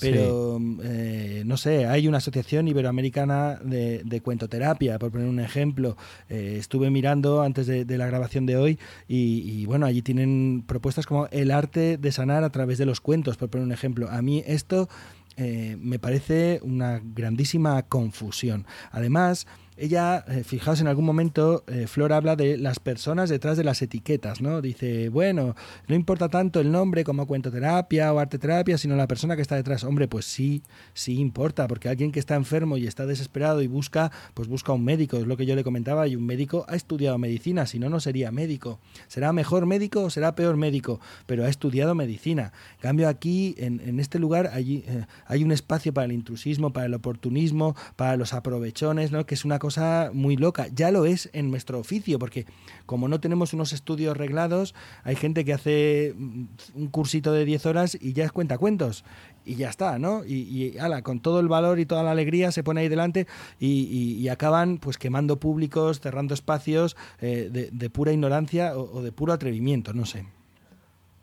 pero no sé, hay una asociación iberoamericana de, cuentoterapia, por poner un ejemplo. estuve mirando antes de, la grabación de hoy y, y bueno, allí tienen propuestas como el arte de sanar a través de los cuentos, por poner un ejemplo. A mí esto eh, me parece una grandísima confusión. Además, ella, eh, fijaos en algún momento, eh, Flor habla de las personas detrás de las etiquetas, ¿no? Dice, bueno, no importa tanto el nombre como cuentoterapia o arteterapia, sino la persona que está detrás. Hombre, pues sí, sí importa, porque alguien que está enfermo y está desesperado y busca, pues busca un médico, es lo que yo le comentaba, y un médico ha estudiado medicina, si no, no sería médico. ¿Será mejor médico o será peor médico? Pero ha estudiado medicina. En cambio, aquí, en, este lugar, allí, eh, hay un espacio para el intrusismo, para el oportunismo, para los aprovechones, ¿no? Que es una cosa muy loca. Ya lo es en nuestro oficio, porque como no tenemos unos estudios reglados, hay gente que hace mm, un cursito de 10 horas y ya es cuenta cuentos. Y ya está, ¿no? Y, y ala, con todo el valor y toda la alegría se pone ahí delante y, acaban pues quemando públicos, cerrando espacios eh, de, pura ignorancia o, de puro atrevimiento, no sé.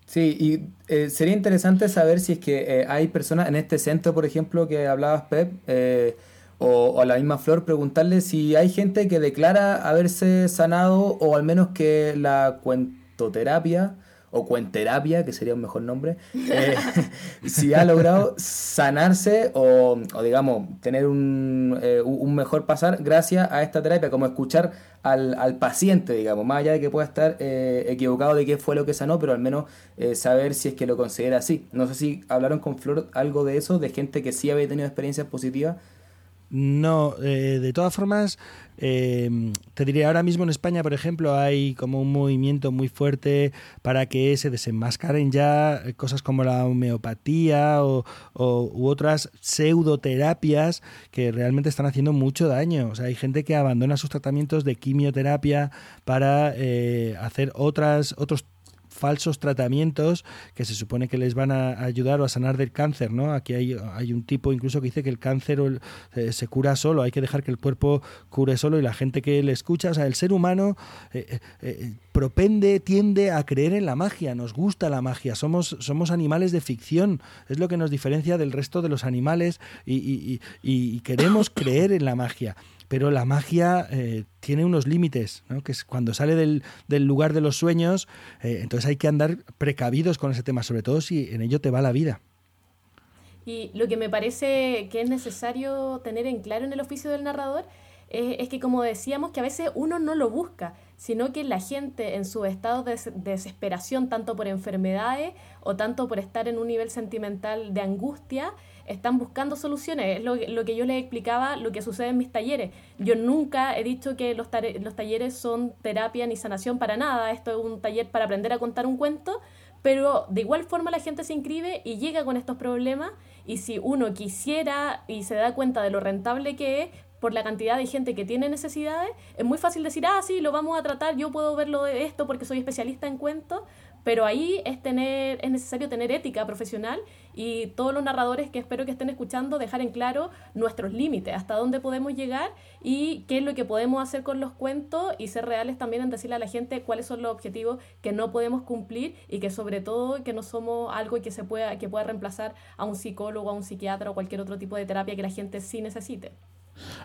Sí, y eh, sería interesante saber si es que eh, hay personas en este centro, por ejemplo, que hablabas, Pep, o, a la misma Flor preguntarle si hay gente que declara haberse sanado o al menos que la cuentoterapia o cuenterapia, que sería un mejor nombre, eh, *laughs* *laughs* si ha logrado sanarse o, digamos, tener un, eh, un, mejor pasar gracias a esta terapia, como escuchar al, al paciente, digamos, más allá de que pueda estar eh, equivocado de qué fue lo que sanó, pero al menos saber si es que lo considera así. No sé si hablaron con Flor algo de eso, de gente que sí había tenido experiencias positivas no, eh, de todas formas, eh, te diré, ahora mismo en España, por ejemplo, hay como un movimiento muy fuerte para que se desenmascaren ya cosas como la homeopatía o, u otras pseudoterapias que realmente están haciendo mucho daño. O sea, hay gente que abandona sus tratamientos de quimioterapia para eh, hacer otras, otros falsos tratamientos que se supone que les van a ayudar o a sanar del cáncer, ¿no? Aquí hay, hay un tipo incluso que dice que el cáncer eh, se cura solo, hay que dejar que el cuerpo cure solo y la gente que le escucha, o sea, el ser humano eh, eh, propende, tiende a creer en la magia, nos gusta la magia, somos, somos animales de ficción, es lo que nos diferencia del resto de los animales y, y queremos creer en la magia pero la magia eh, tiene unos límites, ¿no? que es cuando sale del, lugar de los sueños, eh, entonces hay que andar precavidos con ese tema, sobre todo si en ello te va la vida. Y lo que me parece que es necesario tener en claro en el oficio del narrador es, que, como decíamos, que a veces uno no lo busca, sino que la gente en su estado de desesperación, tanto por enfermedades o tanto por estar en un nivel sentimental de angustia, están buscando soluciones. Es lo, lo, que yo les explicaba, lo que sucede en mis talleres. Yo nunca he dicho que los, los talleres son terapia ni sanación para nada. Esto es un taller para aprender a contar un cuento, pero de igual forma la gente se inscribe y llega con estos problemas y si uno quisiera y se da cuenta de lo rentable que es, por la cantidad de gente que tiene necesidades, es muy fácil decir, ah, sí, lo vamos a tratar, yo puedo verlo de esto porque soy especialista en cuentos, pero ahí es, tener, es necesario tener ética profesional y todos los narradores que espero que estén escuchando dejar en claro nuestros límites, hasta dónde podemos llegar y qué es lo que podemos hacer con los cuentos y ser reales también en decirle a la gente cuáles son los objetivos que no podemos cumplir y que sobre todo que no somos algo que se pueda que pueda reemplazar a un psicólogo, a un psiquiatra o cualquier otro tipo de terapia que la gente sí necesite.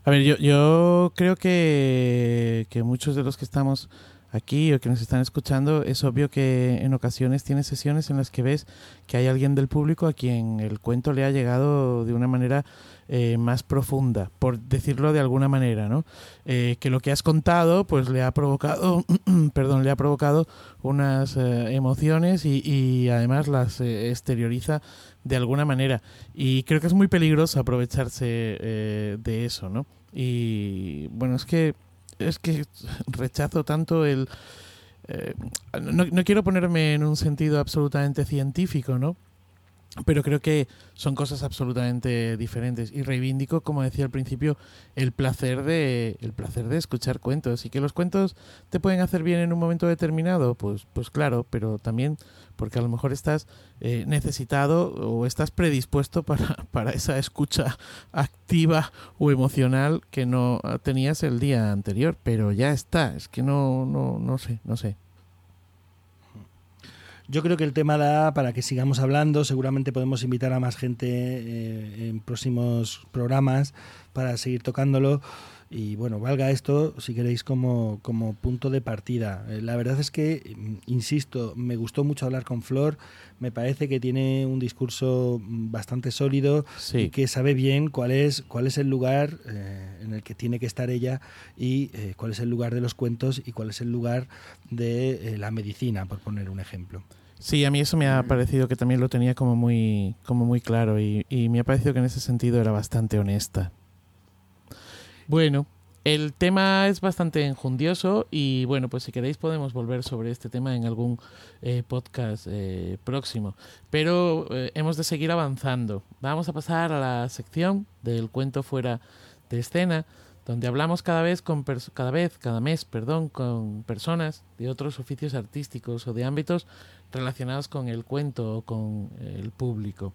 A ver, yo, yo creo que, que muchos de los que estamos aquí o que nos están escuchando, es obvio que en ocasiones tiene sesiones en las que ves que hay alguien del público a quien el cuento le ha llegado de una manera eh, más profunda, por decirlo de alguna manera, ¿no? Eh, que lo que has contado, pues le ha provocado, *clears throat* perdón, le ha provocado unas eh, emociones y, y, además las exterioriza de alguna manera. Y creo que es muy peligroso aprovecharse de eso, ¿no? Y bueno, es que es que rechazo tanto el... Eh, no, no, quiero ponerme en un sentido absolutamente científico, ¿no? pero creo que son cosas absolutamente diferentes y reivindico como decía al principio el placer de el placer de escuchar cuentos y que los cuentos te pueden hacer bien en un momento determinado pues pues claro pero también porque a lo mejor estás eh, necesitado o estás predispuesto para, *laughs* para esa escucha activa o emocional que no tenías el día anterior pero ya está es que no no no sé no sé yo creo que el tema da para que sigamos hablando. Seguramente podemos invitar a más gente eh, en próximos programas para seguir tocándolo. Y bueno, valga esto, si queréis, como, como punto de partida. Eh, la verdad es que, mm, insisto, me gustó mucho hablar con Flor. Me parece que tiene un discurso mm, bastante sólido y que sabe bien cuál es, cuál es el lugar eh, en el que tiene que estar ella y cuál es el lugar de los cuentos y cuál es el lugar de la medicina, por poner un ejemplo. Sí, a mí eso me ha parecido que también lo tenía como muy, como muy claro y, me ha parecido que en ese sentido era bastante honesta. Bueno, el tema es bastante enjundioso y bueno, pues si queréis podemos volver sobre este tema en algún eh, podcast eh, próximo. Pero eh, hemos de seguir avanzando. Vamos a pasar a la sección del cuento fuera de escena, donde hablamos cada vez con cada vez, cada mes, perdón, con personas de otros oficios artísticos o de ámbitos relacionados con el cuento o con el público.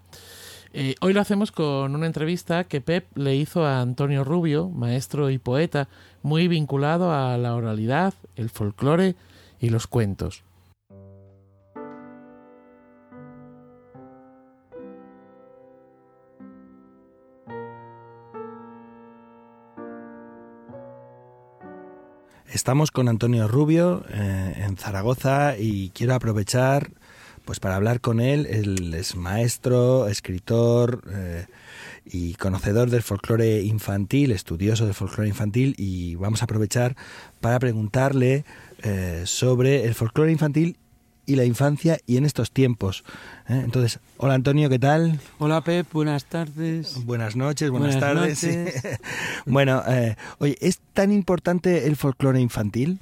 Eh, hoy lo hacemos con una entrevista que Pep le hizo a Antonio Rubio, maestro y poeta, muy vinculado a la oralidad, el folclore y los cuentos. Estamos con Antonio Rubio eh, en Zaragoza y quiero aprovechar pues para hablar con él. Él es maestro, escritor eh, y conocedor del folclore infantil, estudioso del folclore infantil y vamos a aprovechar para preguntarle eh, sobre el folclore infantil y la infancia y en estos tiempos. ¿eh? Entonces, hola Antonio, ¿qué tal? Hola Pep, buenas tardes. Buenas noches, buenas, tardes. *laughs* bueno, eh, oye, ¿es tan importante el folclore infantil?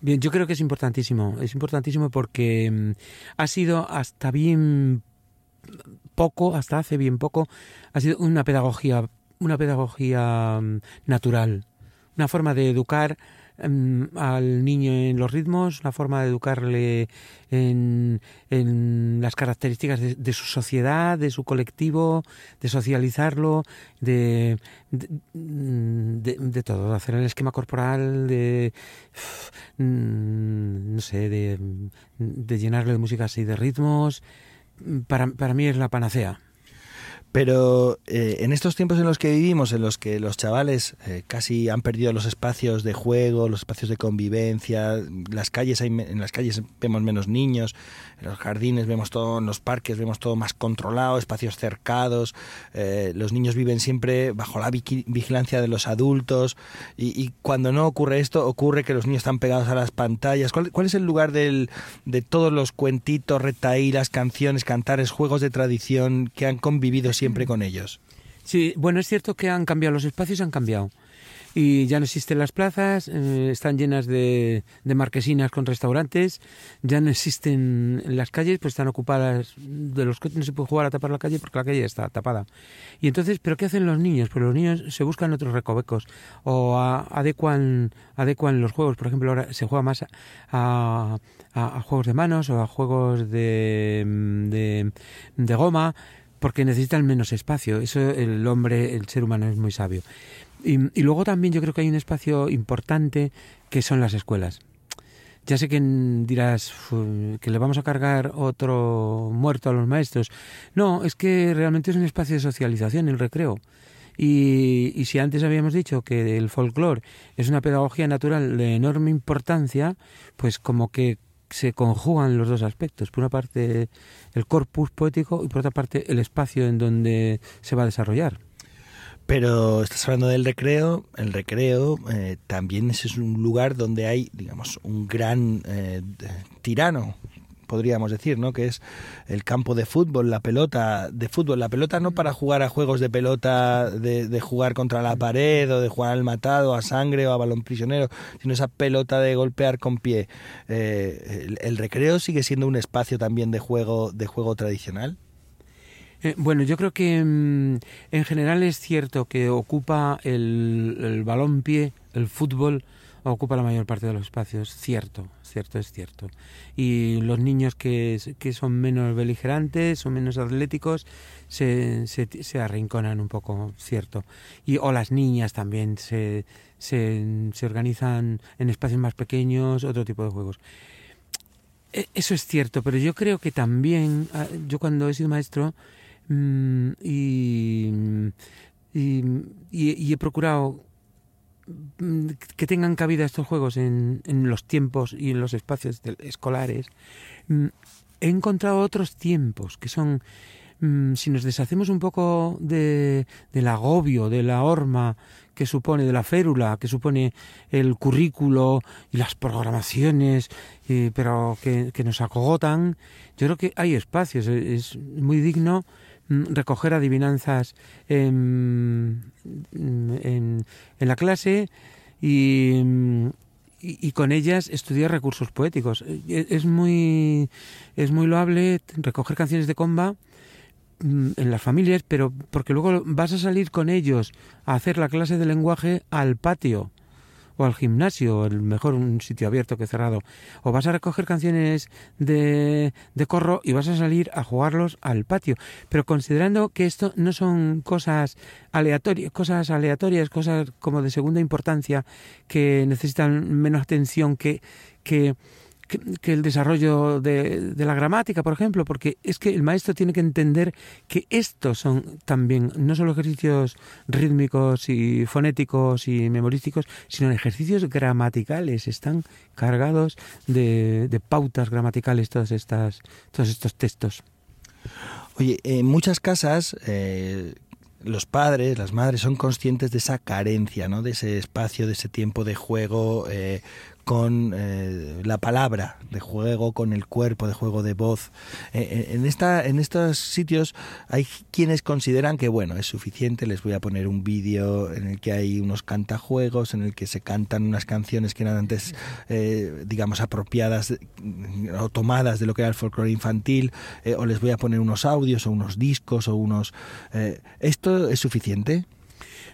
Bien, yo creo que es importantísimo. Es importantísimo porque mm, ha sido hasta bien poco, hasta hace bien poco, ha sido una pedagogía, una pedagogía mm, natural, una forma de educar Em, al niño en los ritmos, una forma de educarle en, las características de, su sociedad, de su colectivo, de socializarlo, de, de, todo, de hacer el esquema corporal, de, mm, no sé, de, llenarlo de músicas y de ritmos. Para, para mí es la panacea. Pero eh, en estos tiempos en los que vivimos, en los que los chavales eh, casi han perdido los espacios de juego, los espacios de convivencia, las calles hay, en las calles vemos menos niños, en los jardines vemos todo, en los parques vemos todo más controlado, espacios cercados, eh, los niños viven siempre bajo la vigilancia de los adultos y, cuando no ocurre esto, ocurre que los niños están pegados a las pantallas. ¿Cuál, es el lugar de todos los cuentitos, retaílas, canciones, cantares, juegos de tradición que han convivido siempre? Siempre con ellos. Sí, bueno, es cierto que han cambiado, los espacios han cambiado. Y ya no existen las plazas, eh, están llenas de, de, marquesinas con restaurantes, ya no existen las calles, pues están ocupadas de los que no se puede jugar a tapar la calle porque la calle está tapada. Y entonces, ¿pero qué hacen los niños? Pues los niños se buscan otros recovecos o adecuan, adecuan los juegos. Por ejemplo, ahora se juega más a, a, juegos de manos o a juegos de, de, de goma porque necesitan menos espacio. Eso el hombre, el ser humano es muy sabio. Y, luego también yo creo que hay un espacio importante que son las escuelas. Ya sé que dirás que le vamos a cargar otro muerto a los maestros. No, es que realmente es un espacio de socialización, el recreo. Y, y si antes habíamos dicho que el folclore es una pedagogía natural de enorme importancia, pues como que se conjugan los dos aspectos. Por una parte el corpus poético y por otra parte el espacio en donde se va a desarrollar. Pero estás hablando del recreo. El recreo eh, también es un lugar donde hay, digamos, un gran eh, tirano, podríamos decir, ¿no? Que es el campo de fútbol, la pelota de fútbol. La pelota no para jugar a juegos de pelota, de, jugar contra la pared o de jugar al matado, a sangre o a balón prisionero, sino esa pelota de golpear con pie. Eh, el, recreo sigue siendo un espacio también de juego, de juego tradicional. Eh, bueno, yo creo que mm, en general es cierto que ocupa el balón pie, el fútbol, ocupa la mayor parte de los espacios, cierto, cierto, es cierto. Y los niños que, que son menos beligerantes o menos atléticos se, se, arrinconan un poco, cierto. Y, o las niñas también se, se, se organizan en espacios más pequeños, otro tipo de juegos. E, eso es cierto, pero yo creo que también, ah, yo cuando he sido maestro mm, y, y, he procurado que tengan cabida estos juegos en, en los tiempos y en los espacios escolares, mm, he encontrado otros tiempos que son, mm, si nos deshacemos un poco de, del agobio, de la horma que supone, de la férula que supone el currículo y las programaciones, pero que, nos acogotan, yo creo que hay espacios, es muy digno recoger adivinanzas en, en, la clase y, y, con ellas estudiar recursos poéticos. E, es muy, es muy loable recoger canciones de comba mm, en las familias, pero porque luego vas a salir con ellos a hacer la clase de lenguaje al patio o al gimnasio, el mejor un sitio abierto que cerrado, o vas a recoger canciones de, de corro y vas a salir a jugarlos al patio. Pero considerando que esto no son cosas aleatorias, cosas aleatorias, cosas como de segunda importancia que necesitan menos atención que, que el desarrollo de, la gramática, por ejemplo, porque es que el maestro tiene que entender que estos son también no solo ejercicios rítmicos y fonéticos y memorísticos, sino ejercicios gramaticales. Están cargados de, de pautas gramaticales todas estas, todos estos textos. Oye, en muchas casas eh, los padres, las madres son conscientes de esa carencia, ¿no? De ese espacio, de ese tiempo de juego eh, con eh, la palabra de juego, con el cuerpo de juego de voz. Eh, eh, en, esta, en estos sitios hay quienes consideran que bueno, es suficiente, les voy a poner un vídeo en el que hay unos cantajuegos, en el que se cantan unas canciones que eran antes, digamos, apropiadas o tomadas de lo que era el folclore infantil, o les voy a poner unos audios o unos discos o unos... ¿Esto es suficiente?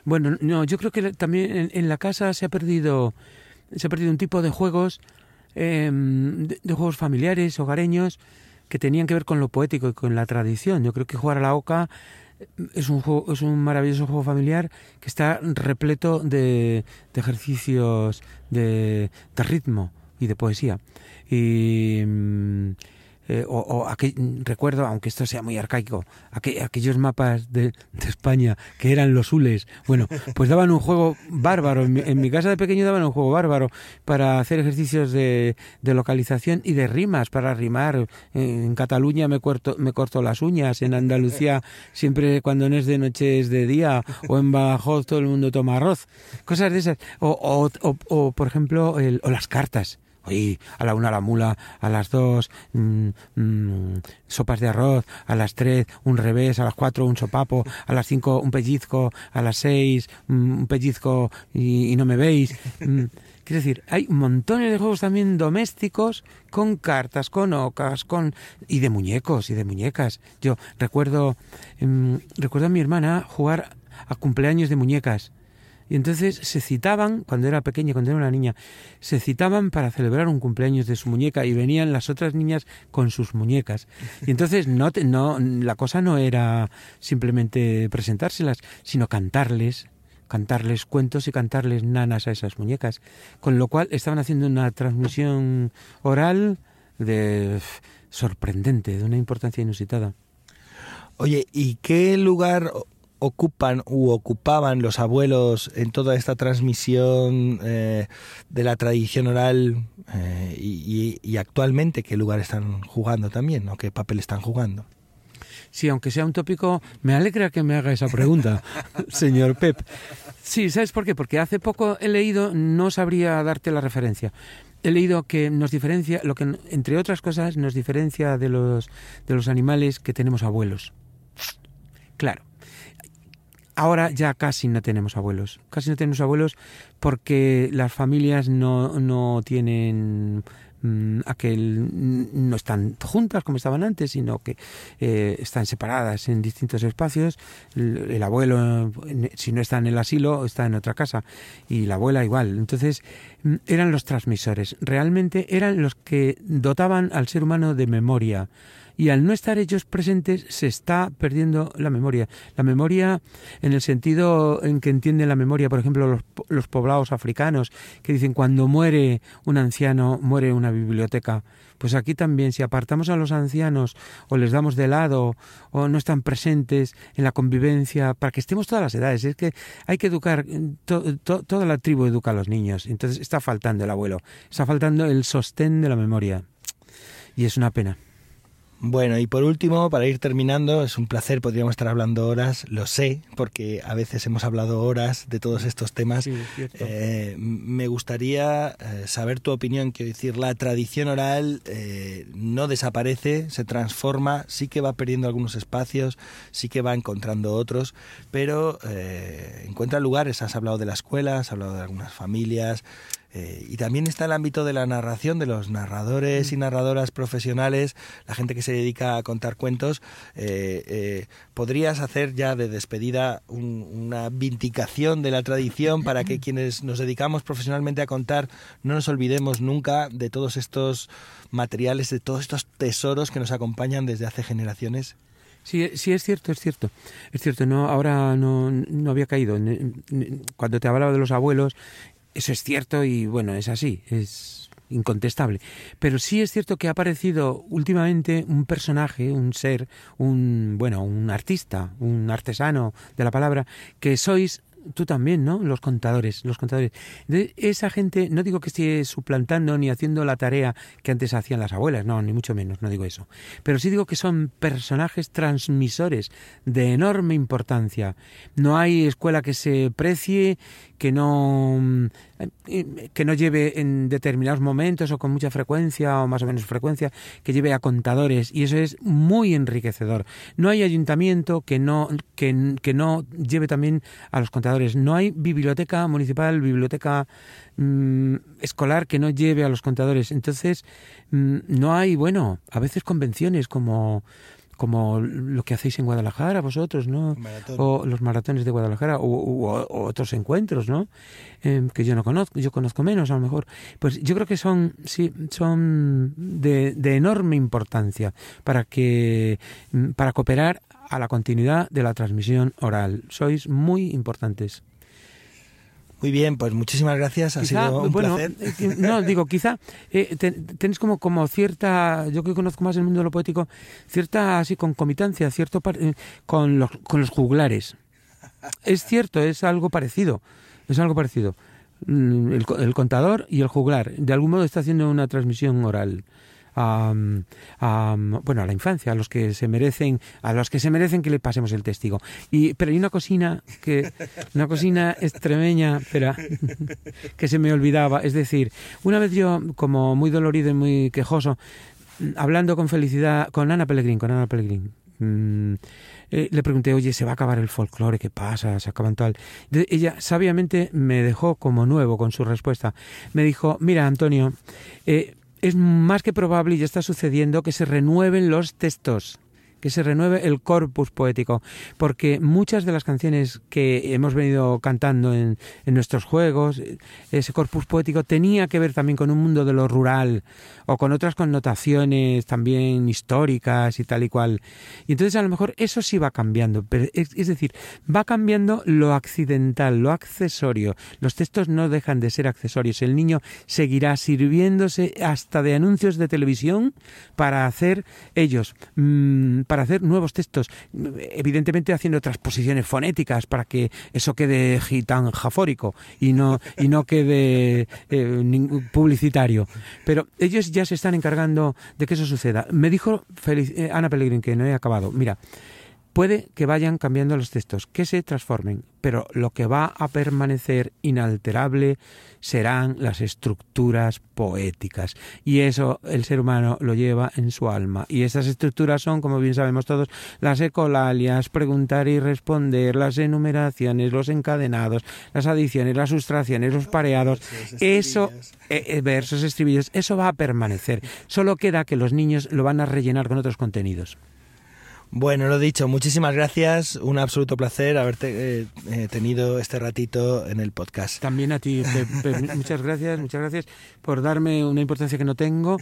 Bueno, no, yo creo que también en la casa se ha perdido se ha perdido un tipo de juegos, em, de, juegos familiares, hogareños, que tenían que ver con lo poético y con la tradición. Yo creo que jugar a la oca es un, juego, es un maravilloso juego familiar que está repleto de, de ejercicios de, de, ritmo y de poesía. Y, mm, eh, o, recuerdo, aunque esto sea muy arcaico, aquellos mapas de, España que eran los hules, bueno, pues daban un juego bárbaro, en mi, casa de pequeño daban un juego bárbaro para hacer ejercicios de, localización y de rimas, para rimar. En Cataluña me corto, me corto las uñas, en Andalucía siempre cuando no es de noche es de día, o en Badajoz todo el mundo toma arroz, cosas de esas. O, o por ejemplo, o las cartas. Oye, a la una la mula, a las dos mm, mm, sopas de arroz, a las tres un revés, a las cuatro un sopapo, a las cinco un pellizco, a las seis mm, un pellizco y, no me veis. Quiero decir, hay montones de juegos también domésticos con cartas, con ocas, con y de muñecos y de muñecas. Yo recuerdo recuerdo a mi hermana jugar a cumpleaños de muñecas y entonces se citaban, cuando era pequeña, cuando era una niña, se citaban para celebrar un cumpleaños de su muñeca y venían las otras niñas con sus muñecas. Y entonces no, no la cosa no era simplemente presentárselas, sino cantarles, cantarles cuentos y cantarles nanas a esas muñecas. Con lo cual estaban haciendo una transmisión oral de sorprendente, de una importancia inusitada. Oye, ¿y qué lugar ocupan u ocupaban los abuelos en toda esta transmisión eh, de la tradición oral eh, y, actualmente qué lugar están jugando también o qué papel están jugando? Sí, aunque sea un tópico, me alegra que me haga esa pregunta, *laughs* señor Pep. Sí, ¿sabes por qué? Porque hace poco he leído, no sabría darte la referencia, he leído que nos diferencia, lo que entre otras cosas nos diferencia de los, de los animales que tenemos abuelos. Claro. Ahora ya casi no tenemos abuelos. Casi no tenemos abuelos porque las familias no, no tienen Mm, aquel no están juntas como estaban antes, sino que eh, están separadas en distintos espacios. El, abuelo, si no está en el asilo, está en otra casa y la abuela igual. Entonces mm, eran los transmisores, realmente eran los que dotaban al ser humano de memoria y al no estar ellos presentes se está perdiendo la memoria. La memoria en el sentido en que entienden la memoria, por ejemplo, los, los poblados africanos, que dicen cuando muere un anciano, muere una biblioteca. Pues aquí también, si apartamos a los ancianos o les damos de lado o no están presentes en la convivencia, para que estemos todas las edades, es que hay que educar, toda la tribu educa a los niños, entonces está faltando el abuelo, está faltando el sostén de la memoria. Y es una pena. Bueno, y por último, para ir terminando, es un placer, podríamos estar hablando horas, lo sé, porque a veces hemos hablado horas de todos estos temas. eh, me gustaría eh, saber tu opinión, quiero decir, la tradición oral eh, no desaparece, se transforma, sí que va perdiendo algunos espacios, sí que va encontrando otros, pero eh, encuentra lugares, has hablado de la escuela, has hablado de algunas familias, eh, y también está el ámbito de la narración, de los narradores y narradoras profesionales, la gente que se dedica a contar cuentos. Eh, eh, ¿Podrías hacer ya de despedida una vindicación de la tradición para que quienes nos dedicamos profesionalmente a contar no nos olvidemos nunca de todos estos materiales, de todos estos tesoros que nos acompañan desde hace generaciones? Sí, sí, es cierto, es cierto. Es cierto, no, ahora no, no había caído. Cuando te hablaba de los abuelos eso es cierto y bueno, es así, es incontestable. Pero sí es cierto que ha aparecido últimamente un personaje, un ser, un bueno, un artista, un artesano de la palabra, que sois tú también, ¿no? Los contadores, los contadores. Esa gente, no digo que esté suplantando ni haciendo la tarea que antes hacían las abuelas, no, ni mucho menos, no digo eso. Pero sí digo que son personajes transmisores de enorme importancia. No hay escuela que se precie, que no eh, que no lleve en determinados momentos o con mucha frecuencia o más o menos frecuencia, que lleve a contadores y eso es muy enriquecedor. No hay ayuntamiento que no que, que no lleve también a los contadores no hay biblioteca municipal, biblioteca mm, escolar que no lleve a los contadores. Entonces, mm, no hay, bueno, a veces convenciones como como lo que hacéis en Guadalajara vosotros, ¿no? O los maratones de Guadalajara o, otros encuentros, ¿no? Em, que yo no conozco, yo conozco menos a lo mejor. Pues yo creo que son sí son de, de enorme importancia para que mm, para cooperar a la continuidad de la transmisión oral. Sois muy importantes. Muy bien, pues muchísimas gracias. Ha sido un placer. Eh, no, digo, quizá eh, tenéis como, como cierta, yo que conozco más el mundo de lo poético, cierta así concomitancia, cierto eh, con, los, con los juglares. Es cierto, es algo parecido. Es algo parecido. Mm, el, el contador y el juglar. De algún modo está haciendo una transmisión oral a, bueno a la infancia a los que se merecen a los que se merecen que le pasemos el testigo y pero hay una cocina que una cocina extremeña pero *laughs* que se me olvidaba es decir una vez yo como muy dolorido y muy quejoso hablando con felicidad con Ana Pellegrín con Ana Pellegrín mm, eh, le pregunté, oye, ¿se va a acabar el folclore? ¿Qué pasa? ¿Se acaban tal? ella sabiamente me dejó como nuevo con su respuesta. Me dijo, mira, Antonio, eh, es más que probable y ya está sucediendo que se renueven los textos que se renueve el corpus poético, porque muchas de las canciones que hemos venido cantando en, nuestros juegos, ese corpus poético tenía que ver también con un mundo de lo rural o con otras connotaciones también históricas y tal y cual. Y entonces a lo mejor eso sí va cambiando, pero es, es decir, va cambiando lo accidental, lo accesorio. Los textos no dejan de ser accesorios. El niño seguirá sirviéndose hasta de anuncios de televisión para hacer ellos, mm, para hacer nuevos textos, evidentemente haciendo transposiciones fonéticas para que eso quede tan jafórico y no, y no quede eh, publicitario. Pero ellos ya se están encargando de que eso suceda. Me dijo eh, Ana Pellegrin, que no he acabado, mira, Puede que vayan cambiando los textos, que se transformen, pero lo que va a permanecer inalterable serán las estructuras poéticas. Y eso el ser humano lo lleva en su alma. Y esas estructuras son, como bien sabemos todos, las ecolalias, preguntar y responder, las enumeraciones, los encadenados, las adiciones, las sustracciones, los pareados. Eso, eh, eh, versos, estribillos, eso va a permanecer. Solo queda que los niños lo van a rellenar con otros contenidos. Bueno, lo dicho, muchísimas gracias. Un absoluto placer haberte eh, eh, tenido este ratito en el podcast. También a ti, *laughs* muchas gracias, muchas gracias por darme una importancia que no tengo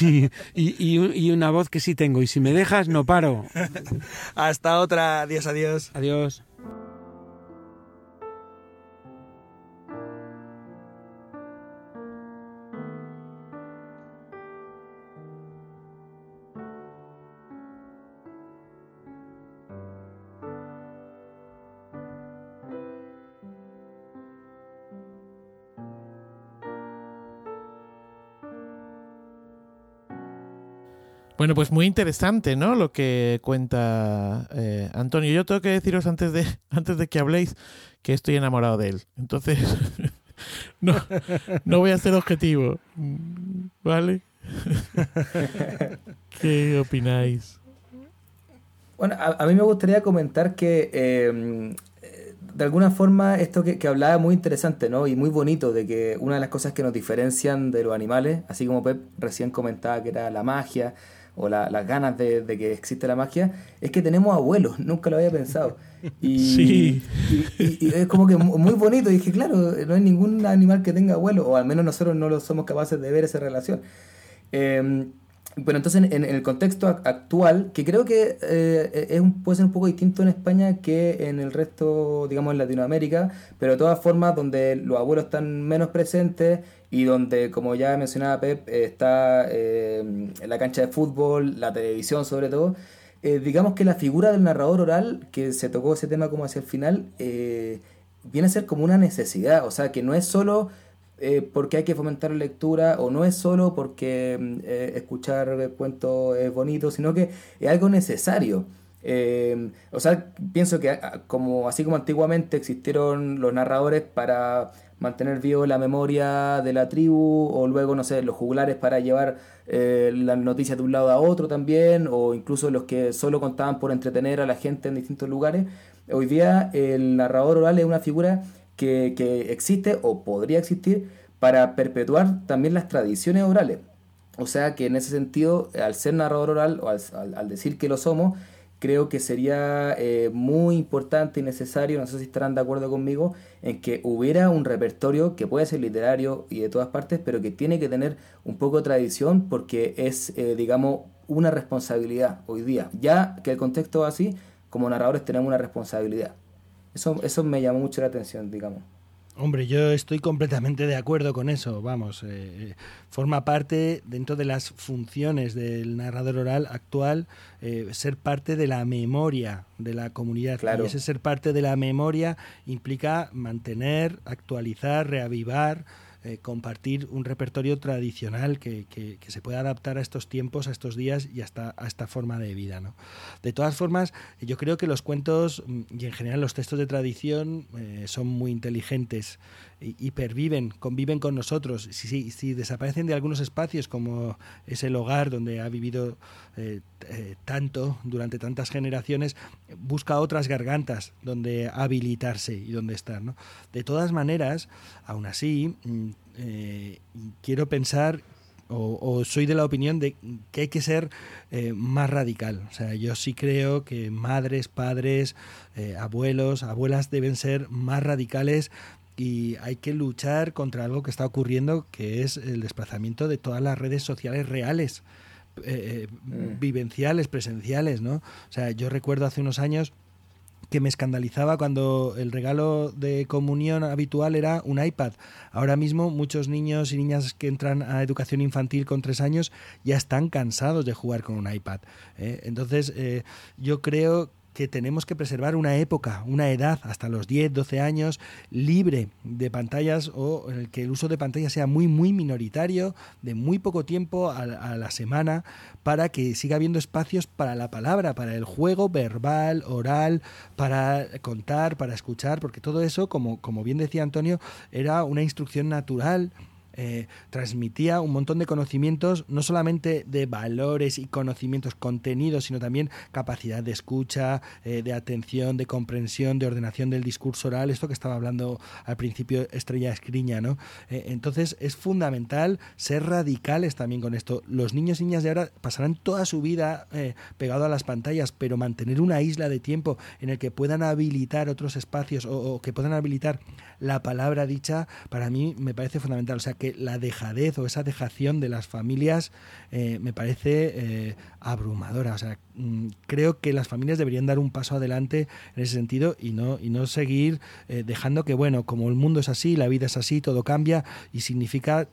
y, y una voz que sí tengo. Y si me dejas, no paro. Hasta otra. Adiós, adiós. Adiós. Bueno, pues muy interesante, ¿no? Lo que cuenta eh, Antonio. Yo tengo que deciros antes de, *laughs* antes de que habléis que estoy enamorado de él. Entonces, *laughs* no, no voy a ser objetivo. ¿Vale? *laughs* ¿Qué opináis? Bueno, a, mí me gustaría comentar que em, de alguna forma esto que, que, hablaba muy interesante, ¿no? Y muy bonito de que una de las cosas que nos diferencian de los animales, así como Pep recién comentaba que era la magia, o las ganas de, que existe la magia, es que tenemos abuelos, *laughs* nunca lo había pensado. Y, sí. y, es como que muy bonito, y dije, claro, no hay ningún animal que tenga abuelos, o al menos nosotros no lo somos capaces de ver esa relación. Eh, bueno, entonces en, el contexto actual, que creo que eh, es puede ser un poco distinto en España que en el resto, digamos, en Latinoamérica, pero de todas formas donde los abuelos están menos presentes y donde, como ya mencionaba Pep, está eh, la cancha de fútbol, la televisión sobre todo, eh, digamos que la figura del narrador oral, que se tocó ese tema como hacia el final, viene a ser como una necesidad, o sea, que no es solo eh, porque hay que fomentar la lectura o no es solo porque eh, escuchar cuentos es bonito, sino que es algo necesario. Eh, o sea, pienso que como así como antiguamente existieron los narradores para mantener vivo la memoria de la tribu o luego, no sé, los jugulares para llevar las noticias de un lado a otro también o incluso los que solo contaban por entretener a la gente en distintos lugares. Hoy día el narrador oral es una figura que, que existe o podría existir para perpetuar también las tradiciones orales. O sea que en ese sentido, al ser narrador oral o al, decir que lo somos, creo que sería eh, muy importante y necesario, no sé si estarán de acuerdo conmigo, en que hubiera un repertorio que puede ser literario y de todas partes, pero que tiene que tener un poco de tradición porque es, eh, digamos, una responsabilidad hoy día. Ya que el contexto es así, como narradores tenemos una responsabilidad. Eso, eso me llamó mucho la atención, digamos. Hombre, yo estoy completamente de acuerdo con eso. Vamos, eh, eh, forma parte dentro de las funciones del narrador oral actual eh, ser parte de la memoria de la comunidad. Claro. Y ese ser parte de la memoria implica mantener, actualizar, reavivar eh, compartir un repertorio tradicional que, que, se pueda adaptar a estos tiempos, a estos días y hasta a esta forma de vida. ¿no? De todas formas, yo creo que los cuentos mm, y en general los textos de tradición eh, son muy inteligentes y, perviven, conviven con nosotros. Si, si, desaparecen de algunos espacios, como es el hogar donde ha vivido eh, eh, tanto durante tantas generaciones, busca otras gargantas donde habilitarse y donde estar. De todas maneras, aún así, mm, eh, quiero pensar o, soy de la opinión de que hay que ser más radical. O sea, yo sí creo que madres, padres, abuelos, abuelas deben ser más radicales y hay que luchar contra algo que está ocurriendo, que es el desplazamiento de todas las redes sociales reales, eh, eh, mm. vivenciales, presenciales, ¿no? O sea, yo recuerdo hace unos años que me escandalizaba cuando el regalo de comunión habitual era un iPad. Ahora mismo muchos niños y niñas que entran a educación infantil con tres años ya están cansados de jugar con un iPad. ¿eh? Entonces eh, yo creo que tenemos que preservar una época, una edad, hasta los 10, 12 años, libre de pantallas o que el uso de pantallas sea muy, muy minoritario, de muy poco tiempo a, la semana, para que siga habiendo espacios para la palabra, para el juego verbal, oral, para contar, para escuchar, porque todo eso, como, como bien decía Antonio, era una instrucción natural eh, transmitía un montón de conocimientos, no solamente de valores y conocimientos contenidos, sino también capacidad de escucha, eh, de atención, de comprensión, de ordenación del discurso oral, esto que estaba hablando al principio Estrella Escriña, ¿no? Eh, entonces es fundamental ser radicales también con esto. Los niños y niñas de ahora pasarán toda su vida pegado a las pantallas, pero mantener una isla de tiempo en el que puedan habilitar otros espacios o, o que puedan habilitar la palabra dicha, para mí me parece fundamental. O sea, que la dejadez o esa dejación de las familias eh, me parece eh, abrumadora. O sea, mm, creo que las familias deberían dar un paso adelante en ese sentido y no, y no seguir eh, dejando que, bueno, como el mundo es así, la vida es así, todo cambia y significa,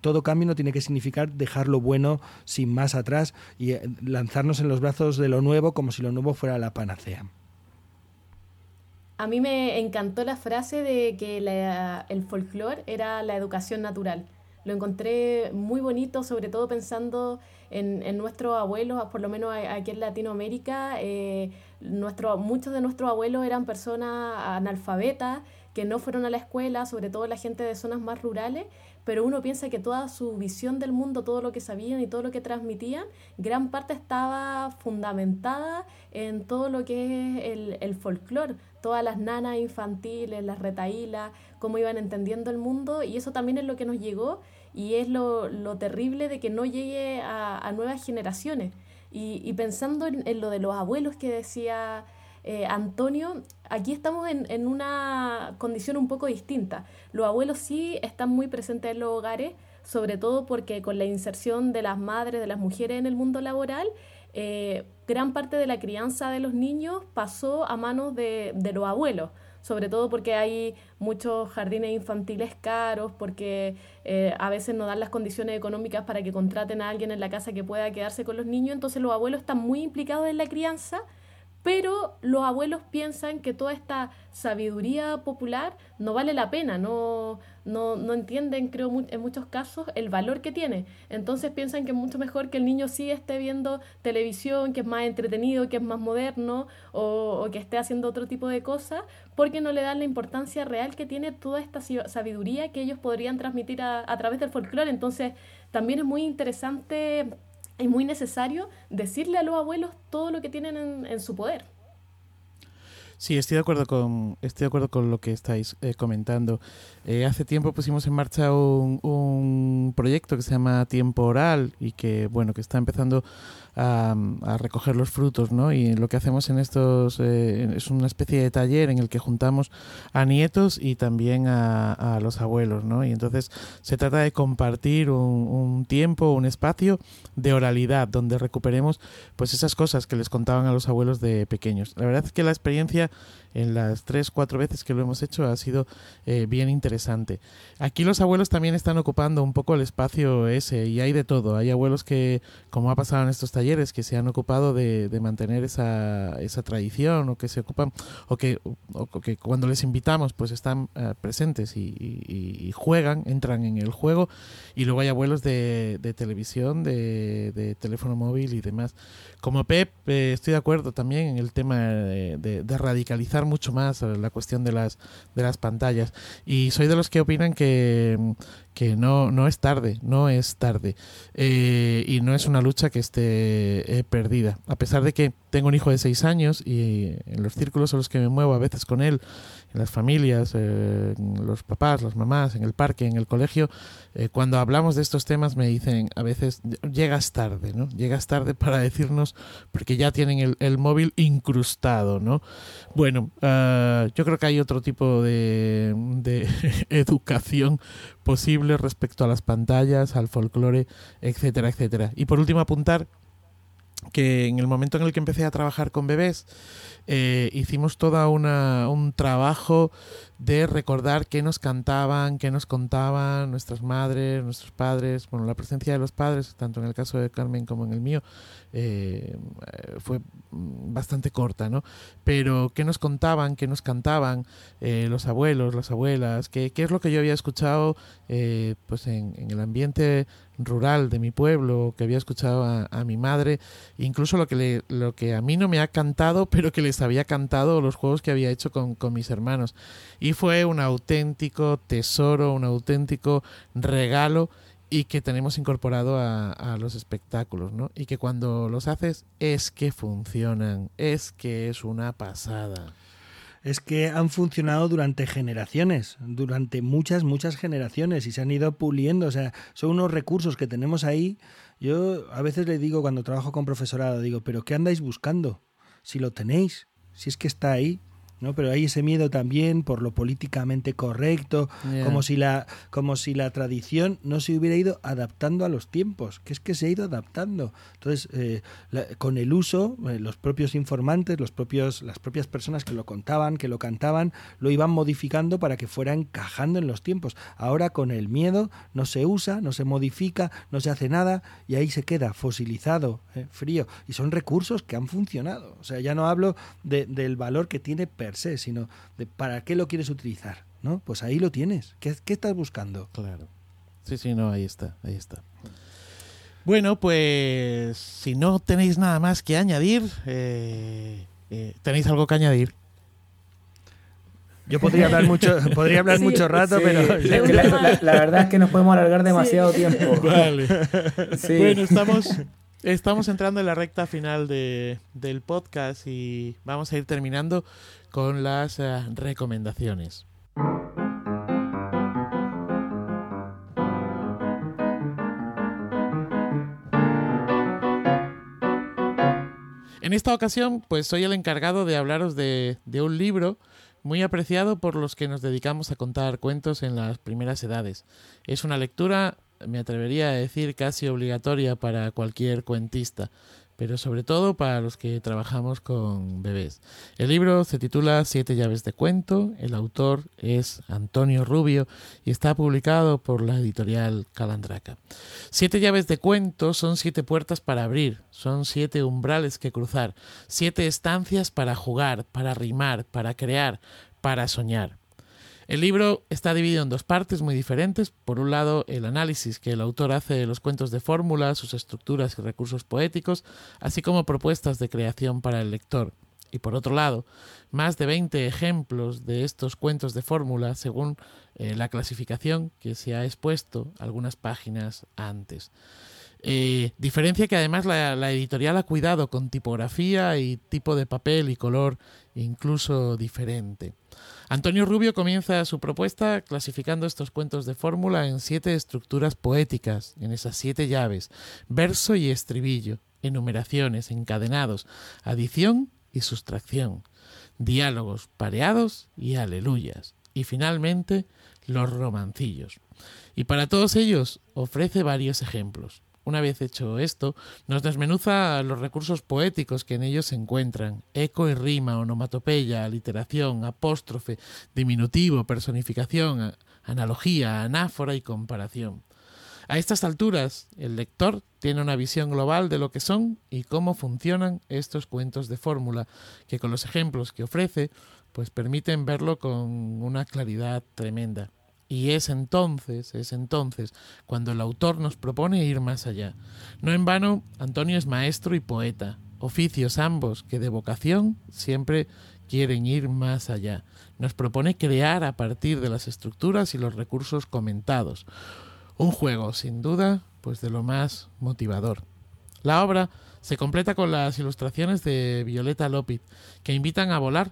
todo cambio no tiene que significar dejar lo bueno sin más atrás y lanzarnos en los brazos de lo nuevo como si lo nuevo fuera la panacea. A mí me encantó la frase de que el folclore era la educación natural. Lo encontré muy bonito, sobre todo pensando en, nuestros abuelos, por lo menos aquí en Latinoamérica. Eh, nuestro, muchos de nuestros abuelos eran personas analfabetas que no fueron a la escuela, sobre todo la gente de zonas más rurales, pero uno piensa que toda su visión del mundo, todo lo que sabían y todo lo que transmitían, gran parte estaba fundamentada en todo lo que es el, el folclore, todas las nanas infantiles, las retaílas, cómo iban entendiendo el mundo, y eso también es lo que nos llegó y es lo, lo terrible de que no llegue a, nuevas generaciones. Y, pensando en, en, lo de los abuelos que decía eh, Antonio, aquí estamos en, una condición un poco distinta. Los abuelos sí están muy presentes en los hogares, sobre todo porque con la inserción de las madres, de las mujeres en el mundo laboral, eh, gran parte de la crianza de los niños pasó a manos de, los abuelos sobre todo porque hay muchos jardines infantiles caros, porque eh, a veces no dan las condiciones económicas para que contraten a alguien en la casa que pueda quedarse con los niños, entonces los abuelos están muy implicados en la crianza pero los abuelos piensan que toda esta sabiduría popular no vale la pena, no, no, no entienden, creo, en muchos casos el valor que tiene. Entonces piensan que es mucho mejor que el niño sí esté viendo televisión, que es más entretenido, que es más moderno, o, que esté haciendo otro tipo de cosas, porque no le dan la importancia real que tiene toda esta sabiduría que ellos podrían transmitir a, a través del folclore. Entonces también es muy interesante es muy necesario decirle a los abuelos todo lo que tienen en, su poder. Sí, estoy de acuerdo con, estoy de acuerdo con lo que estáis eh, comentando. Eh, hace tiempo pusimos en marcha un, un, proyecto que se llama Tiempo Oral y que bueno que está empezando a, recoger los frutos, ¿no? Y lo que hacemos en estos eh, es una especie de taller en el que juntamos a nietos y también a, los abuelos, ¿no? Y entonces se trata de compartir un, tiempo, un espacio de oralidad donde recuperemos pues esas cosas que les contaban a los abuelos de pequeños. La verdad es que la experiencia en las tres, cuatro veces que lo hemos hecho ha sido eh, bien interesante. Aquí los abuelos también están ocupando un poco el espacio ese y hay de todo. Hay abuelos que, como ha pasado en estos talleres, que se han ocupado de, mantener esa, esa, tradición o que se ocupan o que, que cuando les invitamos pues están eh, presentes y, juegan, entran en el juego y luego hay abuelos de, televisión, de, teléfono móvil y demás. Como Pep, eh, estoy de acuerdo también en el tema de radicalizar mucho más la cuestión de las, de las pantallas. Y soy de los que opinan que, que no, no es tarde, no es tarde. Eh, y no es una lucha que esté eh, perdida. A pesar de que tengo un hijo de seis años y en los círculos en los que me muevo a veces con él, las familias, eh, los papás, las mamás, en el parque, en el colegio, eh, cuando hablamos de estos temas me dicen a veces, llegas tarde, ¿no? Llegas tarde para decirnos, porque ya tienen el, móvil incrustado, ¿no? Bueno, ah, yo creo que hay otro tipo de, de *laughs* educación posible respecto a las pantallas, al folclore, etcétera, etcétera. Y por último apuntar que en el momento en el que empecé a trabajar con bebés, eh, hicimos todo un trabajo de recordar qué nos cantaban, qué nos contaban nuestras madres, nuestros padres, bueno, la presencia de los padres, tanto en el caso de Carmen como en el mío, eh, fue bastante corta, ¿no? Pero qué nos contaban, qué nos cantaban eh, los abuelos, las abuelas, qué, es lo que yo había escuchado eh, pues en, el ambiente rural de mi pueblo, que había escuchado a, mi madre, incluso lo que, lo que a mí no me ha cantado, pero que les había cantado los juegos que había hecho con mis hermanos. Y fue un auténtico tesoro, un auténtico regalo y que tenemos incorporado a, los espectáculos, ¿no? Y que cuando los haces es que funcionan, es que es una pasada. Es que han funcionado durante generaciones, durante muchas, muchas generaciones y se han ido puliendo, o sea, son unos recursos que tenemos ahí. Yo a veces le digo cuando trabajo con profesorado, digo, pero ¿qué andáis buscando? Si lo tenéis, si es que está ahí, ¿no? Pero hay ese miedo también por lo políticamente correcto, yeah. como, si la, como si la tradición no se hubiera ido adaptando a los tiempos, que es que se ha ido adaptando. Entonces, eh, la, con el uso, eh, los propios informantes, los propios, las propias personas que lo contaban, que lo cantaban, lo iban modificando para que fuera encajando en los tiempos. Ahora con el miedo no se usa, no se modifica, no se hace nada y ahí se queda fosilizado, eh, frío. Y son recursos que han funcionado. O sea, ya no hablo de, del valor que tiene per se, sino de para qué lo quieres utilizar, ¿no? Pues ahí lo tienes. ¿Qué, qué estás buscando? Claro. Sí, sí, no, ahí está, ahí está. Bueno, pues si no tenéis nada más que añadir, eh, eh, ¿tenéis algo que añadir? Yo podría hablar mucho, *laughs* podría hablar sí, mucho rato, sí, pero *laughs* la, la, la, verdad es que nos podemos alargar demasiado sí. tiempo. *laughs* Vale. Bueno, estamos Estamos entrando en la recta final de, del podcast y vamos a ir terminando con las uh, recomendaciones. En esta ocasión, pues soy el encargado de hablaros de, de un libro muy apreciado por los que nos dedicamos a contar cuentos en las primeras edades. Es una lectura me atrevería a decir casi obligatoria para cualquier cuentista, pero sobre todo para los que trabajamos con bebés. El libro se titula Siete llaves de cuento, el autor es Antonio Rubio y está publicado por la editorial Calandraca. Siete llaves de cuento son siete puertas para abrir, son siete umbrales que cruzar, siete estancias para jugar, para rimar, para crear, para soñar. El libro está dividido en dos partes muy diferentes. Por un lado, el análisis que el autor hace de los cuentos de fórmula, sus estructuras y recursos poéticos, así como propuestas de creación para el lector. Y por otro lado, más de 20 ejemplos de estos cuentos de fórmula según eh, la clasificación que se ha expuesto algunas páginas antes. Eh, diferencia que además la, la, editorial ha cuidado con tipografía y tipo de papel y color incluso diferente. Antonio Rubio comienza su propuesta clasificando estos cuentos de fórmula en siete estructuras poéticas, en esas siete llaves, verso y estribillo, enumeraciones, encadenados, adición y sustracción, diálogos pareados y aleluyas, y finalmente los romancillos. Y para todos ellos ofrece varios ejemplos. Una vez hecho esto, nos desmenuza los recursos poéticos que en ellos se encuentran, eco y rima, onomatopeya, aliteración, apóstrofe, diminutivo, personificación, analogía, anáfora y comparación. A estas alturas, el lector tiene una visión global de lo que son y cómo funcionan estos cuentos de fórmula, que con los ejemplos que ofrece, pues permiten verlo con una claridad tremenda. Y es entonces, es entonces, cuando el autor nos propone ir más allá. No en vano, Antonio es maestro y poeta, oficios ambos que de vocación siempre quieren ir más allá. Nos propone crear a partir de las estructuras y los recursos comentados. Un juego, sin duda, pues de lo más motivador. La obra se completa con las ilustraciones de Violeta López, que invitan a volar.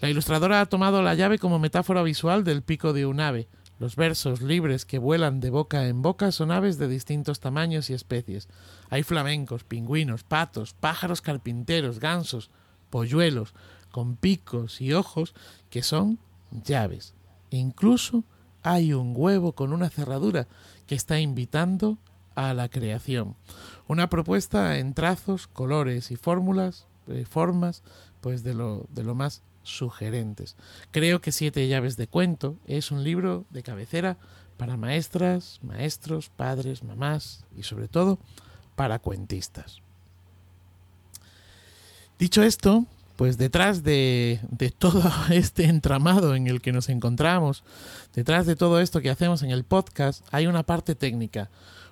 La ilustradora ha tomado la llave como metáfora visual del pico de un ave, los versos libres que vuelan de boca en boca son aves de distintos tamaños y especies. Hay flamencos, pingüinos, patos, pájaros carpinteros, gansos, polluelos, con picos y ojos que son llaves. Incluso hay un huevo con una cerradura que está invitando a la creación. Una propuesta en trazos, colores y fórmulas, eh, formas, pues de lo, de lo más sugerentes. Creo que Siete llaves de cuento es un libro de cabecera para maestras, maestros, padres, mamás y sobre todo para cuentistas. Dicho esto, pues detrás de, de, todo *laughs* este entramado en el que nos encontramos, detrás de todo esto que hacemos en el podcast, hay una parte técnica,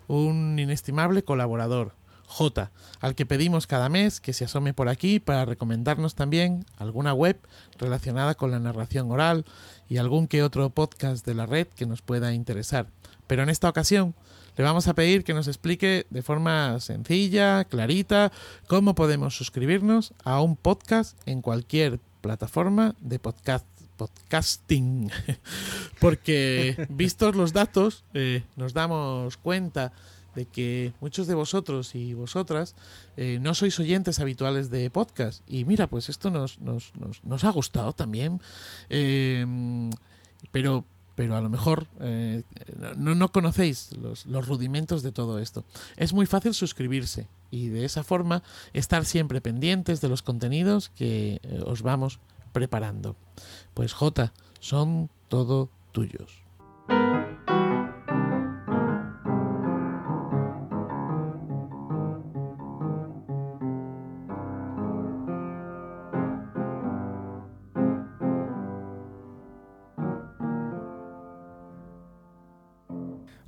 un inestimable colaborador, J, al que pedimos cada mes que se asome por aquí para recomendarnos también alguna web relacionada con la narración oral y algún que otro podcast de la red que nos pueda interesar. Pero en esta ocasión le vamos a pedir que nos explique de forma sencilla, clarita, cómo podemos suscribirnos a un podcast en cualquier plataforma de podcast podcasting *laughs* porque vistos los datos eh, nos damos cuenta de que muchos de vosotros y vosotras eh, no sois oyentes habituales de podcast. Y mira, pues esto nos, nos, nos, ha gustado también. Eh, pero, pero a lo mejor eh, no, no, conocéis los, los, rudimentos de todo esto. Es muy fácil suscribirse y de esa forma estar siempre pendientes de los contenidos que os vamos preparando. Pues J, son todo tuyos.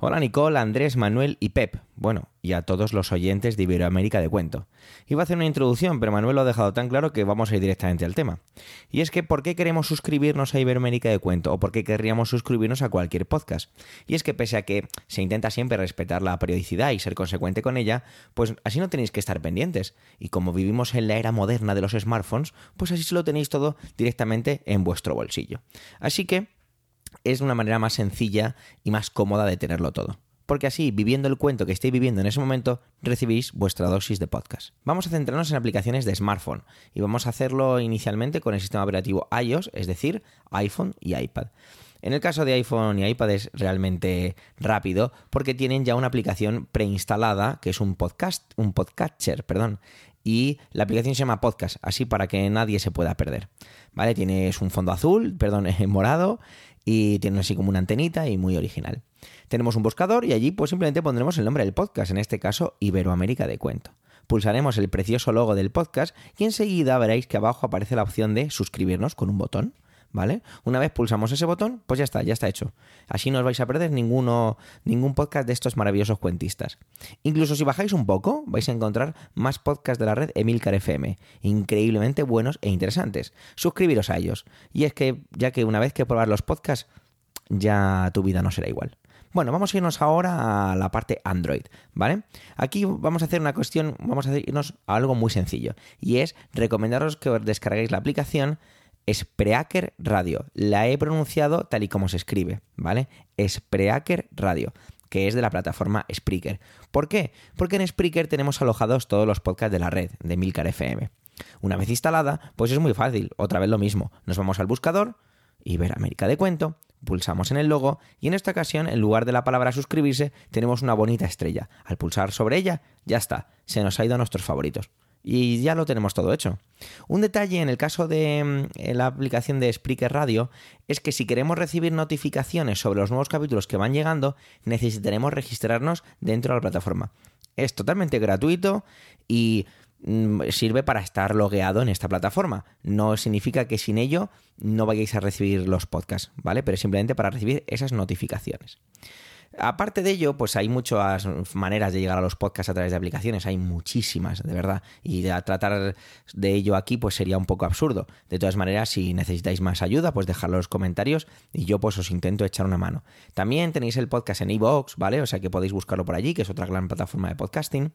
Hola Nicole, Andrés, Manuel y Pep. Bueno, y a todos los oyentes de Iberoamérica de Cuento. Iba a hacer una introducción, pero Manuel lo ha dejado tan claro que vamos a ir directamente al tema. Y es que, ¿por qué queremos suscribirnos a Iberoamérica de Cuento? ¿O por qué querríamos suscribirnos a cualquier podcast? Y es que pese a que se intenta siempre respetar la periodicidad y ser consecuente con ella, pues así no tenéis que estar pendientes. Y como vivimos en la era moderna de los smartphones, pues así se lo tenéis todo directamente en vuestro bolsillo. Así que es una manera más sencilla y más cómoda de tenerlo todo. Porque así, viviendo el cuento que estéis viviendo en ese momento, recibís vuestra dosis de podcast. Vamos a centrarnos en aplicaciones de smartphone y vamos a hacerlo inicialmente con el sistema operativo iOS, es decir, iPhone y iPad. En el caso de iPhone y iPad es realmente rápido porque tienen ya una aplicación preinstalada que es un podcast, un podcatcher, perdón, y la aplicación se llama Podcast, así para que nadie se pueda perder. ¿Vale? Tienes un fondo azul, perdón, *laughs* morado y tiene así como una antenita y muy original. Tenemos un buscador y allí pues simplemente pondremos el nombre del podcast, en este caso Iberoamérica de Cuento. Pulsaremos el precioso logo del podcast y enseguida veréis que abajo aparece la opción de suscribirnos con un botón. ¿Vale? Una vez pulsamos ese botón, pues ya está, ya está hecho. Así no os vais a perder ninguno, ningún podcast de estos maravillosos cuentistas. Incluso si bajáis un poco, vais a encontrar más podcasts de la red Emilcar FM, increíblemente buenos e interesantes. Suscribiros a ellos. Y es que, ya que una vez que probar los podcasts, ya tu vida no será igual. Bueno, vamos a irnos ahora a la parte Android, ¿vale? Aquí vamos a hacer una cuestión, vamos a irnos a algo muy sencillo, y es recomendaros que descarguéis la aplicación Spreaker Radio. La he pronunciado tal y como se escribe, ¿vale? Spreaker Radio, que es de la plataforma Spreaker. ¿Por qué? Porque en Spreaker tenemos alojados todos los podcasts de la red, de Milcar FM. Una vez instalada, pues es muy fácil, otra vez lo mismo. Nos vamos al buscador, Iberoamérica de Cuento, pulsamos en el logo y en esta ocasión, en lugar de la palabra suscribirse, tenemos una bonita estrella. Al pulsar sobre ella, ya está, se nos ha ido a nuestros favoritos y ya lo tenemos todo hecho. Un detalle en el caso de mm, la aplicación de Spreaker Radio es que si queremos recibir notificaciones sobre los nuevos capítulos que van llegando, necesitaremos registrarnos dentro de la plataforma. Es totalmente gratuito y mm, sirve para estar logueado en esta plataforma. No significa que sin ello no vayáis a recibir los podcasts, ¿vale? Pero simplemente para recibir esas notificaciones. Aparte de ello, pues hay muchas maneras de llegar a los podcasts a través de aplicaciones, hay muchísimas, de verdad, y tratar de ello aquí pues sería un poco absurdo. De todas maneras, si necesitáis más ayuda, pues dejadlo en los comentarios y yo pues os intento echar una mano. También tenéis el podcast en iVoox, ¿vale? O sea que podéis buscarlo por allí, que es otra gran plataforma de podcasting.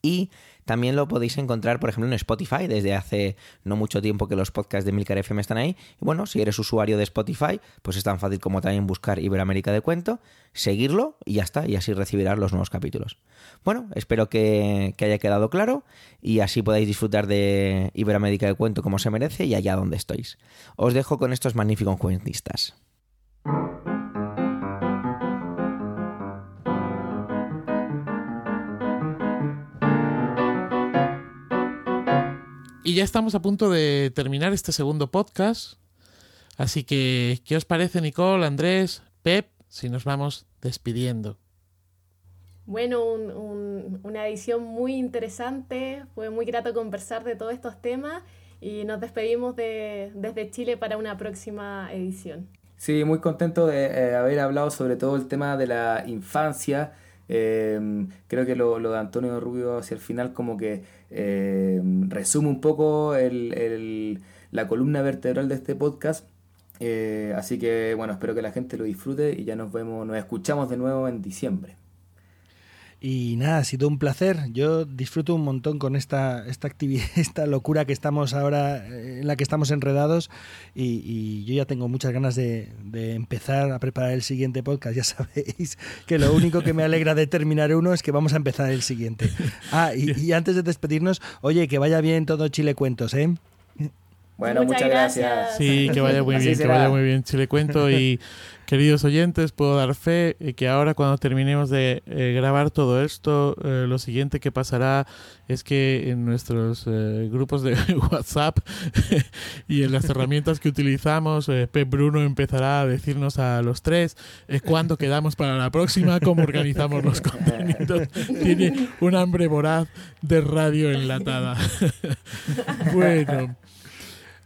Y también lo podéis encontrar, por ejemplo, en Spotify, desde hace no mucho tiempo que los podcasts de Milcar FM están ahí. Y bueno, si eres usuario de Spotify, pues es tan fácil como también buscar Iberoamérica de Cuento, seguirlo y ya está, y así recibirás los nuevos capítulos. Bueno, espero que, haya quedado claro y así podáis disfrutar de Iberoamérica de Cuento como se merece y allá donde estéis. Os dejo con estos magníficos cuentistas. Y ya estamos a punto de terminar este segundo podcast. Así que, ¿qué os parece, Nicole, Andrés, Pep, si nos vamos despidiendo? Bueno, una edición muy interesante. Fue muy grato conversar de todos estos temas y nos despedimos de, desde Chile para una próxima edición. Sí, muy contento de eh, haber hablado sobre todo el tema de la infancia. Em, creo que lo, de Antonio Rubio hacia el final como que em, resume un poco la columna vertebral de este podcast. Eh, así que bueno, espero que la gente lo disfrute y ya nos vemos, nos escuchamos de nuevo en diciembre. Y nada, ha sido un placer. Yo disfruto un montón con esta, esta actividad, *laughs* esta locura que estamos ahora, eh, en la que estamos enredados. Y, yo ya tengo muchas ganas de, empezar a preparar el siguiente podcast. Ya *laughs* sabéis que lo único que me alegra de terminar uno es que vamos a empezar el siguiente. Ah, y, antes de despedirnos, oye, que vaya bien todo Chile Cuentos, ¿eh? Bueno, muchas, gracias. Sí, que vaya muy bien, que vaya muy bien Chile Cuento y *laughs* Queridos oyentes, puedo dar fe que ahora cuando terminemos de eh, grabar todo esto, eh, lo siguiente que pasará es que en nuestros eh, grupos de *laughs* WhatsApp *laughs* y en las herramientas que utilizamos, Pep Bruno empezará a decirnos a los tres cuándo quedamos para la próxima, cómo organizamos los contenidos. Tiene un hambre voraz de radio enlatada. bueno.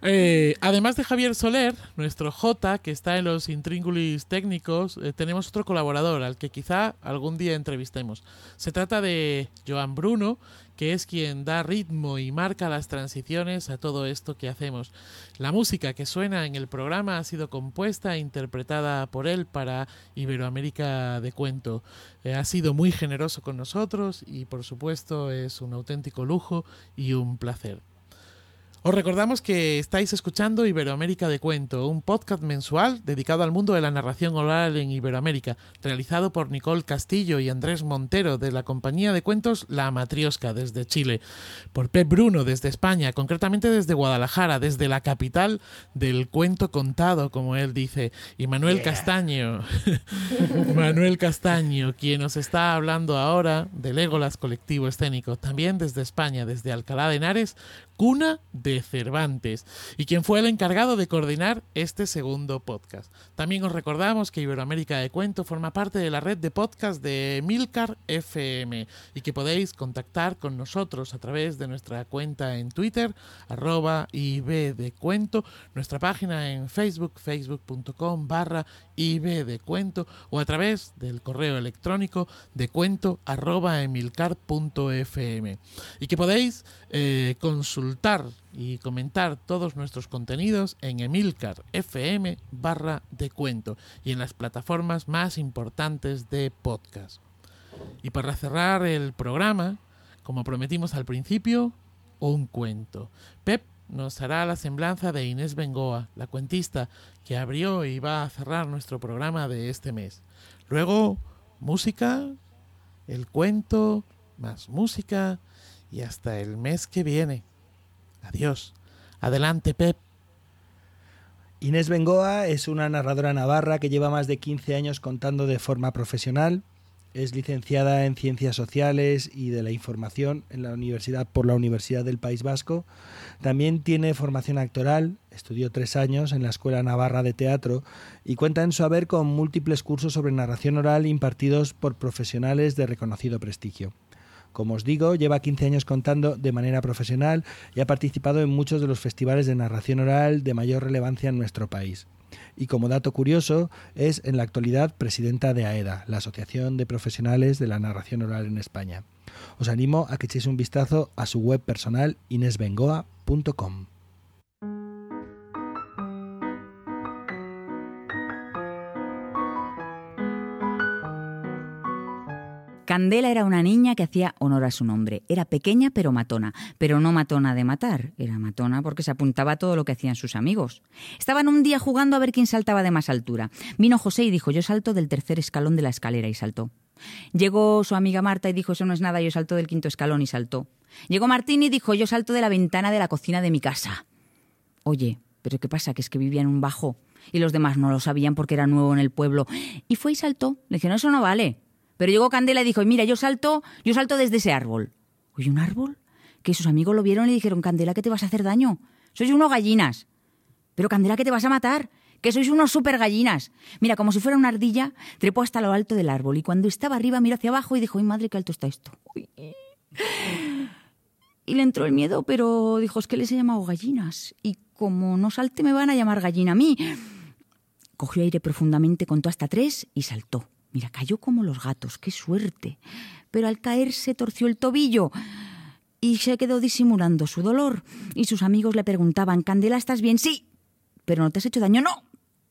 Eh, además de Javier Soler, nuestro J, que está en los intríngulis técnicos, eh, tenemos otro colaborador al que quizá algún día entrevistemos. Se trata de Joan Bruno, que es quien da ritmo y marca las transiciones a todo esto que hacemos. La música que suena en el programa ha sido compuesta e interpretada por él para Iberoamérica de Cuento. Eh, ha sido muy generoso con nosotros y por supuesto es un auténtico lujo y un placer. Os recordamos que estáis escuchando Iberoamérica de Cuento, un podcast mensual dedicado al mundo de la narración oral en Iberoamérica, realizado por Nicole Castillo y Andrés Montero de la compañía de cuentos La Matriosca desde Chile, por Pep Bruno desde España, concretamente desde Guadalajara, desde la capital del cuento contado, como él dice, y Manuel Castaño, *laughs* Manuel Castaño, quien nos está hablando ahora del Égolas Colectivo Escénico, también desde España, desde Alcalá de Henares, cuna de Cervantes, y quien fue el encargado de coordinar este segundo podcast. También os recordamos que Iberoamérica de Cuento forma parte de la red de podcast de Milcar FM y que podéis contactar con nosotros a través de nuestra cuenta en Twitter, arroba IB de Cuento, nuestra página en Facebook, facebook.com barra IB de Cuento, o a través del correo electrónico de cuento arroba emilcar.fm. Y que podéis eh, consultar y comentar todos nuestros contenidos en Emilcar FM barra de cuento y en las plataformas más importantes de podcast. Y para cerrar el programa, como prometimos al principio, un cuento. Pep nos hará la semblanza de Inés Bengoa, la cuentista que abrió y va a cerrar nuestro programa de este mes. Luego, música, el cuento, más música y hasta el mes que viene. Adiós. Adelante, Pep. Inés Bengoa es una narradora navarra que lleva más de 15 años contando de forma profesional. Es licenciada en Ciencias Sociales y de la Información en la Universidad por la Universidad del País Vasco. También tiene formación actoral, estudió tres años en la Escuela Navarra de Teatro y cuenta en su haber con múltiples cursos sobre narración oral impartidos por profesionales de reconocido prestigio. Como os digo, lleva 15 años contando de manera profesional y ha participado en muchos de los festivales de narración oral de mayor relevancia en nuestro país. Y como dato curioso, es en la actualidad presidenta de AEDA, la Asociación de Profesionales de la Narración Oral en España. Os animo a que echéis un vistazo a su web personal inesbengoa.com. Candela era una niña que hacía honor a su nombre. Era pequeña pero matona, pero no matona de matar, era matona porque se apuntaba a todo lo que hacían sus amigos. Estaban un día jugando a ver quién saltaba de más altura. Vino José y dijo, yo salto del tercer escalón de la escalera y saltó. Llegó su amiga Marta y dijo, eso no es nada, yo salto del quinto escalón y saltó. Llegó Martín y dijo, yo salto de la ventana de la cocina de mi casa. Oye, pero ¿qué pasa? Que es que vivía en un bajo y los demás no lo sabían porque era nuevo en el pueblo. Y fue y saltó. Le dijeron, eso no vale. Pero llegó Candela y dijo, mira, yo salto, yo salto desde ese árbol. Oye, ¿un árbol? que sus amigos lo vieron y dijeron, Candela, que te vas a hacer daño. Sois unos gallinas. Pero Candela, que te vas a matar. Que sois unos super gallinas. Mira, como si fuera una ardilla, trepó hasta lo alto del árbol y cuando estaba arriba miró hacia abajo y dijo, ¡ay madre, qué alto está esto! Y le entró el miedo, pero dijo, es que les he llamado gallinas. Y como no salte, me van a llamar gallina a mí. Cogió aire profundamente, contó hasta tres y saltó. Mira, cayó como los gatos, qué suerte. Pero al caer se torció el tobillo y se quedó disimulando su dolor. Y sus amigos le preguntaban, Candela, ¿estás bien? Sí. ¿Pero no te has hecho daño? No.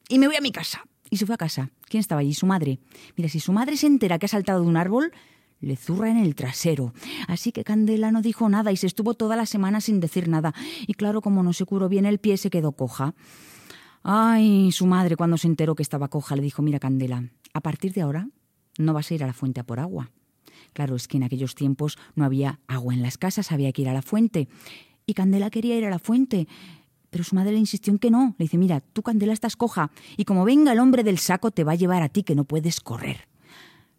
Y me voy a mi casa. Y se fue a casa. ¿Quién estaba allí? Su madre. Mira, si su madre se entera que ha saltado de un árbol, le zurra en el trasero. Así que Candela no dijo nada y se estuvo toda la semana sin decir nada. Y claro, como no se curó bien el pie, se quedó coja. Ay, su madre, cuando se enteró que estaba coja, le dijo, mira, Candela, a partir de ahora no vas a ir a la fuente a por agua. Claro, es que en aquellos tiempos no había agua en las casas, había que ir a la fuente. Y Candela quería ir a la fuente. Pero su madre le insistió en que no. Le dice, mira, tú Candela estás coja, y como venga el hombre del saco te va a llevar a ti que no puedes correr.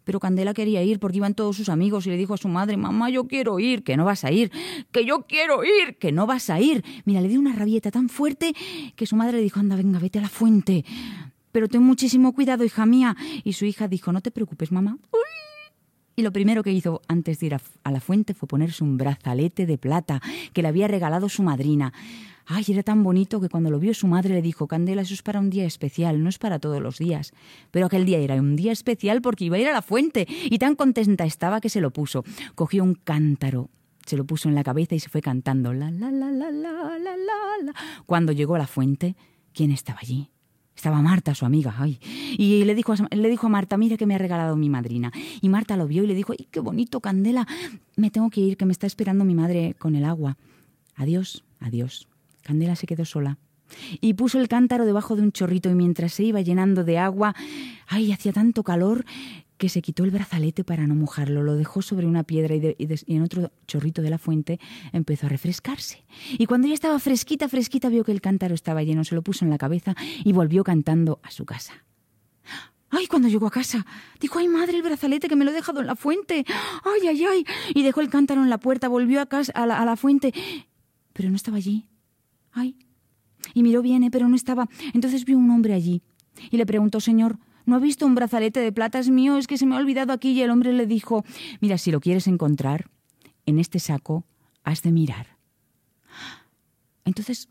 Pero Candela quería ir porque iban todos sus amigos y le dijo a su madre, mamá, yo quiero ir, que no vas a ir, que yo quiero ir, que no vas a ir. Mira, le dio una rabieta tan fuerte que su madre le dijo, anda, venga, vete a la fuente. Pero ten muchísimo cuidado, hija mía. Y su hija dijo, no te preocupes, mamá. Y lo primero que hizo antes de ir a, la fuente fue ponerse un brazalete de plata que le había regalado su madrina. Ay, era tan bonito que cuando lo vio su madre le dijo, Candela, eso es para un día especial, no es para todos los días. Pero aquel día era un día especial porque iba a ir a la fuente y tan contenta estaba que se lo puso. Cogió un cántaro, se lo puso en la cabeza y se fue cantando la la la la la la la. Cuando llegó a la fuente, ¿quién estaba allí? Estaba Marta, su amiga, ay. Y le dijo, a, le dijo a Marta, mira que me ha regalado mi madrina. Y Marta lo vio y le dijo, ay, qué bonito, Candela. Me tengo que ir, que me está esperando mi madre con el agua. Adiós, adiós. Candela se quedó sola. Y puso el cántaro debajo de un chorrito y mientras se iba llenando de agua, ay, hacía tanto calor que se quitó el brazalete para no mojarlo, lo dejó sobre una piedra y, en otro chorrito de la fuente empezó a refrescarse. Y cuando ya estaba fresquita, fresquita, vio que el cántaro estaba lleno, se lo puso en la cabeza y volvió cantando a su casa. ¡Ay! Cuando llegó a casa, dijo, ¡ay, madre, el brazalete que me lo he dejado en la fuente! ¡Ay, ay, ay! Y dejó el cántaro en la puerta, volvió a, casa, a, la, a la fuente, pero no estaba allí. ¡Ay! Y miró bien, ¿eh? pero no estaba. Entonces vio un hombre allí. Y le preguntó, Señor, ¿no ha visto un brazalete de plata? Es mío, es que se me ha olvidado aquí. Y el hombre le dijo, mira, si lo quieres encontrar, en este saco has de mirar. Entonces,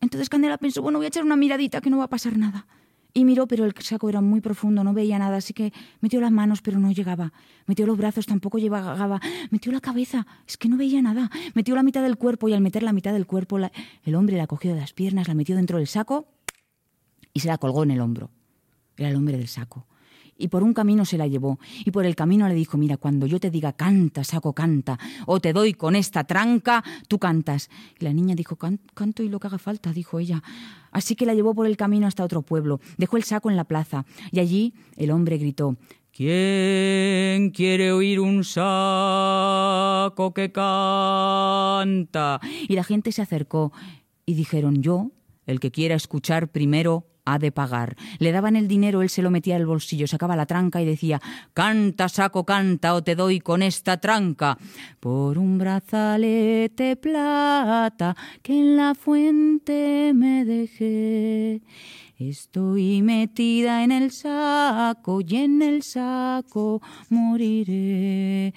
entonces Candela pensó, bueno, voy a echar una miradita, que no va a pasar nada. Y miró, pero el saco era muy profundo, no veía nada, así que metió las manos, pero no llegaba. Metió los brazos, tampoco llegaba. Metió la cabeza, es que no veía nada. Metió la mitad del cuerpo y al meter la mitad del cuerpo, el hombre la cogió de las piernas, la metió dentro del saco y se la colgó en el hombro. Era el hombre del saco y por un camino se la llevó, y por el camino le dijo, mira, cuando yo te diga canta, saco, canta, o te doy con esta tranca, tú cantas. Y la niña dijo, canto y lo que haga falta, dijo ella. Así que la llevó por el camino hasta otro pueblo, dejó el saco en la plaza, y allí el hombre gritó, ¿Quién quiere oír un saco que canta? Y la gente se acercó y dijeron, yo, el que quiera escuchar primero, ha de pagar. Le daban el dinero, él se lo metía al bolsillo, sacaba la tranca y decía, canta, saco, canta, o te doy con esta tranca. Por un brazalete plata que en la fuente me dejé. Estoy metida en el saco y en el saco moriré.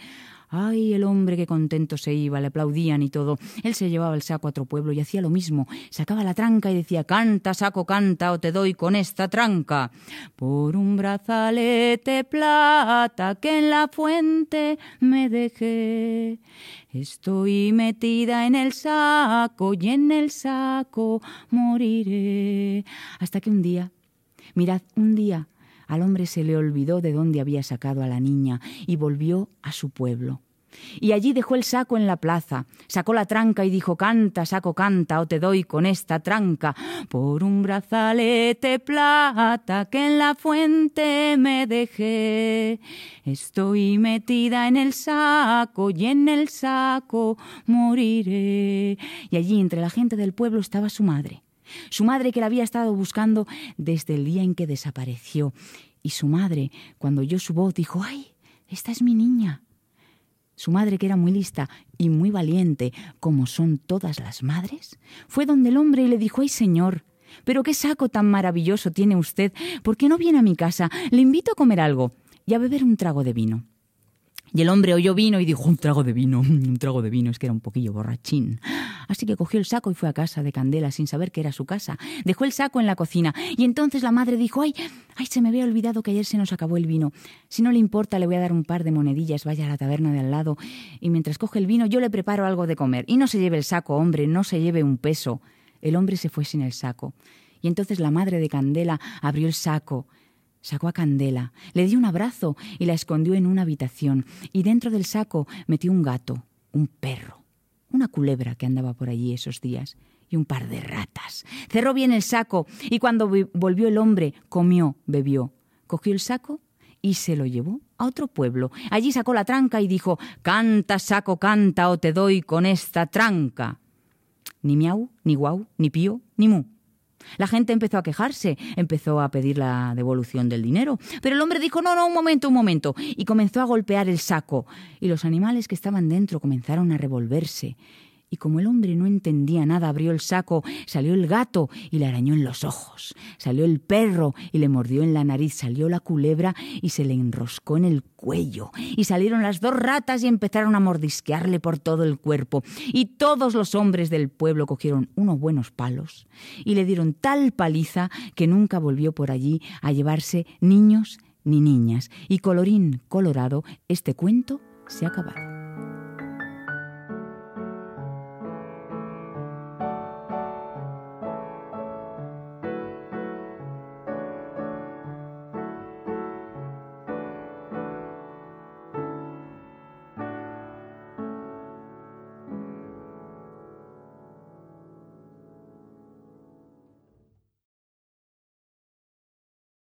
Ay, el hombre que contento se iba, le aplaudían y todo. Él se llevaba el saco a otro pueblo y hacía lo mismo. Sacaba la tranca y decía, canta, saco, canta, o te doy con esta tranca. Por un brazalete plata que en la fuente me dejé. Estoy metida en el saco y en el saco moriré. Hasta que un día, mirad, un día, al hombre se le olvidó de dónde había sacado a la niña y volvió a su pueblo. Y allí dejó el saco en la plaza, sacó la tranca y dijo Canta, saco, canta, o te doy con esta tranca, por un brazalete plata que en la fuente me dejé. Estoy metida en el saco y en el saco moriré. Y allí entre la gente del pueblo estaba su madre su madre que la había estado buscando desde el día en que desapareció. Y su madre, cuando oyó su voz, dijo, ¡ay! Esta es mi niña. Su madre, que era muy lista y muy valiente, como son todas las madres, fue donde el hombre y le dijo, ¡ay señor! Pero qué saco tan maravilloso tiene usted. ¿Por qué no viene a mi casa? Le invito a comer algo y a beber un trago de vino. Y el hombre oyó vino y dijo, un trago de vino, un trago de vino, es que era un poquillo borrachín. Así que cogió el saco y fue a casa de Candela sin saber que era su casa. Dejó el saco en la cocina y entonces la madre dijo, ay, ay, se me había olvidado que ayer se nos acabó el vino. Si no le importa, le voy a dar un par de monedillas, vaya a la taberna de al lado y mientras coge el vino yo le preparo algo de comer. Y no se lleve el saco, hombre, no se lleve un peso. El hombre se fue sin el saco. Y entonces la madre de Candela abrió el saco Sacó a Candela, le dio un abrazo y la escondió en una habitación, y dentro del saco metió un gato, un perro, una culebra que andaba por allí esos días, y un par de ratas. Cerró bien el saco, y cuando volvió el hombre, comió, bebió, cogió el saco y se lo llevó a otro pueblo. Allí sacó la tranca y dijo Canta, saco, canta, o te doy con esta tranca. Ni miau, ni guau, ni pío, ni mu. La gente empezó a quejarse, empezó a pedir la devolución del dinero, pero el hombre dijo, no, no, un momento, un momento, y comenzó a golpear el saco, y los animales que estaban dentro comenzaron a revolverse, y como el hombre no entendía nada, abrió el saco, salió el gato y le arañó en los ojos, salió el perro y le mordió en la nariz, salió la culebra y se le enroscó en el cuello, y salieron las dos ratas y empezaron a mordisquearle por todo el cuerpo, y todos los hombres del pueblo cogieron unos buenos palos y le dieron tal paliza que nunca volvió por allí a llevarse niños ni niñas, y colorín colorado, este cuento se ha acabado.